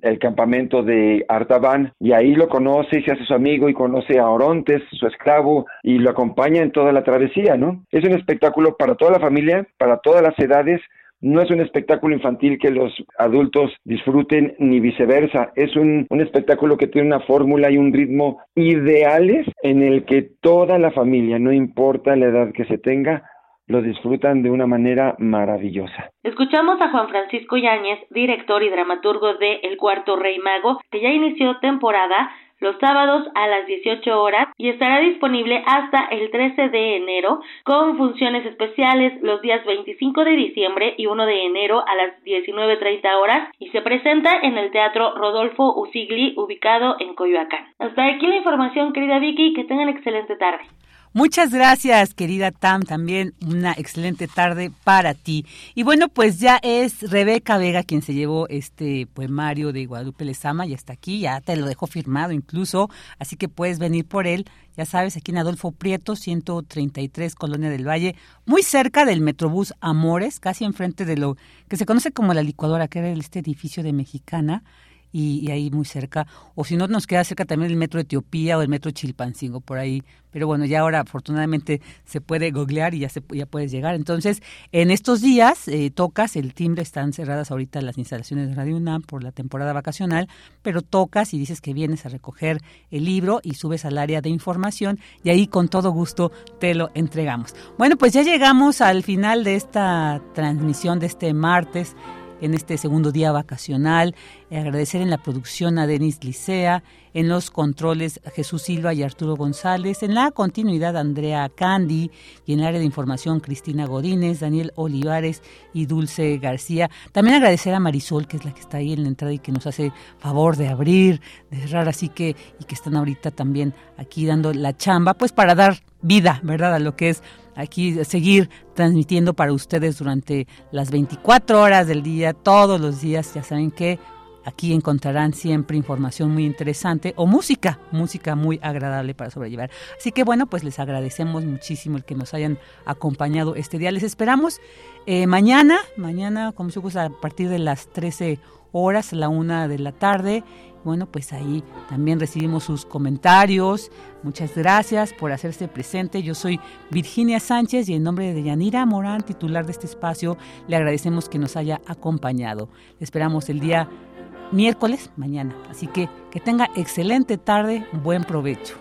el campamento de Artaban y ahí lo conoce y se hace su amigo y conoce a Orontes, su esclavo, y lo acompaña en toda la travesía, ¿no? Es un espectáculo para toda la familia, para todas las edades, no es un espectáculo infantil que los adultos disfruten ni viceversa, es un, un espectáculo que tiene una fórmula y un ritmo ideales en el que toda la familia, no importa la edad que se tenga, lo disfrutan de una manera maravillosa. Escuchamos a Juan Francisco Yáñez, director y dramaturgo de El Cuarto Rey Mago, que ya inició temporada los sábados a las 18 horas y estará disponible hasta el 13 de enero con funciones especiales los días 25 de diciembre y 1 de enero a las 19.30 horas y se presenta en el Teatro Rodolfo Usigli ubicado en Coyoacán. Hasta aquí la información querida Vicky, que tengan excelente tarde. Muchas gracias, querida Tam, también una excelente tarde para ti. Y bueno, pues ya es Rebeca Vega quien se llevó este poemario de Guadalupe Lezama, y está aquí, ya te lo dejó firmado incluso, así que puedes venir por él, ya sabes, aquí en Adolfo Prieto, 133, Colonia del Valle, muy cerca del Metrobús Amores, casi enfrente de lo que se conoce como la licuadora, que era este edificio de Mexicana, y, ahí muy cerca, o si no nos queda cerca también el metro Etiopía o el metro Chilpancingo por ahí, pero bueno, ya ahora afortunadamente se puede googlear y ya se ya puedes llegar. Entonces, en estos días eh, tocas el timbre, están cerradas ahorita las instalaciones de Radio UNAM por la temporada vacacional, pero tocas y dices que vienes a recoger el libro y subes al área de información y ahí con todo gusto te lo entregamos. Bueno, pues ya llegamos al final de esta transmisión de este martes en este segundo día vacacional. Eh, agradecer en la producción a Denis Licea, en los controles a Jesús Silva y Arturo González, en la continuidad Andrea Candy y en el área de información Cristina Godínez, Daniel Olivares y Dulce García. También agradecer a Marisol, que es la que está ahí en la entrada y que nos hace favor de abrir, de cerrar, así que, y que están ahorita también aquí dando la chamba, pues para dar vida, ¿verdad? A lo que es aquí seguir transmitiendo para ustedes durante las 24 horas del día, todos los días, ya saben que Aquí encontrarán siempre información muy interesante o música, música muy agradable para sobrellevar. Así que bueno, pues les agradecemos muchísimo el que nos hayan acompañado este día. Les esperamos eh, mañana, mañana, como se gusta, a partir de las 13 horas, la una de la tarde. Bueno, pues ahí también recibimos sus comentarios. Muchas gracias por hacerse presente. Yo soy Virginia Sánchez y en nombre de Yanira Morán, titular de este espacio, le agradecemos que nos haya acompañado. Esperamos el día miércoles, mañana. Así que que tenga excelente tarde, buen provecho.